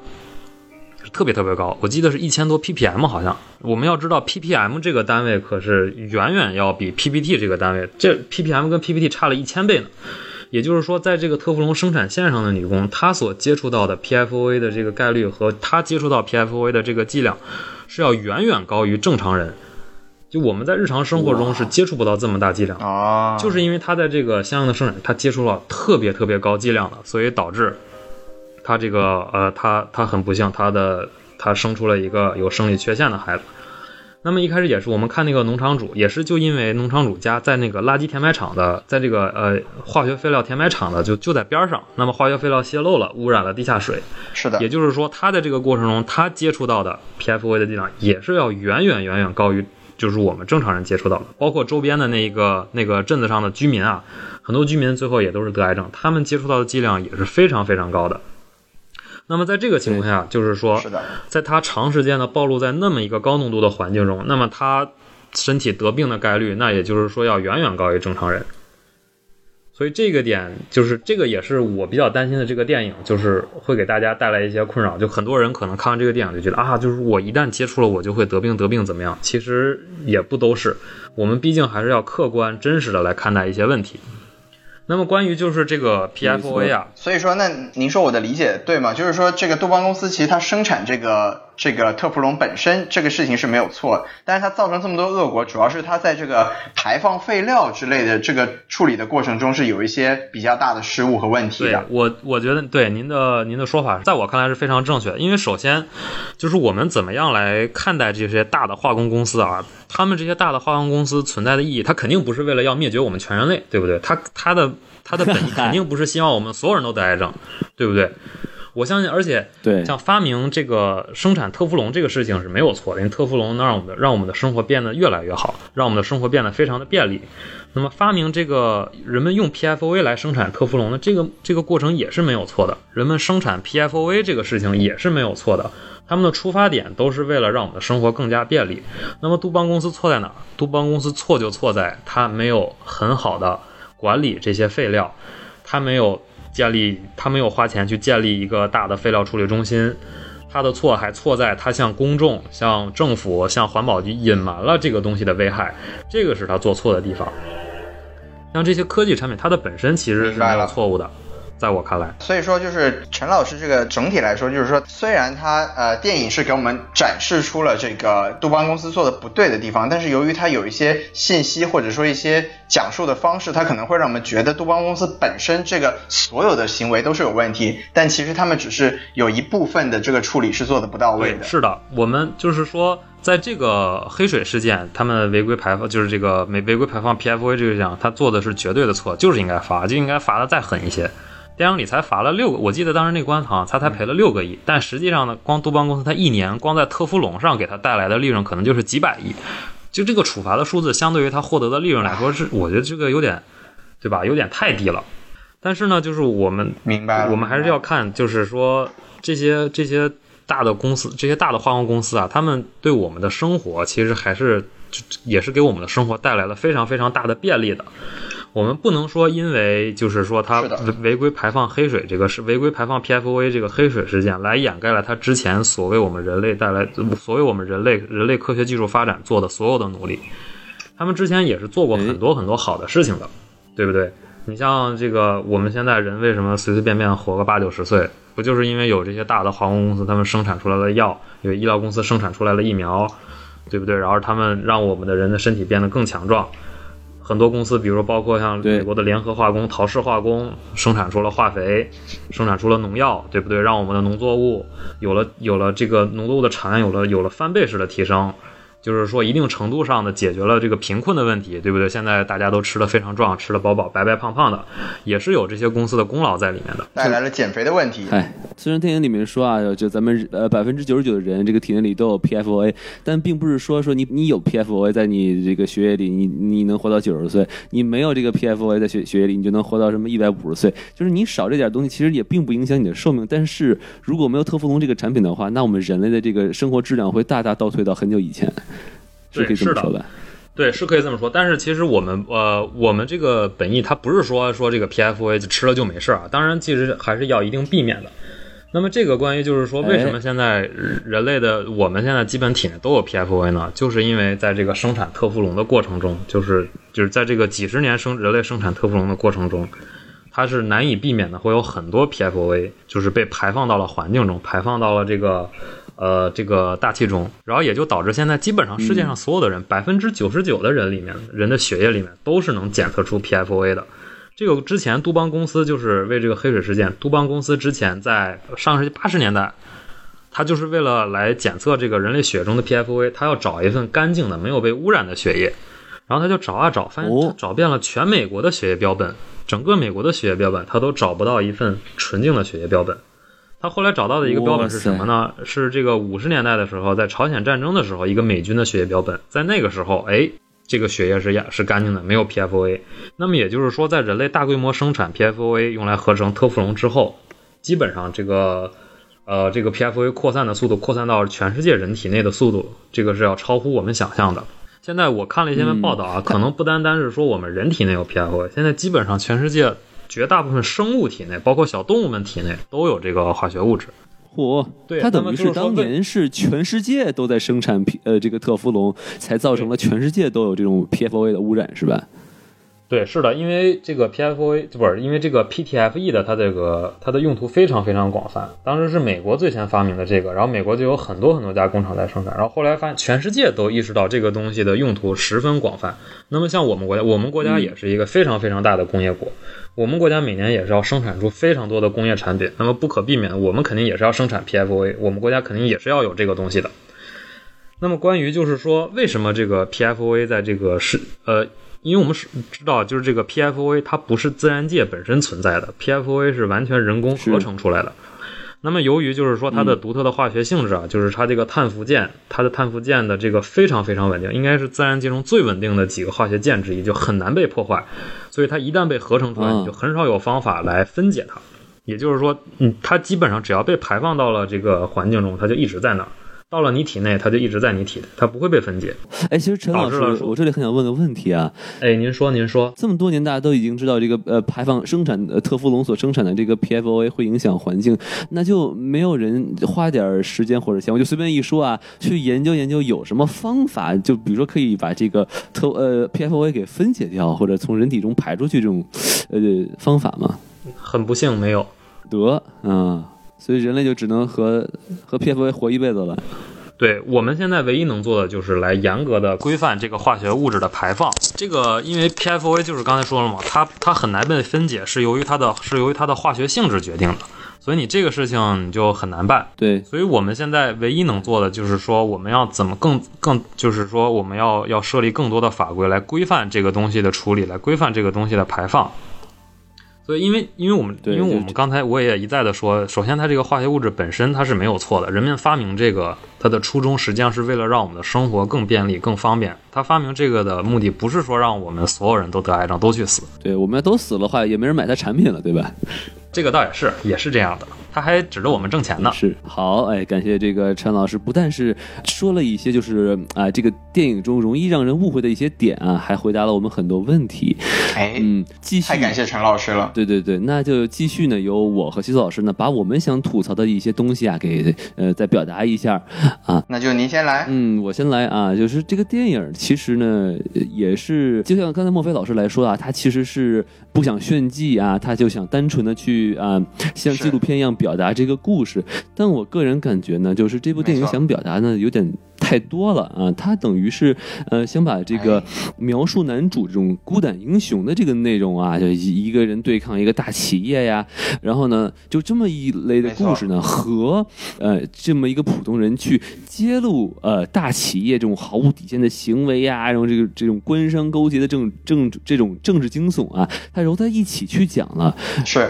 是特别特别高，我记得是一千多 ppm，好像。我们要知道 ppm 这个单位可是远远要比 ppt 这个单位，这 ppm 跟 ppt 差了一千倍呢。也就是说，在这个特氟龙生产线上的女工，她所接触到的 PFOA 的这个概率和她接触到 PFOA 的这个剂量，是要远远高于正常人。就我们在日常生活中是接触不到这么大剂量的，哦，就是因为她在这个相应的生产，她接触了特别特别高剂量的，所以导致她这个呃，她她很不幸，她的她生出了一个有生理缺陷的孩子。那么一开始也是我们看那个农场主，也是就因为农场主家在那个垃圾填埋场的，在这个呃化学废料填埋场的就就在边儿上，那么化学废料泄漏了，污染了地下水。是的也，就是说，他在这个过程中，他接触到的 PFOA 的剂量也是要远远远远高于就是我们正常人接触到的，包括周边的那个那个镇子上的居民啊，很多居民最后也都是得癌症，他们接触到的剂量也是非常非常高的。那么在这个情况下，就是说，是的，在他长时间的暴露在那么一个高浓度的环境中，那么他身体得病的概率，那也就是说要远远高于正常人。所以这个点就是这个也是我比较担心的。这个电影就是会给大家带来一些困扰，就很多人可能看完这个电影就觉得啊，就是我一旦接触了，我就会得病，得病怎么样？其实也不都是，我们毕竟还是要客观真实的来看待一些问题。那么关于就是这个 PFOA 啊，所以说，那您说我的理解对吗？就是说，这个杜邦公司其实它生产这个这个特氟龙本身这个事情是没有错，但是它造成这么多恶果，主要是它在这个排放废料之类的这个处理的过程中是有一些比较大的失误和问题对的。我，我觉得对您的您的说法，在我看来是非常正确的。因为首先，就是我们怎么样来看待这些大的化工公司啊？他们这些大的化工公司存在的意义，它肯定不是为了要灭绝我们全人类，对不对？它它的它的本意肯定不是希望我们所有人都得癌症，对不对？我相信，而且对像发明这个生产特氟龙这个事情是没有错的，因为特氟龙能让我们的让我们的生活变得越来越好，让我们的生活变得非常的便利。那么发明这个人们用 PFOA 来生产特氟龙的这个这个过程也是没有错的，人们生产 PFOA 这个事情也是没有错的。他们的出发点都是为了让我们的生活更加便利。那么杜邦公司错在哪儿？杜邦公司错就错在它没有很好的管理这些废料，它没有建立，他没有花钱去建立一个大的废料处理中心。他的错还错在他向公众、向政府、向环保局隐瞒了这个东西的危害，这个是他做错的地方。像这些科技产品，它的本身其实是没有错误的，在我看来。所以说，就是陈老师这个整体来说，就是说，虽然他呃电影是给我们展示出了这个杜邦公司做的不对的地方，但是由于他有一些信息或者说一些讲述的方式，他可能会让我们觉得杜邦公司本身这个所有的行为都是有问题，但其实他们只是有一部分的这个处理是做的不到位的。是的，我们就是说，在这个黑水事件，他们违规排放，就是这个没违规排放 PFOA 这个项，他做的是绝对的错，就是应该罚，就应该罚的再狠一些。电影里才罚了六个，我记得当时那官方他才赔了六个亿，但实际上呢，光杜邦公司他一年光在特氟龙上给他带来的利润可能就是几百亿，就这个处罚的数字相对于他获得的利润来说是，我觉得这个有点，对吧？有点太低了。但是呢，就是我们明白，我们还是要看，就是说这些这些大的公司，这些大的化工公司啊，他们对我们的生活其实还是也是给我们的生活带来了非常非常大的便利的。我们不能说因为就是说它违违规排放黑水这个是违规排放 PFOA 这个黑水事件来掩盖了它之前所谓我们人类带来所谓我们人类人类科学技术发展做的所有的努力。他们之前也是做过很多很多好的事情的，对不对？你像这个，我们现在人为什么随随便便活个八九十岁，不就是因为有这些大的航空公司，他们生产出来的药，有医疗公司生产出来的疫苗，对不对？然后他们让我们的人的身体变得更强壮。很多公司，比如说包括像美国的联合化工、陶氏化工，生产出了化肥，生产出了农药，对不对？让我们的农作物有了有了这个农作物的产量有了有了翻倍式的提升，就是说一定程度上的解决了这个贫困的问题，对不对？现在大家都吃的非常壮，吃的饱饱、白白胖胖的，也是有这些公司的功劳在里面的。带来了减肥的问题。哎，虽然电影里面说啊，就咱们呃百分之九十九的人这个体内里都有 PFOA，但并不是说说你你有 PFOA 在你这个血液里，你你能活到九十岁，你没有这个 PFOA 在血血液里，你就能活到什么一百五十岁。就是你少这点东西，其实也并不影响你的寿命。但是如果没有特氟龙这个产品的话，那我们人类的这个生活质量会大大倒退到很久以前，是对可以这么是的说吧？对，是可以这么说。但是其实我们呃，我们这个本意它不是说说这个 PFOA 就吃了就没事儿啊，当然其实还是要一定避免的。那么这个关于就是说，为什么现在人类的我们现在基本体内都有 PFOA 呢？就是因为在这个生产特氟龙的过程中，就是就是在这个几十年生人类生产特氟龙的过程中，它是难以避免的会有很多 PFOA 就是被排放到了环境中，排放到了这个呃这个大气中，然后也就导致现在基本上世界上所有的人百分之九十九的人里面，人的血液里面都是能检测出 PFOA 的。这个之前杜邦公司就是为这个黑水事件，杜邦公司之前在上世纪八十年代，他就是为了来检测这个人类血中的 PFOA，他要找一份干净的、没有被污染的血液，然后他就找啊找，发现找遍了全美国的血液标本，整个美国的血液标本，他都找不到一份纯净的血液标本。他后来找到的一个标本是什么呢？是这个五十年代的时候，在朝鲜战争的时候，一个美军的血液标本，在那个时候，哎，这个血液是呀是干净的，没有 PFOA。那么也就是说，在人类大规模生产 PFOA 用来合成特氟龙之后，基本上这个呃这个 PFOA 扩散的速度，扩散到全世界人体内的速度，这个是要超乎我们想象的。现在我看了一些报道啊，可能不单单是说我们人体内有 PFOA，现在基本上全世界绝大部分生物体内，包括小动物们体内都有这个化学物质。嚯，对它等于是当年是全世界都在生产 P 呃这个特氟龙，才造成了全世界都有这种 PFOA 的污染，是吧？对，是的，因为这个 PFOA 不是因为这个 PTFE 的它这个它的用途非常非常广泛，当时是美国最先发明的这个，然后美国就有很多很多家工厂在生产，然后后来发现全世界都意识到这个东西的用途十分广泛。那么像我们国家，我们国家也是一个非常非常大的工业国，我们国家每年也是要生产出非常多的工业产品，那么不可避免，我们肯定也是要生产 PFOA，我们国家肯定也是要有这个东西的。那么关于就是说，为什么这个 PFOA 在这个是呃，因为我们是知道，就是这个 PFOA 它不是自然界本身存在的，PFOA 是完全人工合成出来的。那么由于就是说它的独特的化学性质啊，就是它这个碳氟键，它的碳氟键的这个非常非常稳定，应该是自然界中最稳定的几个化学键之一，就很难被破坏。所以它一旦被合成出来，嗯你就很少有方法来分解它。也就是说，嗯，它基本上只要被排放到了这个环境中，它就一直在那儿。到了你体内，它就一直在你体内，它不会被分解。哎，其实陈老师我这里很想问个问题啊，哎，您说，您说，这么多年大家都已经知道这个呃排放生产呃特氟龙所生产的这个 PFOA 会影响环境，那就没有人花点时间或者钱，我就随便一说啊，去研究研究有什么方法，就比如说可以把这个特呃 PFOA 给分解掉，或者从人体中排出去这种呃方法吗？很不幸没有。得啊、所以人类就只能和和 PFOA 活一辈子了。对我们现在唯一能做的就是来严格的规范这个化学物质的排放。这个因为 PFOA 就是刚才说了嘛，它它很难被分解，是由于它的是由于它的化学性质决定的，所以你这个事情你就很难办。对，所以我们现在唯一能做的就是说，我们要怎么更更，就是说我们要要设立更多的法规来规范这个东西的处理，来规范这个东西的排放。所以，因为因为我们因为我们刚才我也一再的说，首先它这个化学物质本身它是没有错的，人们发明这个它的初衷实际上是为了让我们的生活更便利、更方便。他发明这个的目的不是说让我们所有人都得癌症都去死，对，我们要都死了的话，也没人买他产品了，对吧？这个倒也是也是这样的，他还指着我们挣钱呢。是好，哎，感谢这个陈老师，不但是说了一些就是啊、这个电影中容易让人误会的一些点啊，还回答了我们很多问题。哎，嗯，继续太感谢陈老师了。对对对，那就继续呢，由我和西索老师呢，把我们想吐槽的一些东西啊，给呃再表达一下啊。那就您先来。嗯，我先来啊，就是这个电影其实呢，呃也是就像刚才莫菲老师来说啊，他其实是不想炫技啊，他就想单纯的去啊，像纪录片一样表达这个故事。但我个人感觉呢，就是这部电影想表达呢，有点。太多了啊！他等于是，呃，想把这个哎。描述男主这种孤胆英雄的这个内容啊，就一一个人对抗一个大企业呀，然后呢，就这么一类的故事呢，和呃这么一个普通人去揭露呃大企业这种毫无底线的行为呀，然后这个这种官商勾结的这种政这种政治惊悚啊，他揉在一起去讲了，是，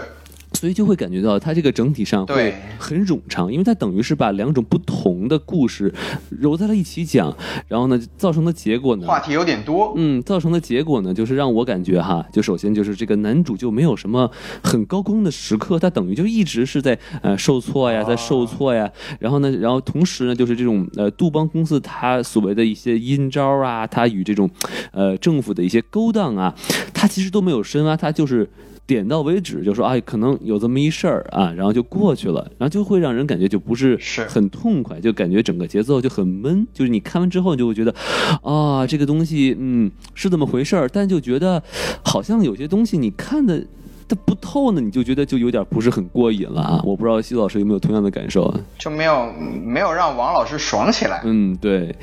所以就会感觉到它这个整体上会很冗长，因为它等于是把两种不同的故事揉在了一起讲，然后呢，造成的结果呢，话题有点多。嗯，造成的结果呢，就是让我感觉哈，就首先就是这个男主就没有什么很高光的时刻，他等于就一直是在呃受挫呀，在受挫呀，然后呢，然后同时呢，就是这种呃杜邦公司他所谓的一些阴招啊，他与这种呃政府的一些勾当啊，他其实都没有深挖，他就是。点到为止，就说哎，可能有这么一事儿啊，然后就过去了，然后就会让人感觉就不是是。很痛快，就感觉整个节奏就很闷。就是你看完之后，你就会觉得啊，这个东西嗯是这么回事儿，但就觉得好像有些东西你看的它不透呢，你就觉得就有点不是很过瘾了啊。我不知道西老师有没有同样的感受啊？就没有没有让王老师爽起来。嗯，对，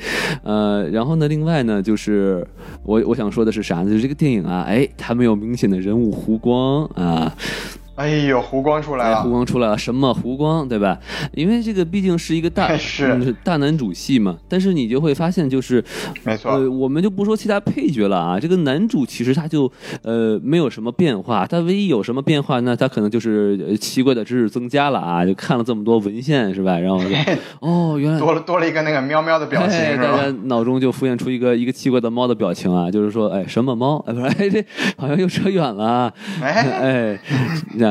呃，然后呢，另外呢，就是我我想说的是啥呢？就是这个电影啊，哎，它没有明显的人物弧光啊，哎呦，湖光出来了，光出来了，什么湖光，对吧？因为这个毕竟是一个大是嗯大男主戏嘛，但是你就会发现，就是没错呃，我们就不说其他配角了啊，这个男主其实他就呃没有什么变化，他唯一有什么变化呢？他可能就是呃奇怪的知识增加了啊，就看了这么多文献是吧？然后就哦，原来多了多了一个那个喵喵的表情哎，大家？脑中就浮现出一个一个奇怪的猫的表情啊，就是说，哎，什么猫？哎，不是，哎，这好像又扯远了啊。哎，*laughs* 哎，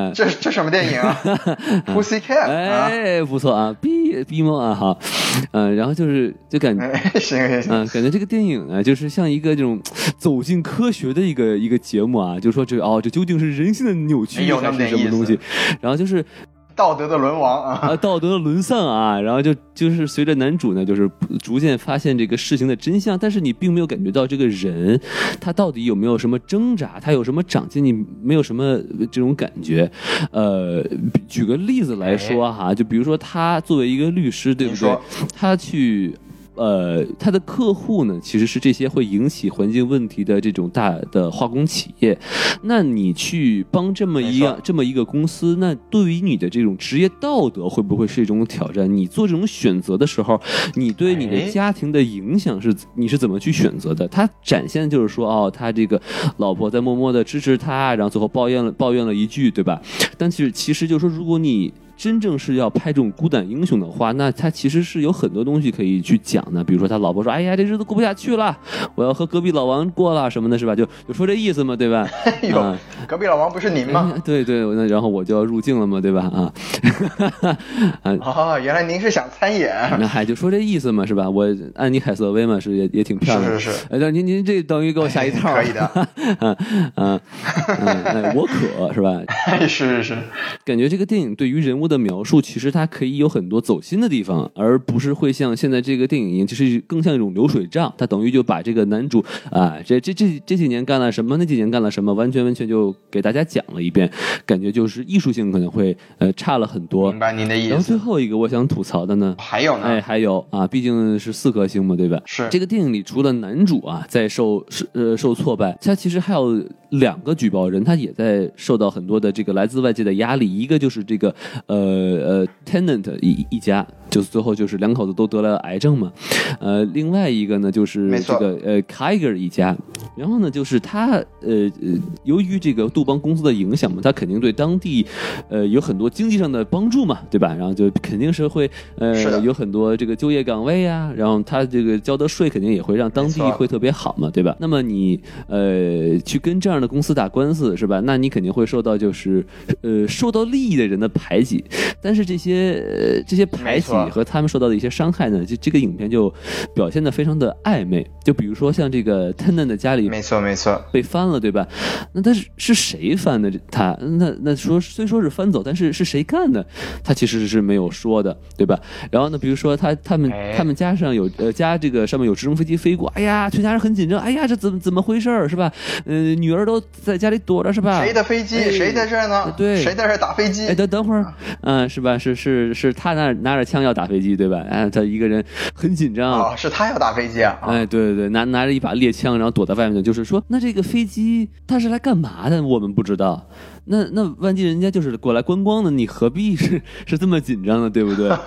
那这这什么电影啊？*laughs* Pussy Cat 啊？哎，不错啊，，B B 梦啊，好，嗯、然后就是就感觉。哎，行行行，嗯，感觉这个电影啊，就是像一个这种 *sniffs* 走进科学的一个一个节目啊，就说这哦，这究竟是人性的扭曲还是什么东西？然后就是道德的沦亡啊！啊，道德的沦丧啊，然后就就是随着男主呢，就是逐渐发现这个事情的真相，但是你并没有感觉到这个人他到底有没有什么挣扎，他有什么长进，你没有什么这种感觉。呃，举个例子来说哈，就比如说他作为一个律师，对不对？他去。呃，他的客户呢，其实是这些会引起环境问题的这种大的化工企业。那你去帮这么一样这么一个公司，那对于你的这种职业道德会不会是一种挑战？你做这种选择的时候，你对你的哎家庭的影响是你是怎么去选择的？他展现的就是说，哦，他这个老婆在默默的支持他，然后最后抱怨了抱怨了一句，对吧？但其实其实就是说，如果你真正是要拍这种孤胆英雄的话，那他其实是有很多东西可以去讲的。比如说他老婆说：“哎呀，这日子过不下去了，*laughs* 我要和隔壁老王过了什么的，是吧？”就 *laughs* 就说这意思嘛，对吧？哎呦啊，隔壁老王不是您吗？哎对对，那然后我就要入境了嘛，对吧？*laughs* 啊，哦，原来您是想参演，那还就说这意思嘛，是吧？我安妮海瑟薇嘛，是也也挺漂亮的。是是是哎，但您您这等于给我下一套，可以的，啊啊，嗯，哎，我可是吧？哎，是是是，感觉这个电影对于人物的描述，其实它可以有很多走心的地方，而不是会像现在这个电影一样，就是更像一种流水账。它等于就把这个男主啊，这这这这几年干了什么，那几年干了什么，完全完全就给大家讲了一遍，感觉就是艺术性可能会呃差了很多明。白您的意然后最。后一个我想吐槽的呢，还有呢？哎，还有啊，毕竟是四颗星嘛，对吧？是这个电影里，除了男主啊在受是呃受挫败，他其实还有两个举报人，他也在受到很多的这个来自外界的压力。一个就是这个呃呃呃 Tenant 一一家，就是最后就是两口子都得了癌症嘛。呃，另外一个呢就是这个呃 Kiger 一家，然后呢就是他呃呃由于这个杜邦公司的影响嘛，他肯定对当地呃有很多经济上的帮助嘛，对吧？然后就肯定是会呃是有很多这个就业岗位啊，然后他这个交的税肯定也会让当地会特别好嘛，对吧？那么你呃去跟这样的公司打官司是吧？那你肯定会受到就是呃受到利益的人的排挤，但是这些呃这些排挤和他们受到的一些伤害呢，就这个影片就表现的非常的暧昧。就比如说像这个 Tenant 的家里没错没错，被翻了，对吧？那他是是谁翻的？他那那说虽说是翻走，但是是谁干的？他其实是没有说的，对吧？然后呢，比如说他他们哎他们家上有呃家这个上面有直升飞机飞过，哎呀，全家人很紧张，哎呀，这怎么怎么回事儿是吧？嗯、女儿都在家里躲着是吧？谁的飞机？哎谁在这儿呢？对谁在这儿打飞机？哎，等等会儿，嗯、是吧？是是是他拿拿着枪要打飞机，对吧？哎，他一个人很紧张。哦，是他要打飞机啊！啊哎，对对对，拿拿着一把猎枪，然后躲在外面，就是说，那这个飞机他是来干嘛的？我们不知道。那那万一人家就是过来观光的，你何必是 *laughs* 是这么紧张呢？对不对？*laughs*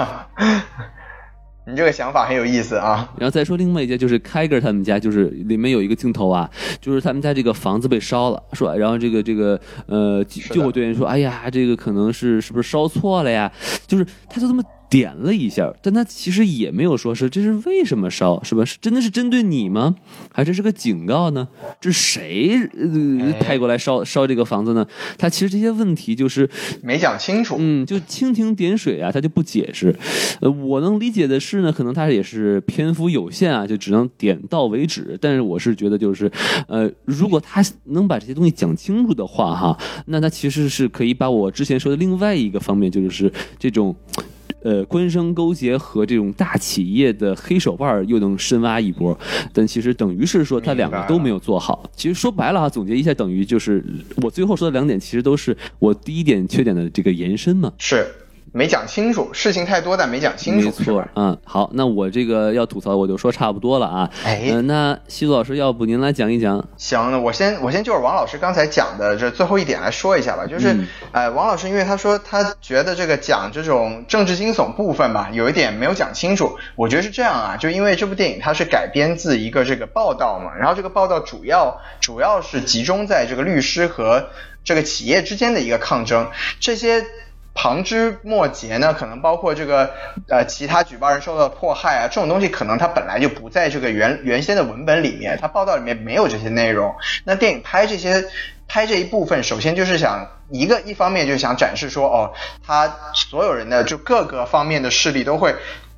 你这个想法很有意思啊。然后再说另外一家，就是开格他们家，就是里面有一个镜头啊，就是他们家这个房子被烧了，说，然后这个这个呃救火队员说，哎呀，这个可能是是不是烧错了呀？就是他就这么点了一下，但他其实也没有说是这是为什么烧，是吧？是真的是针对你吗？还是是个警告呢？这谁呃哎派过来烧烧这个房子呢？他其实这些问题就是没讲清楚。嗯，就蜻蜓点水啊，他就不解释。呃，我能理解的是呢，可能他也是篇幅有限啊，就只能点到为止。但是我是觉得，就是呃，如果他能把这些东西讲清楚的话，哈，那他其实是可以把我之前说的另外一个方面，就是这种。呃，官商勾结和这种大企业的黑手腕儿又能深挖一波，但其实等于是说他两个都没有做好。其实说白了啊，总结一下，等于就是我最后说的两点，其实都是我第一点缺点的这个延伸嘛。是没讲清楚，事情太多但没讲清楚，没错嗯，好，那我这个要吐槽我就说差不多了啊。哎呃那西子老师，要不您来讲一讲？行，那我先我先就是王老师刚才讲的这最后一点来说一下吧，就是、嗯呃，王老师因为他说他觉得这个讲这种政治惊悚部分吧，有一点没有讲清楚。我觉得是这样啊，就因为这部电影它是改编自一个这个报道嘛，然后这个报道主要主要是集中在这个律师和这个企业之间的一个抗争，这些。旁枝末节呢，可能包括这个呃其他举报人受到的迫害啊，这种东西可能它本来就不在这个原原先的文本里面，它报道里面没有这些内容。那电影拍这些拍这一部分，首先就是想一个一方面就是想展示说，哦，他所有人的就各个方面的势力都会。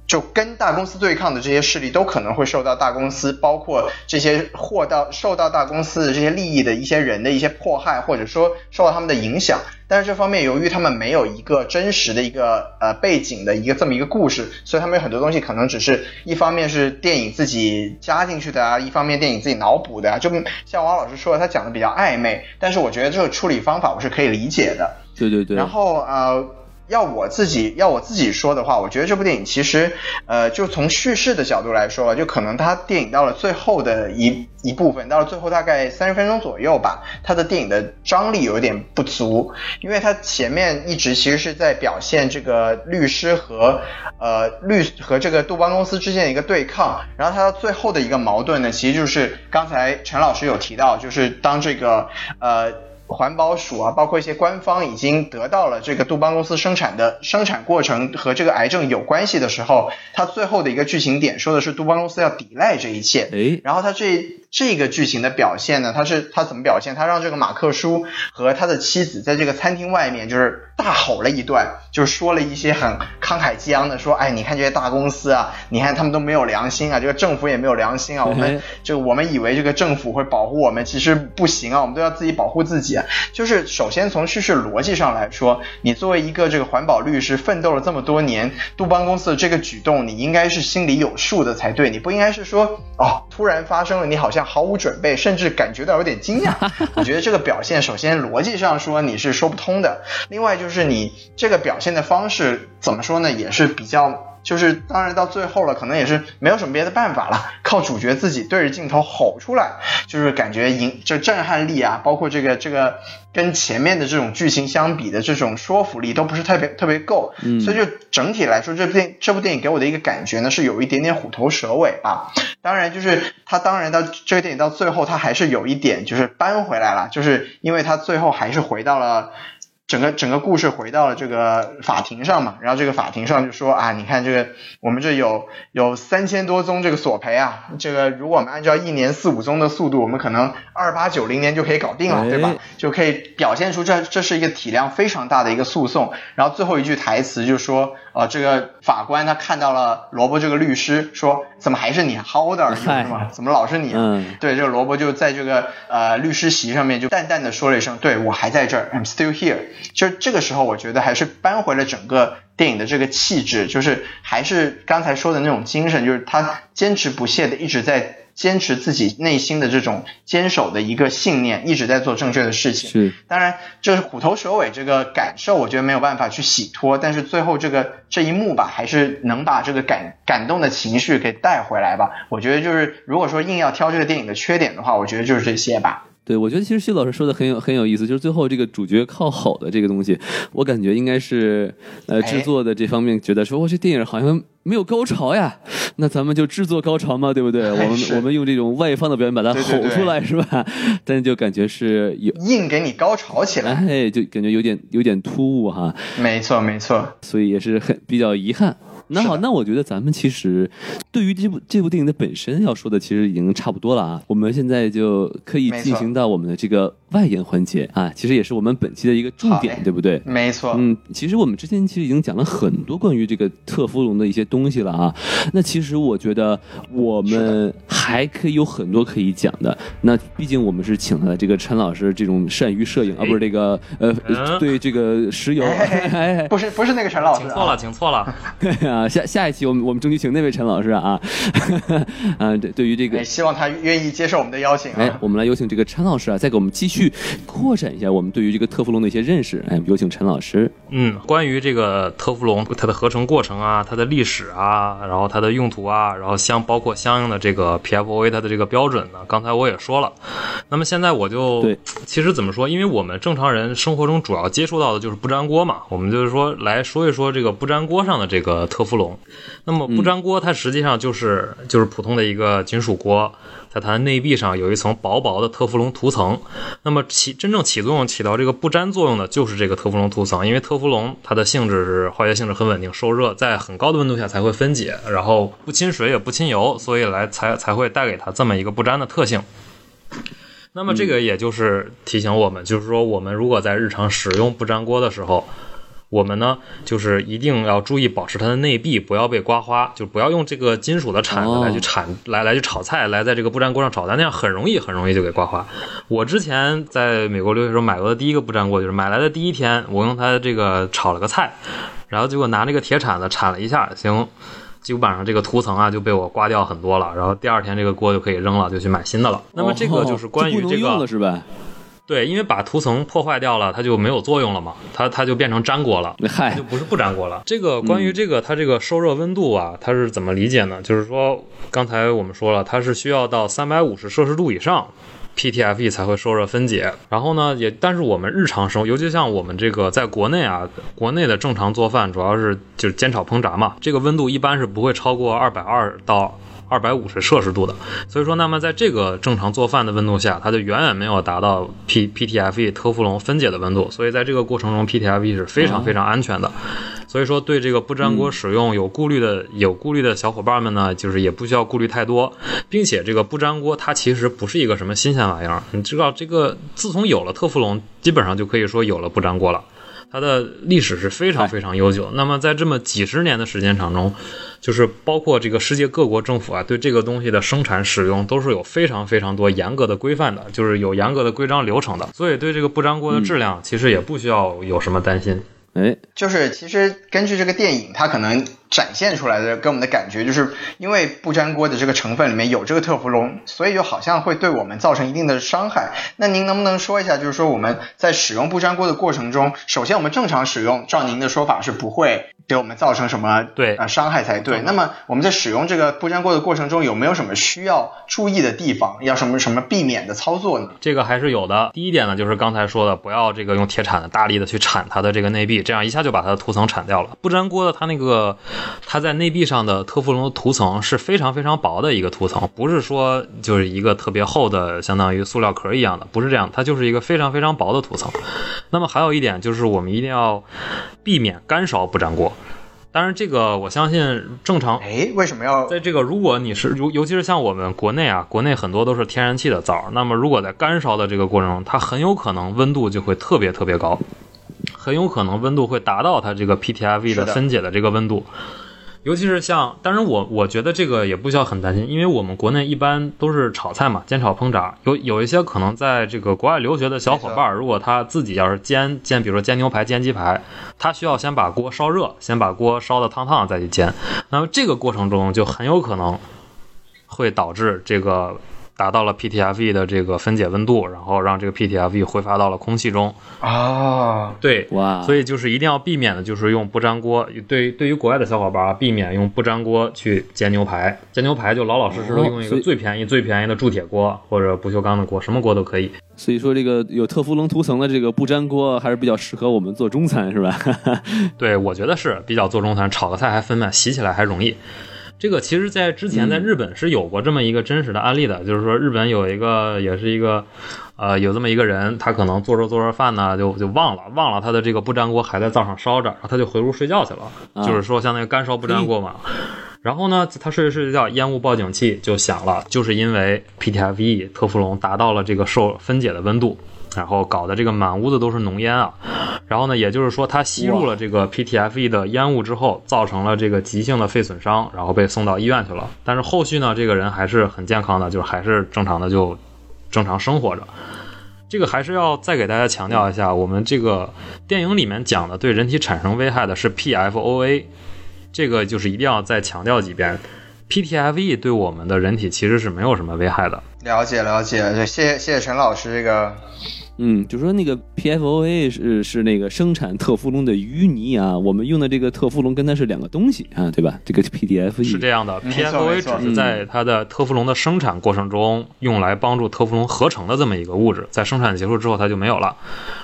就跟大公司对抗的这些势力都可能会受到大公司，包括这些获到受到大公司的这些利益的一些人的一些迫害，或者说受到他们的影响。但是这方面由于他们没有一个真实的一个呃背景的一个这么一个故事，所以他们有很多东西可能只是一方面是电影自己加进去的啊，一方面电影自己脑补的啊。就像王老师说的，他讲的比较暧昧，但是我觉得这个处理方法我是可以理解的。对对对。然后呃，要我自己要我自己说的话，我觉得这部电影其实呃，就从叙事的角度来说，就可能它电影到了最后的一一部分，到了最后大概三十分钟左右吧，它的电影的张力有点不足，因为它前面一直其实是在表现这个律师和呃律和这个杜邦公司之间的一个对抗，然后它到最后的一个矛盾呢，其实就是刚才陈老师有提到，就是当这个呃。环保署啊，包括一些官方已经得到了这个杜邦公司生产的生产过程和这个癌症有关系的时候，它最后的一个剧情点说的是杜邦公司要抵赖这一切。哎，然后它这这个剧情的表现呢，它是它怎么表现？它让这个马克叔和他的妻子在这个餐厅外面就是大吼了一段，就是说了一些很慷慨激昂的说，哎，你看这些大公司啊，你看他们都没有良心啊，这个政府也没有良心啊，我们就我们以为这个政府会保护我们，其实不行啊，我们都要自己保护自己。就是首先从叙事逻辑上来说，你作为一个这个环保律师，奋斗了这么多年，杜邦公司的这个举动，你应该是心里有数的才对，你不应该是说哦，突然发生了，你好像。毫无准备，甚至感觉到有点惊讶。我觉得这个表现，首先逻辑上说你是说不通的。另外就是你这个表现的方式，怎么说呢，也是比较。就是当然到最后了，可能也是没有什么别的办法了，靠主角自己对着镜头吼出来，就是感觉赢这震撼力啊，包括这个这个跟前面的这种剧情相比的这种说服力都不是特别特别够，嗯，所以就整体来说，这部电这部电影给我的一个感觉呢，是有一点点虎头蛇尾吧。当然就是他当然到这个电影到最后，他还是有一点就是扳回来了，就是因为他最后还是回到了。整个整个故事回到了这个法庭上嘛，然后这个法庭上就说啊，你看这个我们这有有三千多宗这个索赔啊，这个如果我们按照一年四五宗的速度，我们可能二八九零年就可以搞定了，对吧？就可以表现出这这是一个体量非常大的一个诉讼。然后最后一句台词就说，呃，这个法官他看到了萝卜这个律师，说怎么还是你，How old are you 是吗？怎么老是你啊？对，这个萝卜就在这个呃律师席上面就淡淡的说了一声，对我还在这儿，I'm still here。就这个时候，我觉得还是扳回了整个电影的这个气质，就是还是刚才说的那种精神，就是他坚持不懈的一直在坚持自己内心的这种坚守的一个信念，一直在做正确的事情。是，当然这是虎头蛇尾这个感受，我觉得没有办法去洗脱，但是最后这个这一幕吧，还是能把这个感感动的情绪给带回来吧。我觉得就是如果说硬要挑这个电影的缺点的话，我觉得就是这些吧。对，我觉得其实徐老师说的很有很有意思，就是最后这个主角靠吼的这个东西，我感觉应该是呃制作的这方面觉得说，我这电影好像没有高潮呀，那咱们就制作高潮嘛，对不对？我们我们用这种外放的表演把它吼出来是吧？*laughs* 但就感觉是有硬给你高潮起来，哎，就感觉有点有点突兀哈。没错没错，所以也是很比较遗憾。那好，那我觉得咱们其实对于这部这部电影的本身要说的，其实已经差不多了啊。我们现在就可以进行到我们的这个外延环节啊，其实也是我们本期的一个重点，对不对？没错。嗯，其实我们之前其实已经讲了很多关于这个特氟龙的一些东西了啊。那其实我觉得我们还可以有很多可以讲的。那毕竟我们是请了这个陈老师这种善于摄影啊，不是这个呃，对这个石油，不是不是那个陈老师，请错了，请错了。*laughs* 啊，下下一期我们我们争取请那位陈老师啊，*laughs* 啊，对，对于这个，希望他愿意接受我们的邀请。哎，我们来有请这个陈老师啊，再给我们继续扩展一下我们对于这个特氟龙的一些认识。哎，有请陈老师。嗯，关于这个特氟龙它的合成过程啊，它的历史啊，然后它的用途啊，然后相包括相应的这个 PFOA 它的这个标准呢，刚才我也说了。那么现在我就，其实怎么说？因为我们正常人生活中主要接触到的就是不粘锅嘛，我们就是说来说一说这个不粘锅上的这个特。氟龙，那么不粘锅它实际上就是就是普通的一个金属锅，在它的内壁上有一层薄薄的特氟龙涂层。那么起真正起作用起到这个不粘作用的就是这个特氟龙涂层，因为特氟龙它的性质是化学性质很稳定，受热在很高的温度下才会分解，然后不亲水也不亲油，所以来才才会带给它这么一个不粘的特性。那么这个也就是提醒我们，就是说我们如果在日常使用不粘锅的时候。我们呢，就是一定要注意保持它的内壁不要被刮花，就不要用这个金属的铲子来去铲，来来去炒菜，来在这个不粘锅上炒菜，那样很容易很容易就给刮花。我之前在美国留学时候买过的第一个不粘锅，就是买来的第一天，我用它这个炒了个菜，然后结果拿那个铁铲子铲了一下，行，基本上这个涂层啊就被我刮掉很多了。然后第二天这个锅就可以扔了，就去买新的了。那么这个就是关于这个是吧？对，因为把涂层破坏掉了，它就没有作用了嘛，它它就变成粘锅了，它就不是不粘锅了。这个关于这个它这个受热温度啊，它是怎么理解呢？就是说刚才我们说了，它是需要到三百五十摄氏度以上，PTFE 才会受热分解。然后呢，也但是我们日常生活，尤其像我们这个在国内啊，国内的正常做饭主要是就是煎炒烹炸嘛，这个温度一般是不会超过二百二到。二百五十摄氏度的。所以说，那么在这个正常做饭的温度下，它就远远没有达到 P PTFE 特氟龙分解的温度。所以在这个过程中，PTFE 是非常非常安全的。所以说，对这个不粘锅使用有顾虑的、有顾虑的小伙伴们呢，就是也不需要顾虑太多，并且这个不粘锅它其实不是一个什么新鲜玩意儿。你知道，这个自从有了特氟龙，基本上就可以说有了不粘锅了。它的历史是非常非常悠久。那么在这么几十年的时间长中，就是包括这个世界各国政府啊，对这个东西的生产使用都是有非常非常多严格的规范的，就是有严格的规章流程的。所以对这个不粘锅的质量，其实也不需要有什么担心。哎，就是其实根据这个电影，它可能展现出来的给我们的感觉，就是因为不粘锅的这个成分里面有这个特氟龙，所以就好像会对我们造成一定的伤害。那您能不能说一下，就是说我们在使用不粘锅的过程中，首先我们正常使用，照您的说法是不会给我们造成什么对呃伤害才对。那么我们在使用这个不粘锅的过程中，有没有什么需要注意的地方，要什么什么避免的操作呢？这个还是有的。第一点呢，就是刚才说的，不要这个用铁铲子大力的去铲它的这个内壁，这样一下就把它的涂层铲掉了。不粘锅的它那个它在内壁上的特氟龙的涂层是非常非常薄的一个涂层，不是说就是一个特别厚的，相当于塑料壳一样的，不是这样，它就是一个非常非常薄的涂层。那么还有一点就是，我们一定要避免干烧不粘锅。当然，这个我相信正常哎，为什么要在这个，如果你是尤尤其是像我们国内啊，国内很多都是天然气的灶，那么如果在干烧的这个过程中，它很有可能温度就会特别特别高，很有可能温度会达到它这个 PTFE 的的。分解的这个温度。尤其是像，当然我我觉得这个也不需要很担心，因为我们国内一般都是炒菜嘛，煎炒烹炸，有有一些可能在这个国外留学的小伙伴儿，如果他自己要是煎煎，比如说煎牛排、煎鸡排，他需要先把锅烧热，先把锅烧的烫烫再去煎，那么这个过程中就很有可能会导致这个达到了 PTFE 的这个分解温度，然后让这个 PTFE 挥发到了空气中。啊？对，哇，所以就是一定要避免的，就是用不粘锅。对，对于国外的小伙伴啊，避免用不粘锅去煎牛排。煎牛排就老老实实的哦用一个最便宜、最便宜的铸铁锅或者不锈钢的锅，什么锅都可以。所以说这个有特氟龙涂层的这个不粘锅还是比较适合我们做中餐，是吧？对，我觉得是比较做中餐，炒个菜还分呢，洗起来还容易。这个其实，在之前在日本是有过这么一个真实的案例的，就是说日本有一个也是一个，呃，有这么一个人，他可能做着做着饭呢，就就忘了忘了他的这个不粘锅还在灶上烧着，然后他就回屋睡觉去了，啊就是说像那个干烧不粘锅嘛。*laughs* 然后呢，他睡着睡着觉，烟雾报警器就响了，就是因为 PTFE 特氟龙达到了这个受分解的温度，然后搞得这个满屋子都是浓烟啊。然后呢，也就是说，他吸入了这个 PTFE 的烟雾之后，造成了这个急性的肺损伤，然后被送到医院去了。但是后续呢，这个人还是很健康的，就是还是正常的就正常生活着。这个还是要再给大家强调一下，我们这个电影里面讲的对人体产生危害的是 PFOA，这个就是一定要再强调几遍。PTFE 对我们的人体其实是没有什么危害的。了解了解，对，谢谢谢谢陈老师这个嗯，就说那个 PFOA 是是那个生产特氟龙的淤泥啊，我们用的这个特氟龙跟它是两个东西啊，对吧？这个 PDFE 是这样的，PFOA 只是在它的特氟龙的生产过程中用来帮助特氟龙合成的这么一个物质，在生产结束之后它就没有了。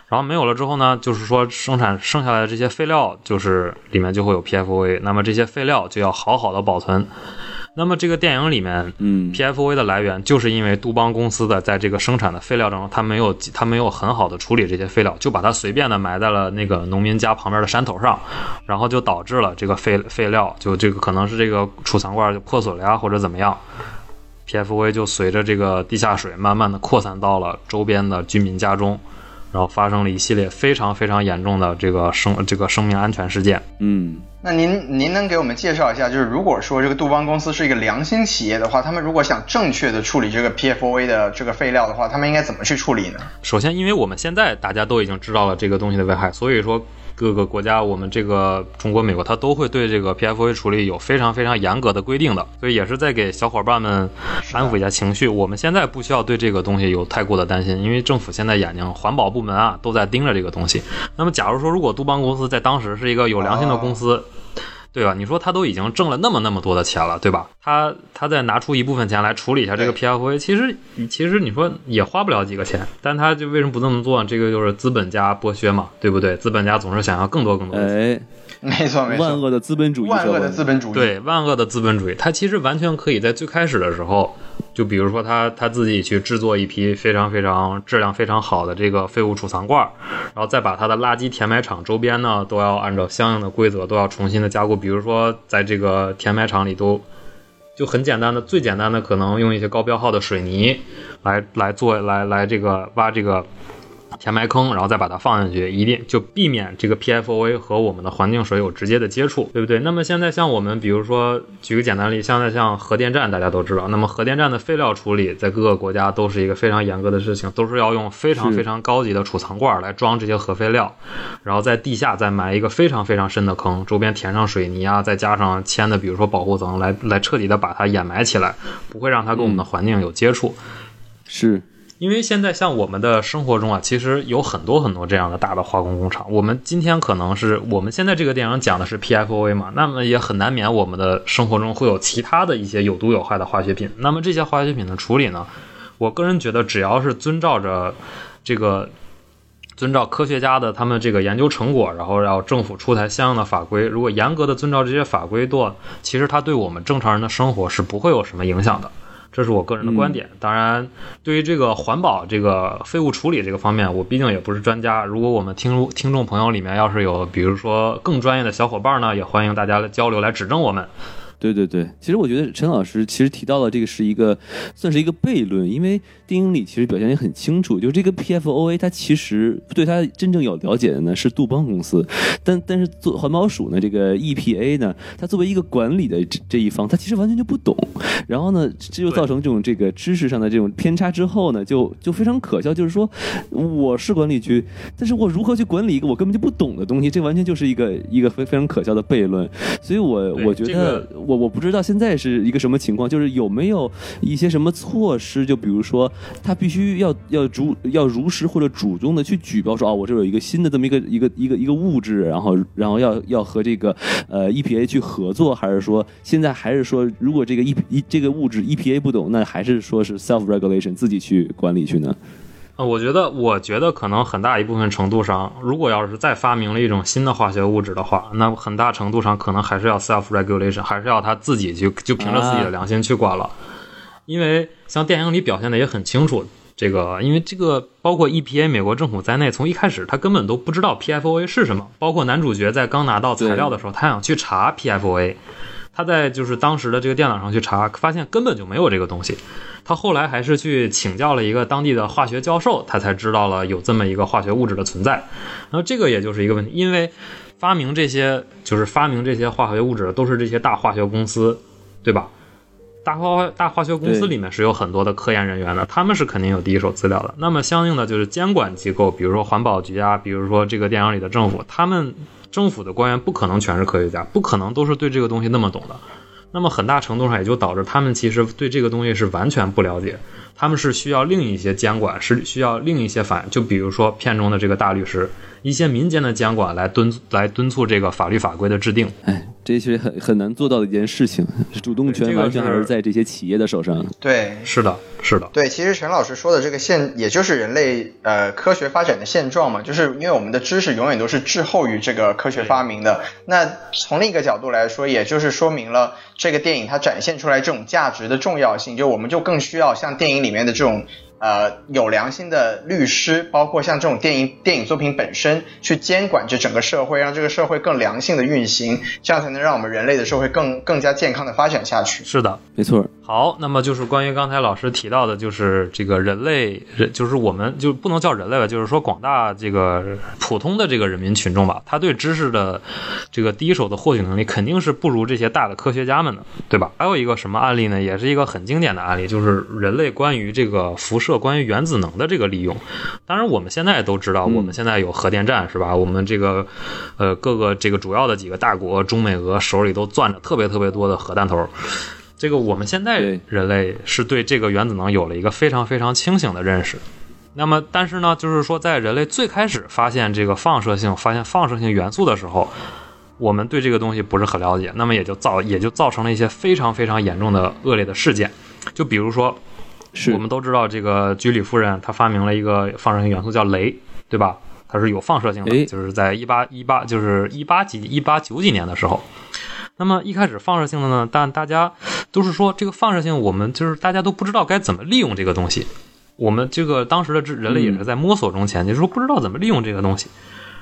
然后没有了之后呢，就是说生产剩下来的这些废料，就是里面就会有 PFOA，那么这些废料就要好好的保存。那么这个电影里面，嗯 PFOA 的来源就是因为杜邦公司的在这个生产的废料中，它没有它没有很好的处理这些废料，就把它随便的埋在了那个农民家旁边的山头上，然后就导致了这个废废料就这个可能是这个储藏罐就破损了呀，或者怎么样。PFOA 就随着这个地下水慢慢的扩散到了周边的居民家中，然后发生了一系列非常非常严重的这个生这个生命安全事件。嗯，那您您能给我们介绍一下，就是如果说这个杜邦公司是一个良心企业的话，他们如果想正确的处理这个 PFOA 的这个废料的话，他们应该怎么去处理呢？首先，因为我们现在大家都已经知道了这个东西的危害，所以说各个国家，我们这个中国、美国，它都会对这个 PFOA 处理有非常非常严格的规定的。所以也是在给小伙伴们安抚一下情绪。我们现在不需要对这个东西有太过的担心，因为政府现在眼睛、环保部门啊都在盯着这个东西。那么，假如说如果杜邦公司在当时是一个有良心的公司，对吧？你说他都已经挣了那么那么多的钱了，对吧？他他再拿出一部分钱来处理一下这个对 PFOA，其实其实你说也花不了几个钱，但他就为什么不这么做？这个就是资本家剥削嘛，对不对？资本家总是想要更多更多的钱。哎，*laughs* 没错没错，万恶的资本主义，万恶的资本主义，对，万恶的资本主义，他其实完全可以在最开始的时候，就比如说他他自己去制作一批非常非常质量非常好的这个废物储藏罐，然后再把它的垃圾填埋场周边呢，都要按照相应的规则都要重新的加固，比如说在这个填埋场里都。就很简单的，最简单的可能用一些高标号的水泥来来做，来来这个挖这个。填埋坑，然后再把它放进去，一定就避免这个 PFOA 和我们的环境水有直接的接触，对不对？那么现在像我们，比如说举个简单例，现在像核电站，大家都知道，那么核电站的废料处理在各个国家都是一个非常严格的事情，都是要用非常非常高级的储藏罐来装这些核废料，然后在地下再埋一个非常非常深的坑，周边填上水泥啊，再加上铅的，比如说保护层，来来彻底的把它掩埋起来，不会让它跟我们的环境有接触，是。因为现在像我们的生活中啊，其实有很多很多这样的大的化工工厂。我们今天可能是我们现在这个电影讲的是 PFOA 嘛，那么也很难免我们的生活中会有其他的一些有毒有害的化学品。那么这些化学品的处理呢，我个人觉得只要是遵照着这个遵照科学家的他们这个研究成果，然后让政府出台相应的法规，如果严格的遵照这些法规做，其实它对我们正常人的生活是不会有什么影响的。这是我个人的观点。当然，对于这个环保、这个废物处理这个方面，我毕竟也不是专家。如果我们听听众朋友里面要是有，比如说更专业的小伙伴呢，也欢迎大家来交流，来指正我们。对对对，其实我觉得陈老师其实提到了这个是一个算是一个悖论，因为电影里其实表现也很清楚，就是这个 PFOA 它其实对它真正有了解的呢是杜邦公司，但但是做环保署呢这个 EPA 呢，它作为一个管理的这这一方，它其实完全就不懂，然后呢这就造成这种这个知识上的这种偏差之后呢，就就非常可笑，就是说我是管理局，但是我如何去管理一个我根本就不懂的东西，这完全就是一个一个非非常可笑的悖论，所以我我觉得。我我不知道现在是一个什么情况，就是有没有一些什么措施？就比如说，他必须要要主要如实或者主动的去举报说，哦，我这有一个新的这么一个一个一个一个物质，然后然后要要和这个呃 EPA 去合作，还是说现在还是说，如果这个 ep 一这个物质 EPA 不懂，那还是说是 self regulation 自己去管理去呢？我觉得，我觉得可能很大一部分程度上，如果要是再发明了一种新的化学物质的话，那很大程度上可能还是要 self regulation，还是要他自己去就凭着自己的良心去管了。因为像电影里表现的也很清楚，这个因为这个包括 EPA 美国政府在内，从一开始他根本都不知道 PFOA 是什么。包括男主角在刚拿到材料的时候，他想去查 PFOA，他在就是当时的这个电脑上去查，发现根本就没有这个东西。他后来还是去请教了一个当地的化学教授，他才知道了有这么一个化学物质的存在。那这个也就是一个问题，因为发明这些就是发明这些化学物质的都是这些大化学公司，对吧？大化大化学公司里面是有很多的科研人员的，他们是肯定有第一手资料的。那么相应的就是监管机构，比如说环保局啊，比如说这个电影里的政府，他们政府的官员不可能全是科学家，不可能都是对这个东西那么懂的。那么很大程度上也就导致他们其实对这个东西是完全不了解，他们是需要另一些监管，是需要另一些反，就比如说片中的这个大律师。一些民间的监管来敦来敦促这个法律法规的制定，哎，这是很很难做到的一件事情，主动权完全还是在这些企业的手上。对，是的，是的。对，其实陈老师说的这个现，也就是人类呃科学发展的现状嘛，就是因为我们的知识永远都是滞后于这个科学发明的。那从另一个角度来说，也就是说明了这个电影它展现出来这种价值的重要性，就我们就更需要像电影里面的这种。呃，有良心的律师，包括像这种电影电影作品本身，去监管这整个社会，让这个社会更良性的运行，这样才能让我们人类的社会更更加健康的发展下去。是的，没错。好，那么就是关于刚才老师提到的，就是这个人类，人就是我们就不能叫人类吧，就是说广大这个普通的这个人民群众吧，他对知识的这个第一手的获取能力肯定是不如这些大的科学家们的，对吧？还有一个什么案例呢？也是一个很经典的案例，就是人类关于这个辐射。关于原子能的这个利用，当然我们现在都知道，我们现在有核电站是吧？我们这个呃各个这个主要的几个大国，中美俄手里都攥着特别特别多的核弹头。这个我们现在人类是对这个原子能有了一个非常非常清醒的认识。那么，但是呢，就是说在人类最开始发现这个放射性、发现放射性元素的时候，我们对这个东西不是很了解，那么也就造也就造成了一些非常非常严重的恶劣的事件，就比如说。是我们都知道，这个居里夫人她发明了一个放射性元素叫镭，对吧？它是有放射性哎的，就是在一八一八就是一八几一八九几年的时候。那么一开始放射性的呢，但大家都是说这个放射性，我们就是大家都不知道该怎么利用这个东西。我们这个当时的人类也是在摸索中前进，就是说不知道怎么利用这个东西。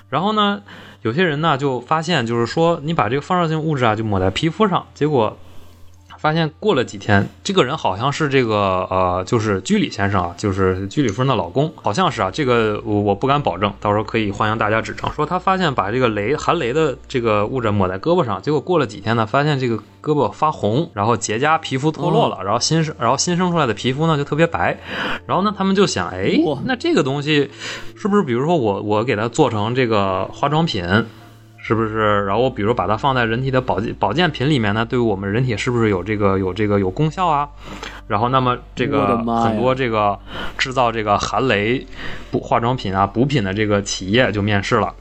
然后呢，有些人呢就发现，就是说你把这个放射性物质啊就抹在皮肤上，结果发现过了几天，这个人好像是这个呃，就是居里先生啊，就是居里夫人的老公，好像是啊，这个我我不敢保证，到时候可以欢迎大家指正。说他发现把这个雷含雷的这个物质抹在胳膊上，结果过了几天呢，发现这个胳膊发红，然后结痂，皮肤脱落了，然后新生然后新生出来的皮肤呢就特别白，然后呢他们就想，哎哇，那这个东西是不是比如说我我给它做成这个化妆品？是不是？然后我比如把它放在人体的保健保健品里面呢，对于我们人体是不是有这个有这个有功效啊？然后那么这个很多这个制造这个含镭补化妆品啊补品的这个企业就面试了。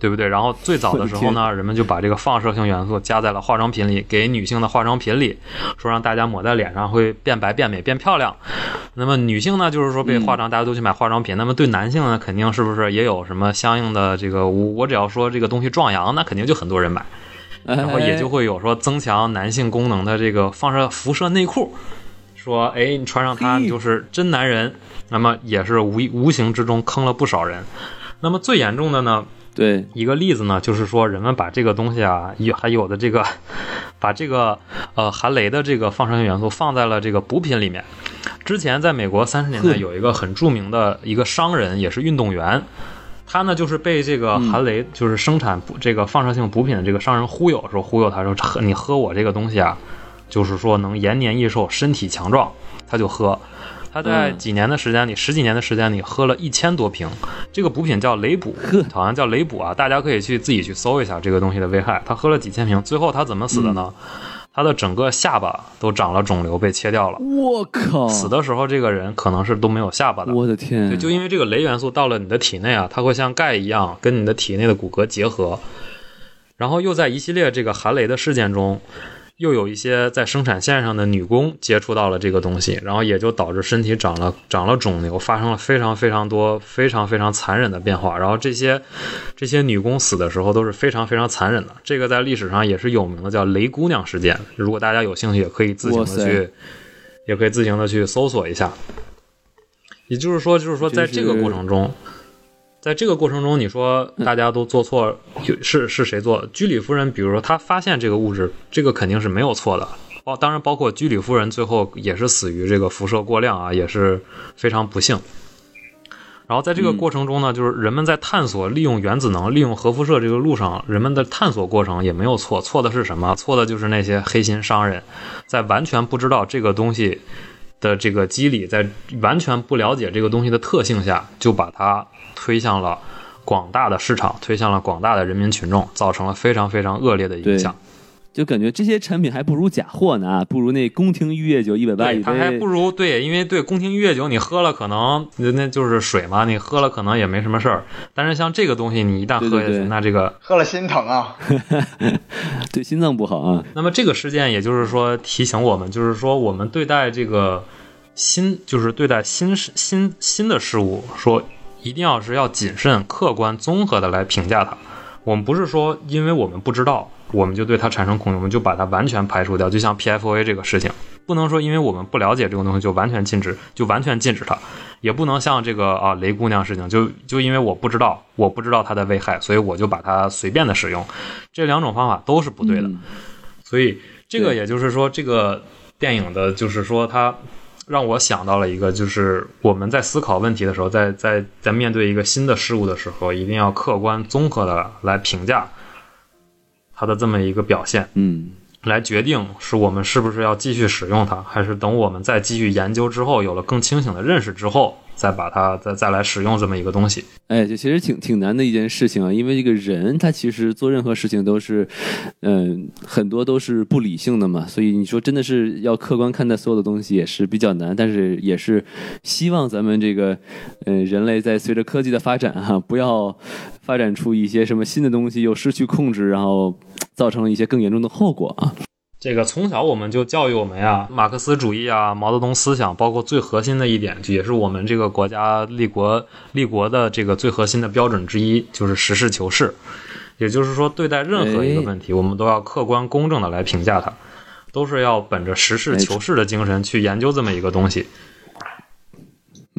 对不对？然后最早的时候呢，人们就把这个放射性元素加在了化妆品里，给女性的化妆品里，说让大家抹在脸上会变白、变美、变漂亮。那么女性呢，就是说被化妆，大家都去买化妆品。那么对男性呢，肯定是不是也有什么相应的这个？我我只要说这个东西壮阳，那肯定就很多人买。然然后也就会有说增强男性功能的这个放射辐射内裤，说哎，你穿上它你就是真男人。那么也是无无形之中坑了不少人。那么最严重的呢，对，一个例子呢，就是说人们把这个东西啊，有还有的这个，把这个呃含雷的这个放射性元素放在了这个补品里面。之前在美国三十年代有一个很著名的一个商人，也是运动员，他呢就是被这个含雷，就是生产补这个放射性补品的这个商人忽悠，说忽悠他说喝你喝我这个东西啊，就是说能延年益寿，身体强壮，他就喝。他在嗯几年的时间里，十几年的时间里，喝了一千多瓶。这个补品叫雷补，*laughs* 好像叫雷补啊，大家可以去自己去搜一下这个东西的危害。他喝了几千瓶，最后他怎么死的呢？他的整个下巴都长了肿瘤，被切掉了。我靠，死的时候，这个人可能是都没有下巴的。我的天对，，就因为这个雷元素到了你的体内啊，它会像钙一样跟你的体内的骨骼结合，然后又在一系列这个含雷的事件中，又有一些在生产线上的女工接触到了这个东西，然后也就导致身体长了长了肿瘤，发生了非常非常多非常非常残忍的变化。然后这些这些女工死的时候都是非常非常残忍的，这个在历史上也是有名的，叫雷姑娘事件。如果大家有兴趣，也可以自行的去，也可以自行的去搜索一下。也就是说，就是说，在这个过程中，在这个过程中，你说大家都做错，是是谁做的？居里夫人，比如说她发现这个物质，这个肯定是没有错的。包当然包括居里夫人最后也是死于这个辐射过量啊，也是非常不幸。然后在这个过程中呢，就是人们在探索利用原子能、利用核辐射这个路上，人们的探索过程也没有错。错的是什么？错的就是那些黑心商人，在完全不知道这个东西的这个机理，在完全不了解这个东西的特性下，就把它推向了广大的市场，推向了广大的人民群众，造成了非常非常恶劣的影响。就感觉这些产品还不如假货呢，啊不如那宫廷御液酒一百八，一杯它还不。如对，因为对宫廷御液酒你喝了可能那就是水嘛，你喝了可能也没什么事儿。但是像这个东西，你一旦喝下去，对对对那这个喝了心疼啊！*laughs* 对心脏不好啊。那么这个事件，也就是说提醒我们，就是说我们对待这个新，就是对待新事新新的事物，说一定要是要谨慎、客观、综合的来评价它。我们不是说因为我们不知道，我们就对它产生恐惧，我们就把它完全排除掉。就像 PFOA 这个事情，不能说因为我们不了解这个东西就完全禁止，就完全禁止它，也不能像这个啊雷姑娘事情，就就因为我不知道，我不知道它的危害，所以我就把它随便的使用。这两种方法都是不对的。嗯所以这个也就是说，这个电影的，就是说它让我想到了一个，就是我们在思考问题的时候，在在在面对一个新的事物的时候，一定要客观综合的来评价它的这么一个表现，嗯，来决定是我们是不是要继续使用它，还是等我们再继续研究之后，有了更清醒的认识之后，再把它再再来使用这么一个东西。哎，这其实挺挺难的一件事情啊，因为这个人他其实做任何事情都是，嗯、很多都是不理性的嘛，所以你说真的是要客观看待所有的东西也是比较难，但是也是希望咱们这个，嗯、人类在随着科技的发展哈、不要发展出一些什么新的东西又失去控制，然后造成了一些更严重的后果啊。这个从小我们就教育我们呀，马克思主义啊，毛泽东思想，包括最核心的一点，也是我们这个国家立国立国的这个最核心的标准之一，就是实事求是。也就是说，对待任何一个问题，我们都要客观公正的来评价它，都是要本着实事求是的精神去研究这么一个东西。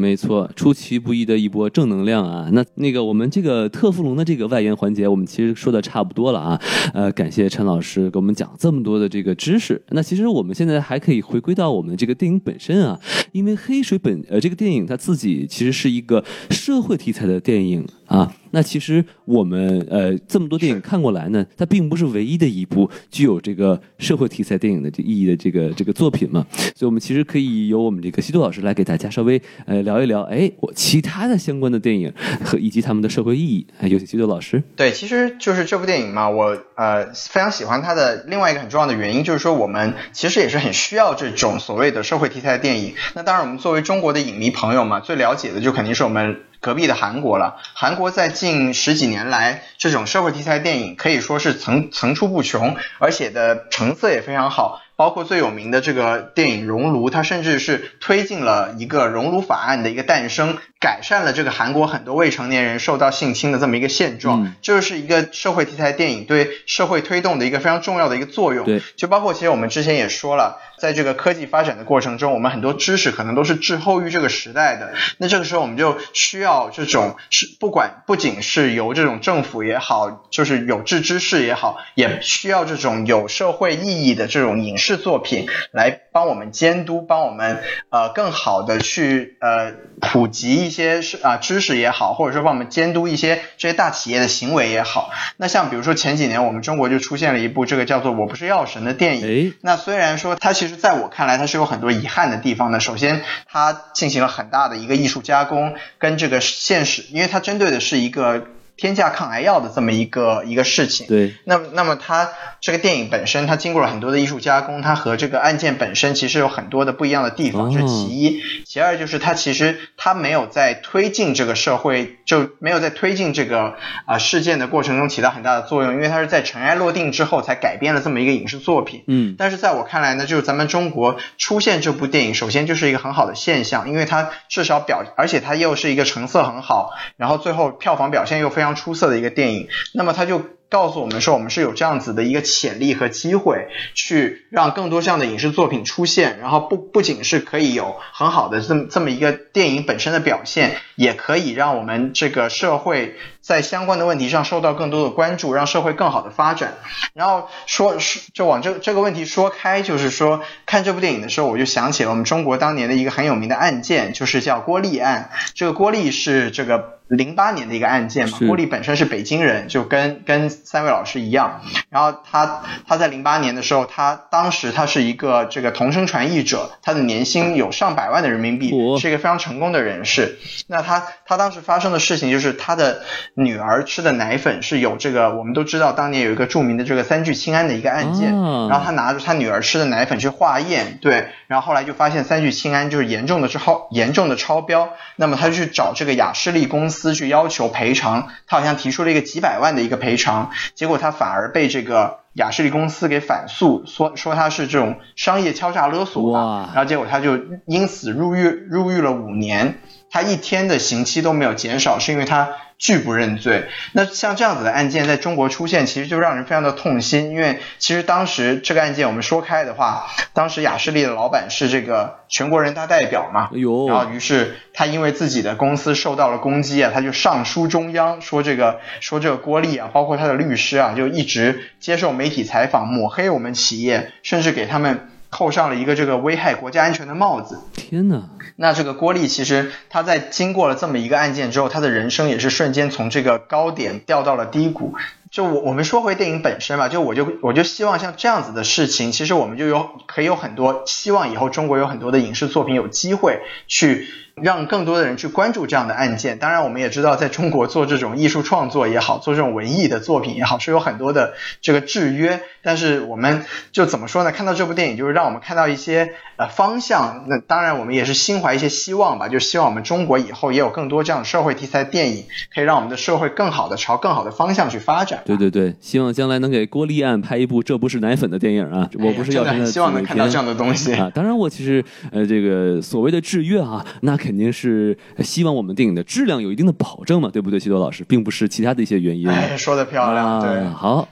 没错，出其不意的一波正能量啊！那那个我们这个特富龙的这个外延环节，我们其实说的差不多了啊。呃，感谢陈老师给我们讲这么多的这个知识。那其实我们现在还可以回归到我们这个电影本身啊，因为《黑水本》呃这个电影它自己其实是一个社会题材的电影啊。那其实我们呃这么多电影看过来呢，它并不是唯一的一部具有这个社会题材电影的这意义的这个这个作品嘛，所以我们其实可以由我们这个西多老师来给大家稍微呃聊一聊，哎，我其他的相关的电影和以及他们的社会意义，有请西多老师。对，其实就是这部电影嘛，我呃非常喜欢它的另外一个很重要的原因，就是说我们其实也是很需要这种所谓的社会题材的电影。那当然，我们作为中国的影迷朋友嘛，最了解的就肯定是我们。隔壁的韩国了，韩国在近十几年来，这种社会题材电影可以说是层层出不穷，而且的成色也非常好。包括最有名的这个电影《熔炉》，它甚至是推进了一个熔炉法案的一个诞生，改善了这个韩国很多未成年人受到性侵的这么一个现状。这就是一个社会题材电影对社会推动的一个非常重要的一个作用。对，就包括其实我们之前也说了，在这个科技发展的过程中，我们很多知识可能都是滞后于这个时代的。那这个时候我们就需要这种是不管不仅是由这种政府也好，就是有志之士也好，也需要这种有社会意义的这种影视。作品来帮我们监督，帮我们呃更好的去呃普及一些是啊知识也好，或者说帮我们监督一些这些大企业的行为也好。那像比如说前几年我们中国就出现了一部这个叫做《我不是药神》的电影。那虽然说它其实在我看来它是有很多遗憾的地方的。首先它进行了很大的一个艺术加工，跟这个现实，因为它针对的是一个。天价抗癌药的这么一个一个事情，对，那那么它这个电影本身，它经过了很多的艺术加工，它和这个案件本身其实有很多的不一样的地方，这是其一。其二就是它其实它没有在推进这个社会，就没有在推进这个啊事件的过程中起到很大的作用，因为它是在尘埃落定之后才改编了这么一个影视作品。嗯，但是在我看来呢，就是咱们中国出现这部电影，首先就是一个很好的现象，因为它至少表，而且它又是一个成色很好，然后最后票房表现又非常。出色的一个电影，那么它就告诉我们说，我们是有这样子的一个潜力和机会，去让更多这样的影视作品出现，然后不不仅是可以有很好的这么这么一个电影本身的表现，也可以让我们这个社会在相关的问题上受到更多的关注，让社会更好的发展。然后说就往这这个问题说开，就是说看这部电影的时候，我就想起了我们中国当年的一个很有名的案件，就是叫郭丽案。这个郭丽是这个。零八年的一个案件嘛，郭丽本身是北京人，就跟跟三位老师一样。然后他他在零八年的时候，他当时他是一个这个同声传译者，他的年薪有上百万的人民币，是一个非常成功的人士。那他他当时发生的事情就是他的女儿吃的奶粉是有这个，我们都知道当年有一个著名的这个三聚氰胺的一个案件，然后他拿着他女儿吃的奶粉去化验，对，然后后来就发现三聚氰胺就是严重的超严重的超标，那么他就去找这个雅士利公司。司去要求赔偿，他好像提出了一个几百万的一个赔偿，结果他反而被这个雅士利公司给反诉，说说他是这种商业敲诈勒索，然后结果他就因此入狱入狱了五年，他一天的刑期都没有减少，是因为他。拒不认罪，那像这样子的案件在中国出现，其实就让人非常的痛心。因为其实当时这个案件我们说开的话，当时雅士利的老板是这个全国人大代表嘛，然后于是他因为自己的公司受到了攻击啊，他就上书中央说这个说这个郭丽啊，包括他的律师啊，就一直接受媒体采访抹黑我们企业，甚至给他们。扣上了一个这个危害国家安全的帽子。天哪！那这个郭丽其实他在经过了这么一个案件之后，他的人生也是瞬间从这个高点掉到了低谷。就我我们说回电影本身吧，就我就我就希望像这样子的事情，其实我们就有可以有很多希望以后中国有很多的影视作品有机会去让更多的人去关注这样的案件。当然，我们也知道，在中国做这种艺术创作也好，做这种文艺的作品也好，是有很多的这个制约。但是我们就怎么说呢？看到这部电影，就是让我们看到一些呃方向。那当然，我们也是心怀一些希望吧，就希望我们中国以后也有更多这样的社会题材电影，可以让我们的社会更好的朝更好的方向去发展。对对对，希望将来能给郭立案拍一部《这不是奶粉》的电影啊！我不是要真的很希望能看到这样的东西啊！当然，我其实呃，这个所谓的制约啊，那肯定是希望我们电影的质量有一定的保证嘛，对不对，西多老师，并不是其他的一些原因。哎，说的漂亮，对，好，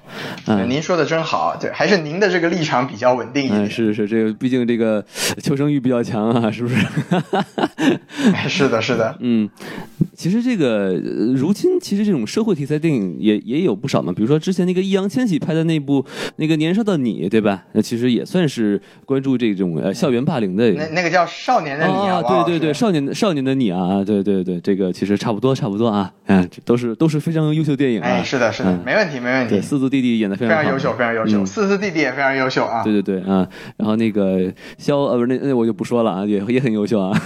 嗯您说的真好，对，还是您的这个立场比较稳定一点。是是，这个毕竟这个求生欲比较强啊，是不是？*laughs* 是的，是的，嗯，其实这个如今其实这种社会题材电影也也有不少嘛，比如说之前那个易烊千玺拍的那部那个年少的你，对吧？那其实也算是关注这种呃校园霸凌的。那那个叫少年的你啊，对对对，少年少年的你啊，对对对，这个其实差不多差不多啊，嗯，都是都是非常优秀电影啊。哎，是的，是的，没问题，没问题。四字弟弟演的非常非常优秀，非常优秀。四字弟弟也非常优秀啊。对对对啊，然后那个肖呃不是那那我就不说了啊，也也很优秀啊。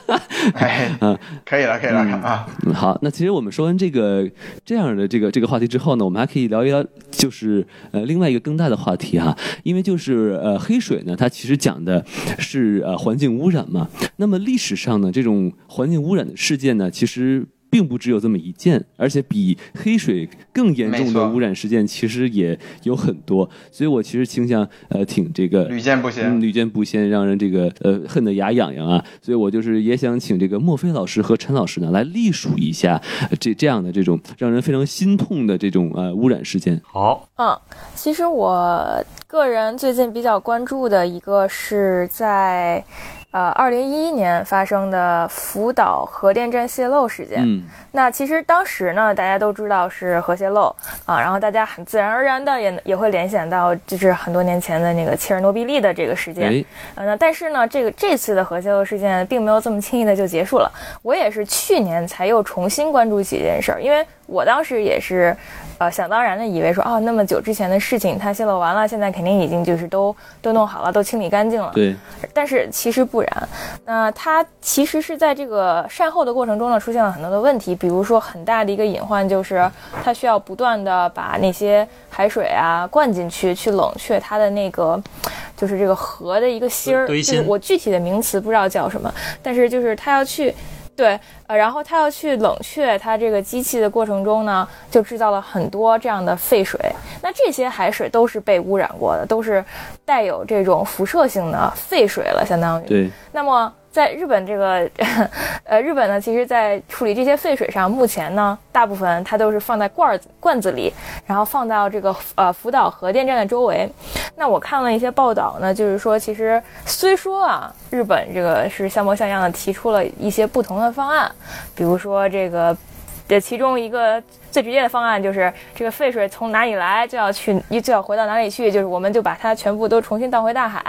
*laughs* 哎，嗯，可以了，可以了啊。好，那其实我们说完这个这样的这个这个话题之后呢，我们还可以聊一聊，就是呃另外一个更大的话题哈，因为就是呃黑水呢，它其实讲的是呃环境污染嘛。那么历史上呢，这种环境污染的事件呢，其实。并不只有这么一件，而且比黑水更严重的污染事件其实也有很多，所以我其实倾向呃挺这个屡见不鲜，屡见不鲜，让人这个呃恨得牙痒痒啊！所以我就是也想请这个莫非老师和陈老师呢来隶属一下这这样的这种让人非常心痛的这种呃污染事件。好，嗯，其实我个人最近比较关注的一个是在。呃，二零一一年发生的福岛核电站泄漏事件，嗯，那其实当时呢，大家都知道是核泄漏啊，然后大家很自然而然的也也会联想到，就是很多年前的那个切尔诺贝利的这个事件，呃，那但是呢，这个这次的核泄漏事件并没有这么轻易的就结束了，我也是去年才又重新关注起这件事儿，因为我当时也是。呃，想当然的以为说，哦，那么久之前的事情它泄露完了，现在肯定已经就是都都弄好了，都清理干净了。对。但是其实不然，那它其实是在这个善后的过程中呢，出现了很多的问题，比如说很大的一个隐患就是它需要不断的把那些海水啊灌进去，去冷却它的那个，就是这个核的一个芯儿，就是我具体的名词不知道叫什么，但是就是它要去。对，呃，然后他要去冷却它这个机器的过程中呢，就制造了很多这样的废水。那这些海水都是被污染过的，都是带有这种辐射性的废水了，相当于。对。那么。在日本这个，*laughs* 呃，日本呢，其实，在处理这些废水上，目前呢，大部分它都是放在罐子罐子里，然后放到这个呃福岛核电站的周围。那我看了一些报道呢，就是说，其实虽说啊，日本这个是像模像样的提出了一些不同的方案，比如说这个。这其中一个最直接的方案就是，这个废水从哪里来就要去，就要回到哪里去，就是我们就把它全部都重新倒回大海。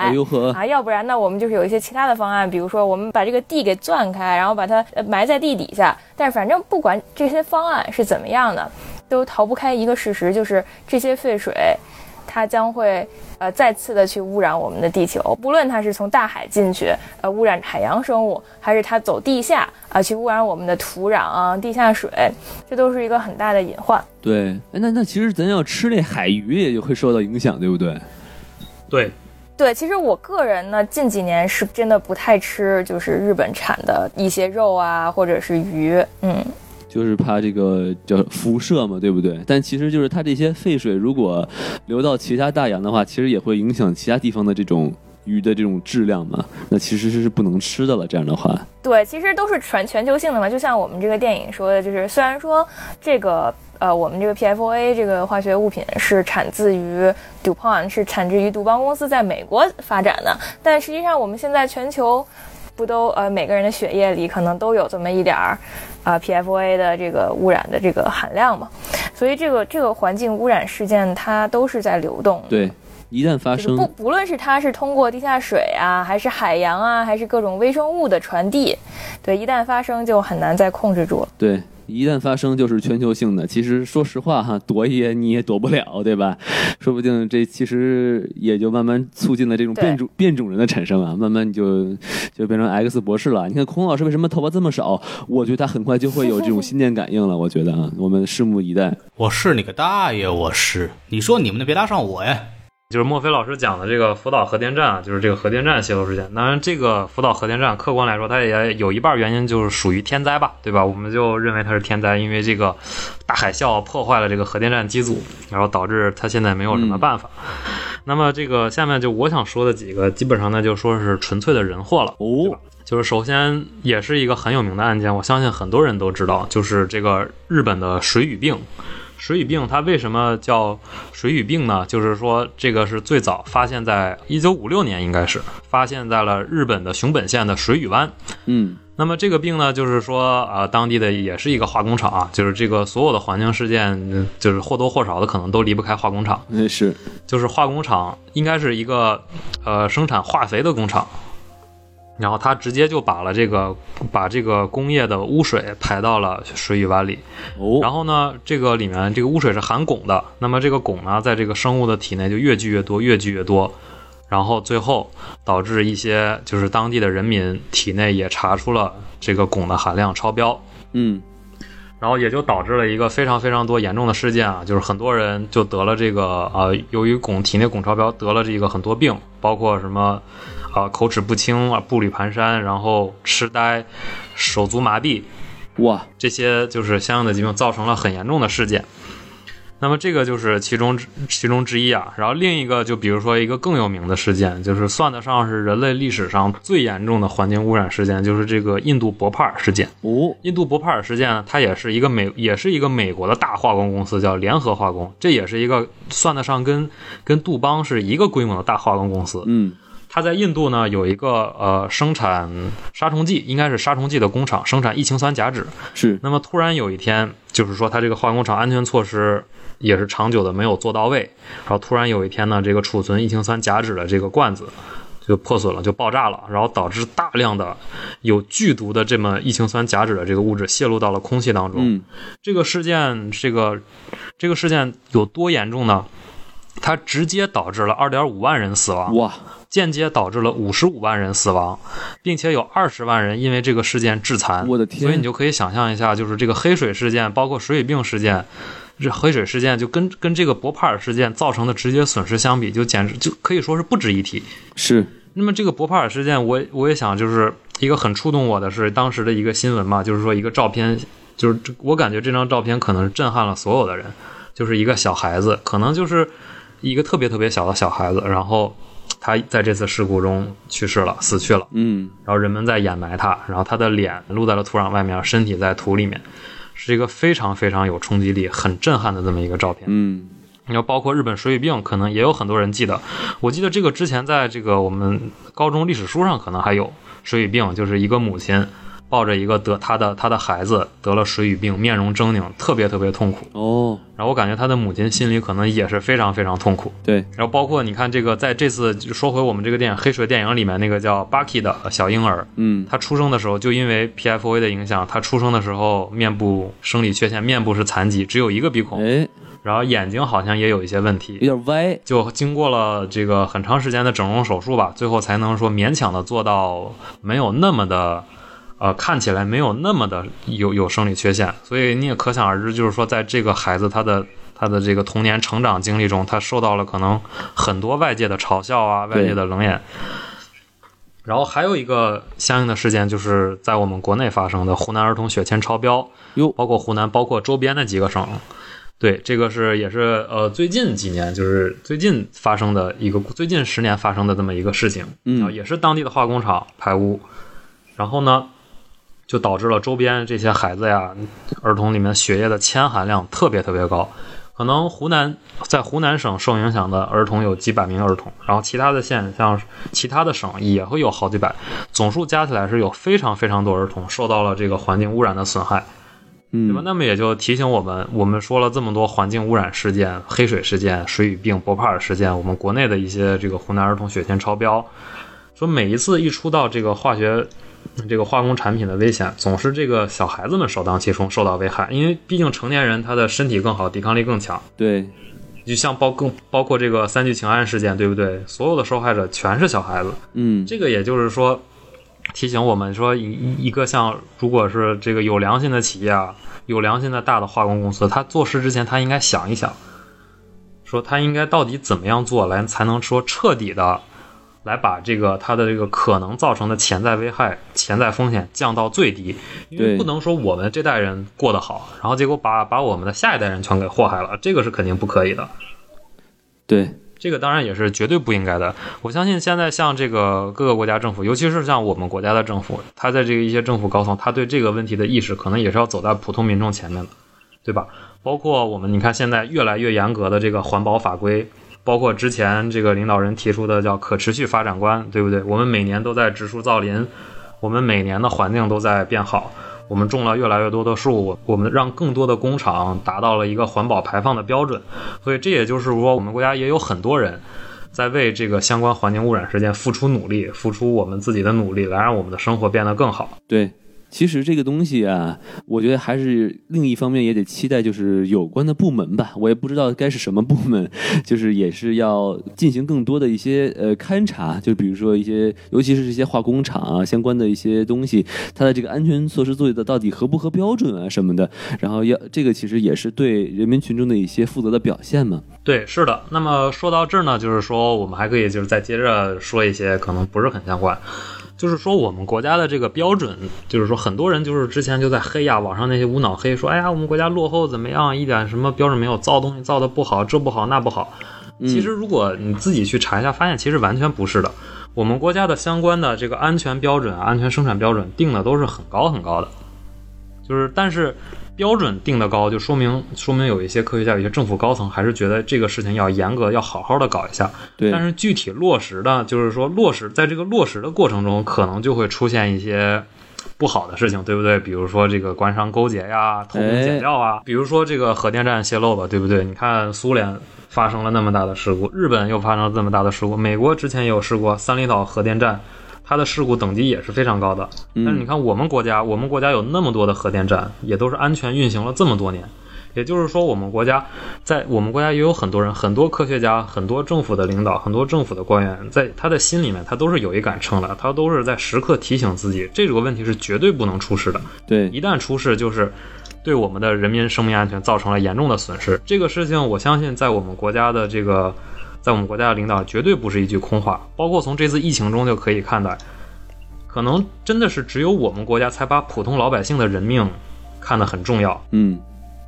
啊，要不然呢，我们就是有一些其他的方案，比如说我们把这个地给钻开，然后把它埋在地底下。但是反正不管这些方案是怎么样的，都逃不开一个事实，就是这些废水。它将会呃再次的去污染我们的地球，不论它是从大海进去呃污染海洋生物，还是它走地下啊去污染我们的土壤啊地下水，这都是一个很大的隐患。对，那那其实咱要吃那海鱼也就会受到影响，对不对？对，对，其实我个人呢近几年是真的不太吃就是日本产的一些肉啊或者是鱼，嗯。就是怕这个叫辐射嘛，对不对？但其实就是它这些废水如果流到其他大洋的话，其实也会影响其他地方的这种鱼的这种质量嘛。那其实是不能吃的了。这样的话，对，其实都是全全球性的嘛。就像我们这个电影说的，就是虽然说这个呃，我们这个 PFOA 这个化学物品是产自于 DuPont，是产自于杜邦公司在美国发展的，但实际上我们现在全球。不都呃每个人的血液里可能都有这么一点儿啊 PFOA 的这个污染的这个含量嘛？所以这个这个环境污染事件它都是在流动。对，一旦发生，不不论是它是通过地下水啊，还是海洋啊，还是各种微生物的传递，对，一旦发生就很难再控制住了。对。一旦发生就是全球性的。其实说实话哈，躲也你也躲不了，对吧？*laughs* 说不定这其实也就慢慢促进了这种变种变种人的产生啊，慢慢你就就变成 X 博士了。你看孔老师为什么头发这么少？我觉得他很快就会有这种心电感应了。我觉得啊，我们拭目以待。我是你个大爷！我是你说你们的别搭上我呀！就是墨菲老师讲的这个福岛核电站啊，就是这个核电站泄漏事件。当然，这个福岛核电站客观来说，它也有一半原因就是属于天灾吧，对吧？我们就认为它是天灾，因为这个大海啸破坏了这个核电站机组，然后导致它现在没有什么办法。那么这个下面就我想说的几个，基本上呢就说是纯粹的人祸了。哦，就是首先也是一个很有名的案件，我相信很多人都知道，就是这个日本的水俣病。水俣病它为什么叫水俣病呢？就是说这个是最早发现在一九五六年，应该是发现在了日本的熊本县的水俣湾。嗯，那么这个病呢，就是说啊、呃当地的也是一个化工厂啊，就是这个所有的环境事件，嗯就是或多或少的可能都离不开化工厂。嗯是就是化工厂应该是一个呃生产化肥的工厂，然后他直接就把了这个把这个工业的污水排到了水俣湾里，哦，然后呢，这个里面这个污水是含汞的，那么这个汞呢，在这个生物的体内就越聚越多，越聚越多，然后最后导致一些就是当地的人民体内也查出了这个汞的含量超标，嗯，然后也就导致了一个非常非常多严重的事件啊，就是很多人就得了这个呃，由于汞体内汞超标得了这个很多病，包括什么啊、口齿不清啊、步履蹒跚，然后痴呆、手足麻痹哇，这些就是相应的疾病，造成了很严重的事件。那么这个就是其中之其中之一啊，然后另一个就比如说一个更有名的事件，就是算得上是人类历史上最严重的环境污染事件，就是这个印度博帕尔事件。哦，印度博帕尔事件呢，它也是一个美，也是一个美国的大化工公司，叫联合化工，这也是一个算得上跟跟杜邦是一个规模的大化工公司。嗯，它在印度呢有一个呃生产杀虫剂，应该是杀虫剂的工厂，生产异氰酸甲酯。是，那么突然有一天，就是说它这个化工厂安全措施也是长久的没有做到位，然后突然有一天呢，这个储存异氰酸甲酯的这个罐子就破损了，就爆炸了，然后导致大量的有剧毒的这么异氰酸甲酯的这个物质泄露到了空气当中。嗯，这个事件，这个这个事件有多严重呢？它直接导致了2.5万人死亡，哇，间接导致了五十五万人死亡，并且有二十万人因为这个事件致残。我的天所以你就可以想象一下，就是这个黑水事件，包括水俣病事件，这黑水事件就跟跟这个博帕尔事件造成的直接损失相比，就简直就可以说是不值一提。是，那么这个博帕尔事件，我我也想就是一个很触动我的是当时的一个新闻嘛，就是说一个照片，就是这我感觉这张照片可能震撼了所有的人，就是一个小孩子，可能就是一个特别特别小的小孩子，然后他在这次事故中去世了，死去了。嗯，然后人们在掩埋他，然后他的脸露在了土壤外面，身体在土里面，是一个非常非常有冲击力、很震撼的这么一个照片。嗯，你要包括日本水俣病，可能也有很多人记得。我记得这个之前在这个我们高中历史书上可能还有水俣病，就是一个母亲抱着一个得他的他的孩子得了水俣病，面容狰狞，特别特别痛苦。哦，然后我感觉他的母亲心里可能也是非常非常痛苦。对，然后包括你看这个，在这次就说回我们这个电影《黑水》电影里面那个叫 Bucky 的小婴儿，嗯，他出生的时候就因为 PFOA 的影响，他出生的时候面部生理缺陷，面部是残疾，只有一个鼻孔，哎，然后眼睛好像也有一些问题，有点歪，就经过了这个很长时间的整容手术吧，最后才能说勉强的做到没有那么的。呃，看起来没有那么的有有生理缺陷，所以你也可想而知，就是说，在这个孩子他的他的这个童年成长经历中，他受到了可能很多外界的嘲笑啊，外界的冷眼。然后还有一个相应的事件，就是在我们国内发生的湖南儿童血铅超标，哟包括湖南，包括周边的几个省。对，这个是也是呃最近几年，就是最近发生的一个最近十年发生的这么一个事情，嗯，也是当地的化工厂排污，然后呢，就导致了周边这些孩子呀，儿童里面血液的铅含量特别特别高，可能湖南在湖南省受影响的儿童有几百名儿童，然后其他的县像其他的省也会有好几百，总数加起来是有非常非常多儿童受到了这个环境污染的损害。对吧？嗯，那么也就提醒我们，我们说了这么多环境污染事件、黑水事件、水俣病、博帕尔事件，我们国内的一些这个湖南儿童血铅超标，说每一次一出到这个化学这个化工产品的危险，总是这个小孩子们首当其冲受到危害，因为毕竟成年人他的身体更好，抵抗力更强。对，就像包更包括这个三聚氰胺事件，对不对？所有的受害者全是小孩子。嗯，这个也就是说，提醒我们说，一一个像如果是这个有良心的企业啊，有良心的大的化工公司，他做事之前他应该想一想，说他应该到底怎么样做来才能说彻底的。来把这个它的这个可能造成的潜在危害、潜在风险降到最低，因为不能说我们这代人过得好，然后结果把把我们的下一代人全给祸害了，这个是肯定不可以的。对，这个当然也是绝对不应该的。我相信现在像这个各个国家政府，尤其是像我们国家的政府，他在这个一些政府高层，他对这个问题的意识可能也是要走在普通民众前面的，对吧？包括我们，你看现在越来越严格的这个环保法规，包括之前这个领导人提出的叫可持续发展观，对不对？我们每年都在植树造林，我们每年的环境都在变好，我们种了越来越多的树，我们让更多的工厂达到了一个环保排放的标准，所以这也就是说，我们国家也有很多人在为这个相关环境污染事件付出努力，付出我们自己的努力，来让我们的生活变得更好。对，其实这个东西啊，我觉得还是另一方面也得期待，就是有关的部门吧，我也不知道该是什么部门，*laughs* 就是也是要进行更多的一些呃勘察，就比如说一些，尤其是这些化工厂啊相关的一些东西，它的这个安全措施做的到底合不合标准啊什么的，然后要这个其实也是对人民群众的一些负责的表现嘛。对，是的。那么说到这儿呢，就是说我们还可以就是再接着说一些可能不是很相关。就是说，我们国家的这个标准，就是说，很多人就是之前就在黑呀，网上那些无脑黑说，哎呀，我们国家落后怎么样，一点什么标准没有，造东西造的不好，这不好那不好。其实如果你自己去查一下，发现其实完全不是的。我们国家的相关的这个安全标准、安全生产标准定的都是很高很高的，就是但是标准定的高，就说明说明有一些科学家、有一些政府高层还是觉得这个事情要严格、要好好的搞一下。对，但是具体落实的，就是说落实在这个落实的过程中，可能就会出现一些不好的事情，对不对？比如说这个官商勾结呀、偷工减料啊，比如说这个核电站泄漏吧，对不对？你看苏联发生了那么大的事故，日本又发生了这么大的事故，美国之前也有事故，三里岛核电站。它的事故等级也是非常高的，但是你看我们国家，我们国家有那么多的核电站，也都是安全运行了这么多年。也就是说，我们国家在我们国家也有很多人、很多科学家、很多政府的领导、很多政府的官员，在他的心里面，他都是有一杆秤的，他都是在时刻提醒自己，这个问题是绝对不能出事的。对，一旦出事，就是对我们的人民生命安全造成了严重的损失。这个事情，我相信在我们国家的这个，在我们国家的领导绝对不是一句空话。包括从这次疫情中就可以看到，可能真的是只有我们国家才把普通老百姓的人命看得很重要。嗯，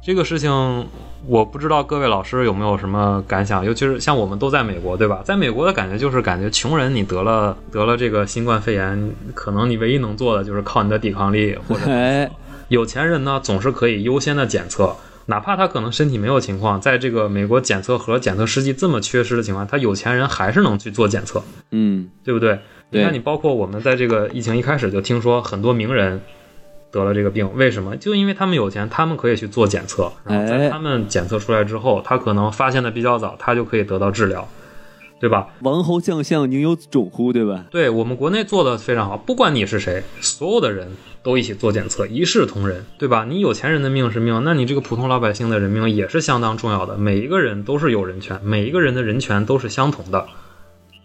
这个事情，我不知道各位老师有没有什么感想，尤其是像我们都在美国，对吧？在美国的感觉就是，感觉穷人你得了得了这个新冠肺炎，可能你唯一能做的就是靠你的抵抗力，或者哎，有钱人呢总是可以优先的检测，哪怕他可能身体没有情况，在这个美国检测盒检测试剂这么缺失的情况，他有钱人还是能去做检测，嗯，对不对？对你看，你包括我们在这个疫情一开始就听说很多名人得了这个病，为什么？就因为他们有钱，他们可以去做检测，然后在哎他们检测出来之后，他可能发现的比较早，他就可以得到治疗，对吧？王侯将相宁有种乎，对吧？对我们国内做的非常好，不管你是谁，所有的人都一起做检测，一视同仁，对吧？你有钱人的命是命，那你这个普通老百姓的人命也是相当重要的。每一个人都是有人权，每一个人的人权都是相同的。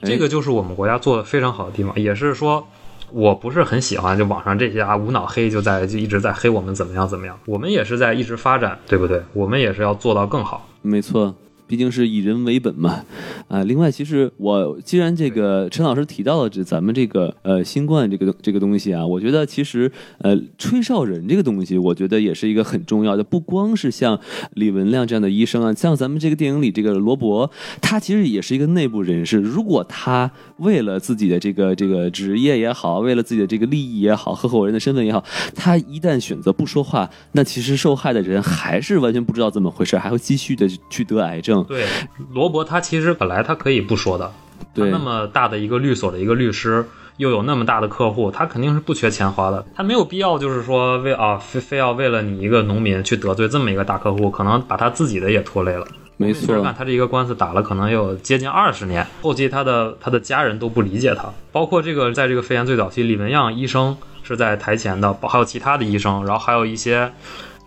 哎这个就是我们国家做的非常好的地方，也是说。我不是很喜欢，就网上这些啊无脑黑就在就一直在黑我们怎么样怎么样，我们也是在一直发展，对不对？我们也是要做到更好。没错，毕竟是以人为本嘛。啊，另外，其实我既然这个陈老师提到了这咱们这个呃新冠这个这个东西啊，我觉得其实呃吹哨人这个东西，我觉得也是一个很重要的。不光是像李文亮这样的医生啊，像咱们这个电影里这个罗伯，他其实也是一个内部人士。如果他为了自己的这个这个职业也好，为了自己的这个利益也好，合伙人的身份也好，他一旦选择不说话，那其实受害的人还是完全不知道怎么回事，还会继续的去得癌症。对，罗伯他其实本来他可以不说的，他对那么大的一个律所的一个律师，又有那么大的客户，他肯定是不缺钱花的，他没有必要就是说为啊非非要为了你一个农民去得罪这么一个大客户，可能把他自己的也拖累了。没错他这一个官司打了可能有接近二十年，后期他的他的家人都不理解他，包括这个在这个肺炎最早期，李文样医生是在台前的，还有其他的医生，然后还有一些。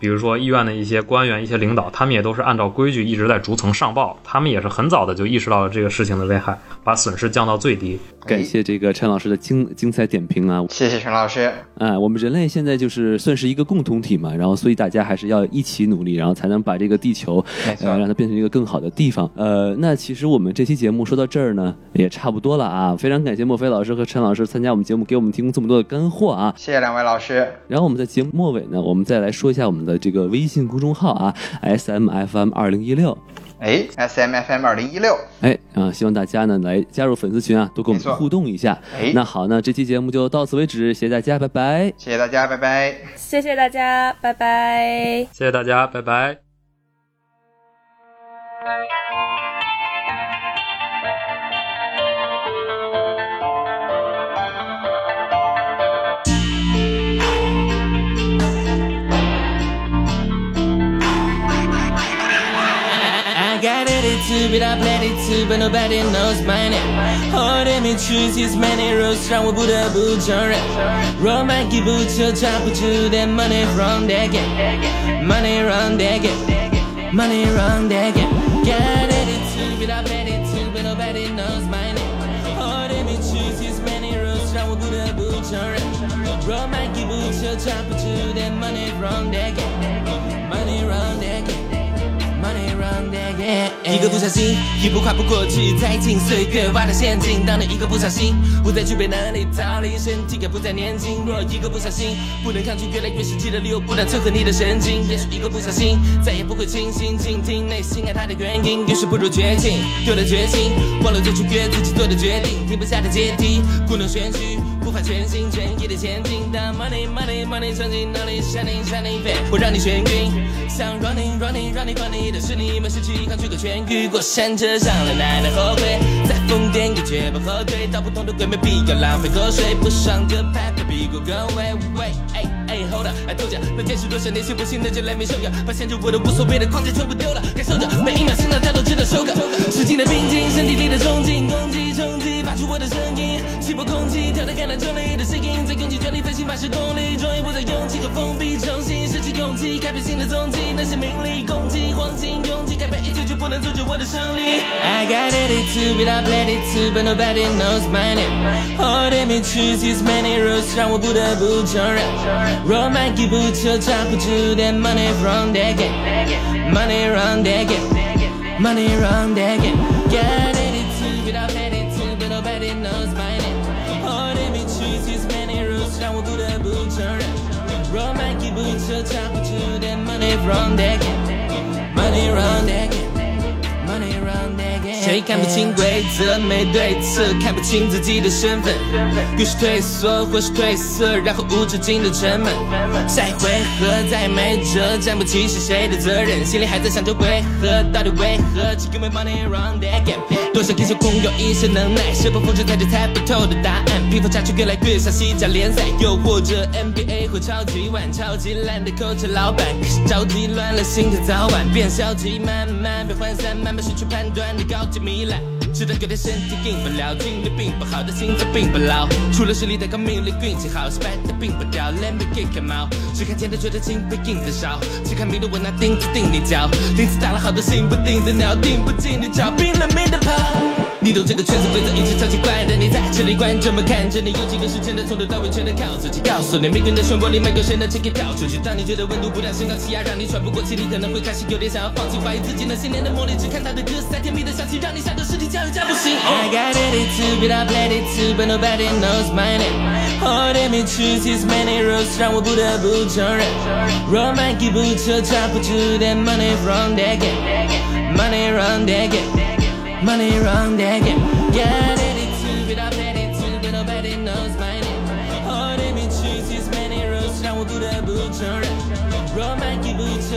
比如说医院的一些官员、一些领导，他们也都是按照规矩一直在逐层上报，他们也是很早的就意识到了这个事情的危害，把损失降到最低。感谢这个陈老师的精精彩点评啊！谢谢陈老师。哎，我们人类现在就是算是一个共同体嘛，然后所以大家还是要一起努力，然后才能把这个地球让它变成一个更好的地方。呃，那其实我们这期节目说到这儿呢，也差不多了啊。非常感谢莫菲老师和陈老师参加我们节目，给我们提供这么多的干货啊。谢谢两位老师。然后我们在节目末尾呢，我们再来说一下我们的这个微信公众号啊，S M F M 二零一六。哎，S M F M 二零一六，哎啊，希望大家呢来加入粉丝群啊，多跟我们互动一下。哎那好，那这期节目就到此为止，谢谢大家，拜拜。谢谢大家，拜拜。谢谢大家，拜拜。谢谢大家，拜拜。Attitude, but I played it too, but nobody knows my name. All let me choose his many roads, 让我不得不承认。若买一部车，抓不住的 money from that game, money from that game, money from that game. Got attitude, but I played it too, but nobody knows my name. All let me choose his many roads, 让我不得不承认。若买一部车，抓不住的 money from that game, money from that game. 一个不小心，一步跨不过去，踩进岁月挖的陷阱。当你一个不小心，不再具备能力逃离，身体也不再年轻。若一个不小心，不能抗拒越来越实际的理由，不能摧毁你的神经。也许一个不小心，再也不会清醒，倾听内心爱他的原因。于是不如绝情，丢了决心，忘了最初约自己做的决定，停不下的阶梯，故弄玄虚。不怕全心全意的前进，当 money money money 冲进脑里，shining shining face，我让你眩晕。想 running running running 管你的是你们失去抗拒个痊愈，过山车上了奶奶后悔，在疯癫也绝不后退，到不同的鬼没必要浪费口水，不爽就拍拍屁股跟喂喂，哎哎 hold up，I told ya，那天使多少年轻不幸的就 let me show ya，把限制我的无所谓的框架全部丢了，感受着每一秒心跳跳都值得收割，使劲的并进，身体里的冲劲，攻击冲发出我的声音，稀薄空气，跳得看得中立的声音，在用尽全力飞行八十公里，终于不再拥挤和封闭，重新失去勇气，改变新的踪迹，那些名利攻击，黄金拥挤，改变一切就不能阻止我的胜利。I got attitude, but I played it too, but nobody knows my name. Oh, let me choose is many roads，让我不得不承认，若买一部车，抓不住的 money from that game, money from that game, money from that game. from deck, money round deck. 谁看不清规则，没对策，看不清自己的身份，于是退缩或是褪色，然后无止境的沉闷。下一回合再也没辙，站不起是谁的责任？心里还在想着为何，到底为何？只因为 money run that game。多少英雄空有一身能耐，是否复制才是猜不透的答案？披风下去越来越像西甲联赛，又或者 NBA 或超级碗，超级烂的 coach 老板，可是着急乱了心的早晚变消极，慢慢被涣散，慢慢失去判断的高级糜烂。直到有点身体硬不了，精力并不好但心脏并不老，除了实力但高，命力运气好，失败的并不掉。Let me kick him out，只看甜的觉得轻，被硬的少，只看明的我拿钉子钉你脚，钉子打了好多心不定的鸟，定不进你脚，拼了命的跑。你懂这个圈子规则，一直超奇怪的你在这里，观众们看着你，有几个是真的，从头到尾全都靠自己。告诉你，命运的漩涡里没有谁能轻易跳出去。当你觉得温度不断升高，气压让你喘不过气，你可能会开始有点想要放弃，怀疑自己那些年的磨砺，只看他的歌词，在甜蜜的香气，让你想着尸体加油加不行。I got attitude, but I played it too, but nobody knows my name. Oh, let me choose his many roads，让我不得不承认，若买一部车，抓不住的 money from that game, money from that game. Money wrong, they get Got attitude, but I bet it too knows my name All they been chooses many roads Now we'll do the Roll my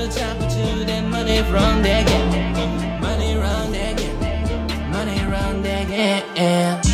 chop to That money wrong, they get Money wrong, they get Money wrong, they get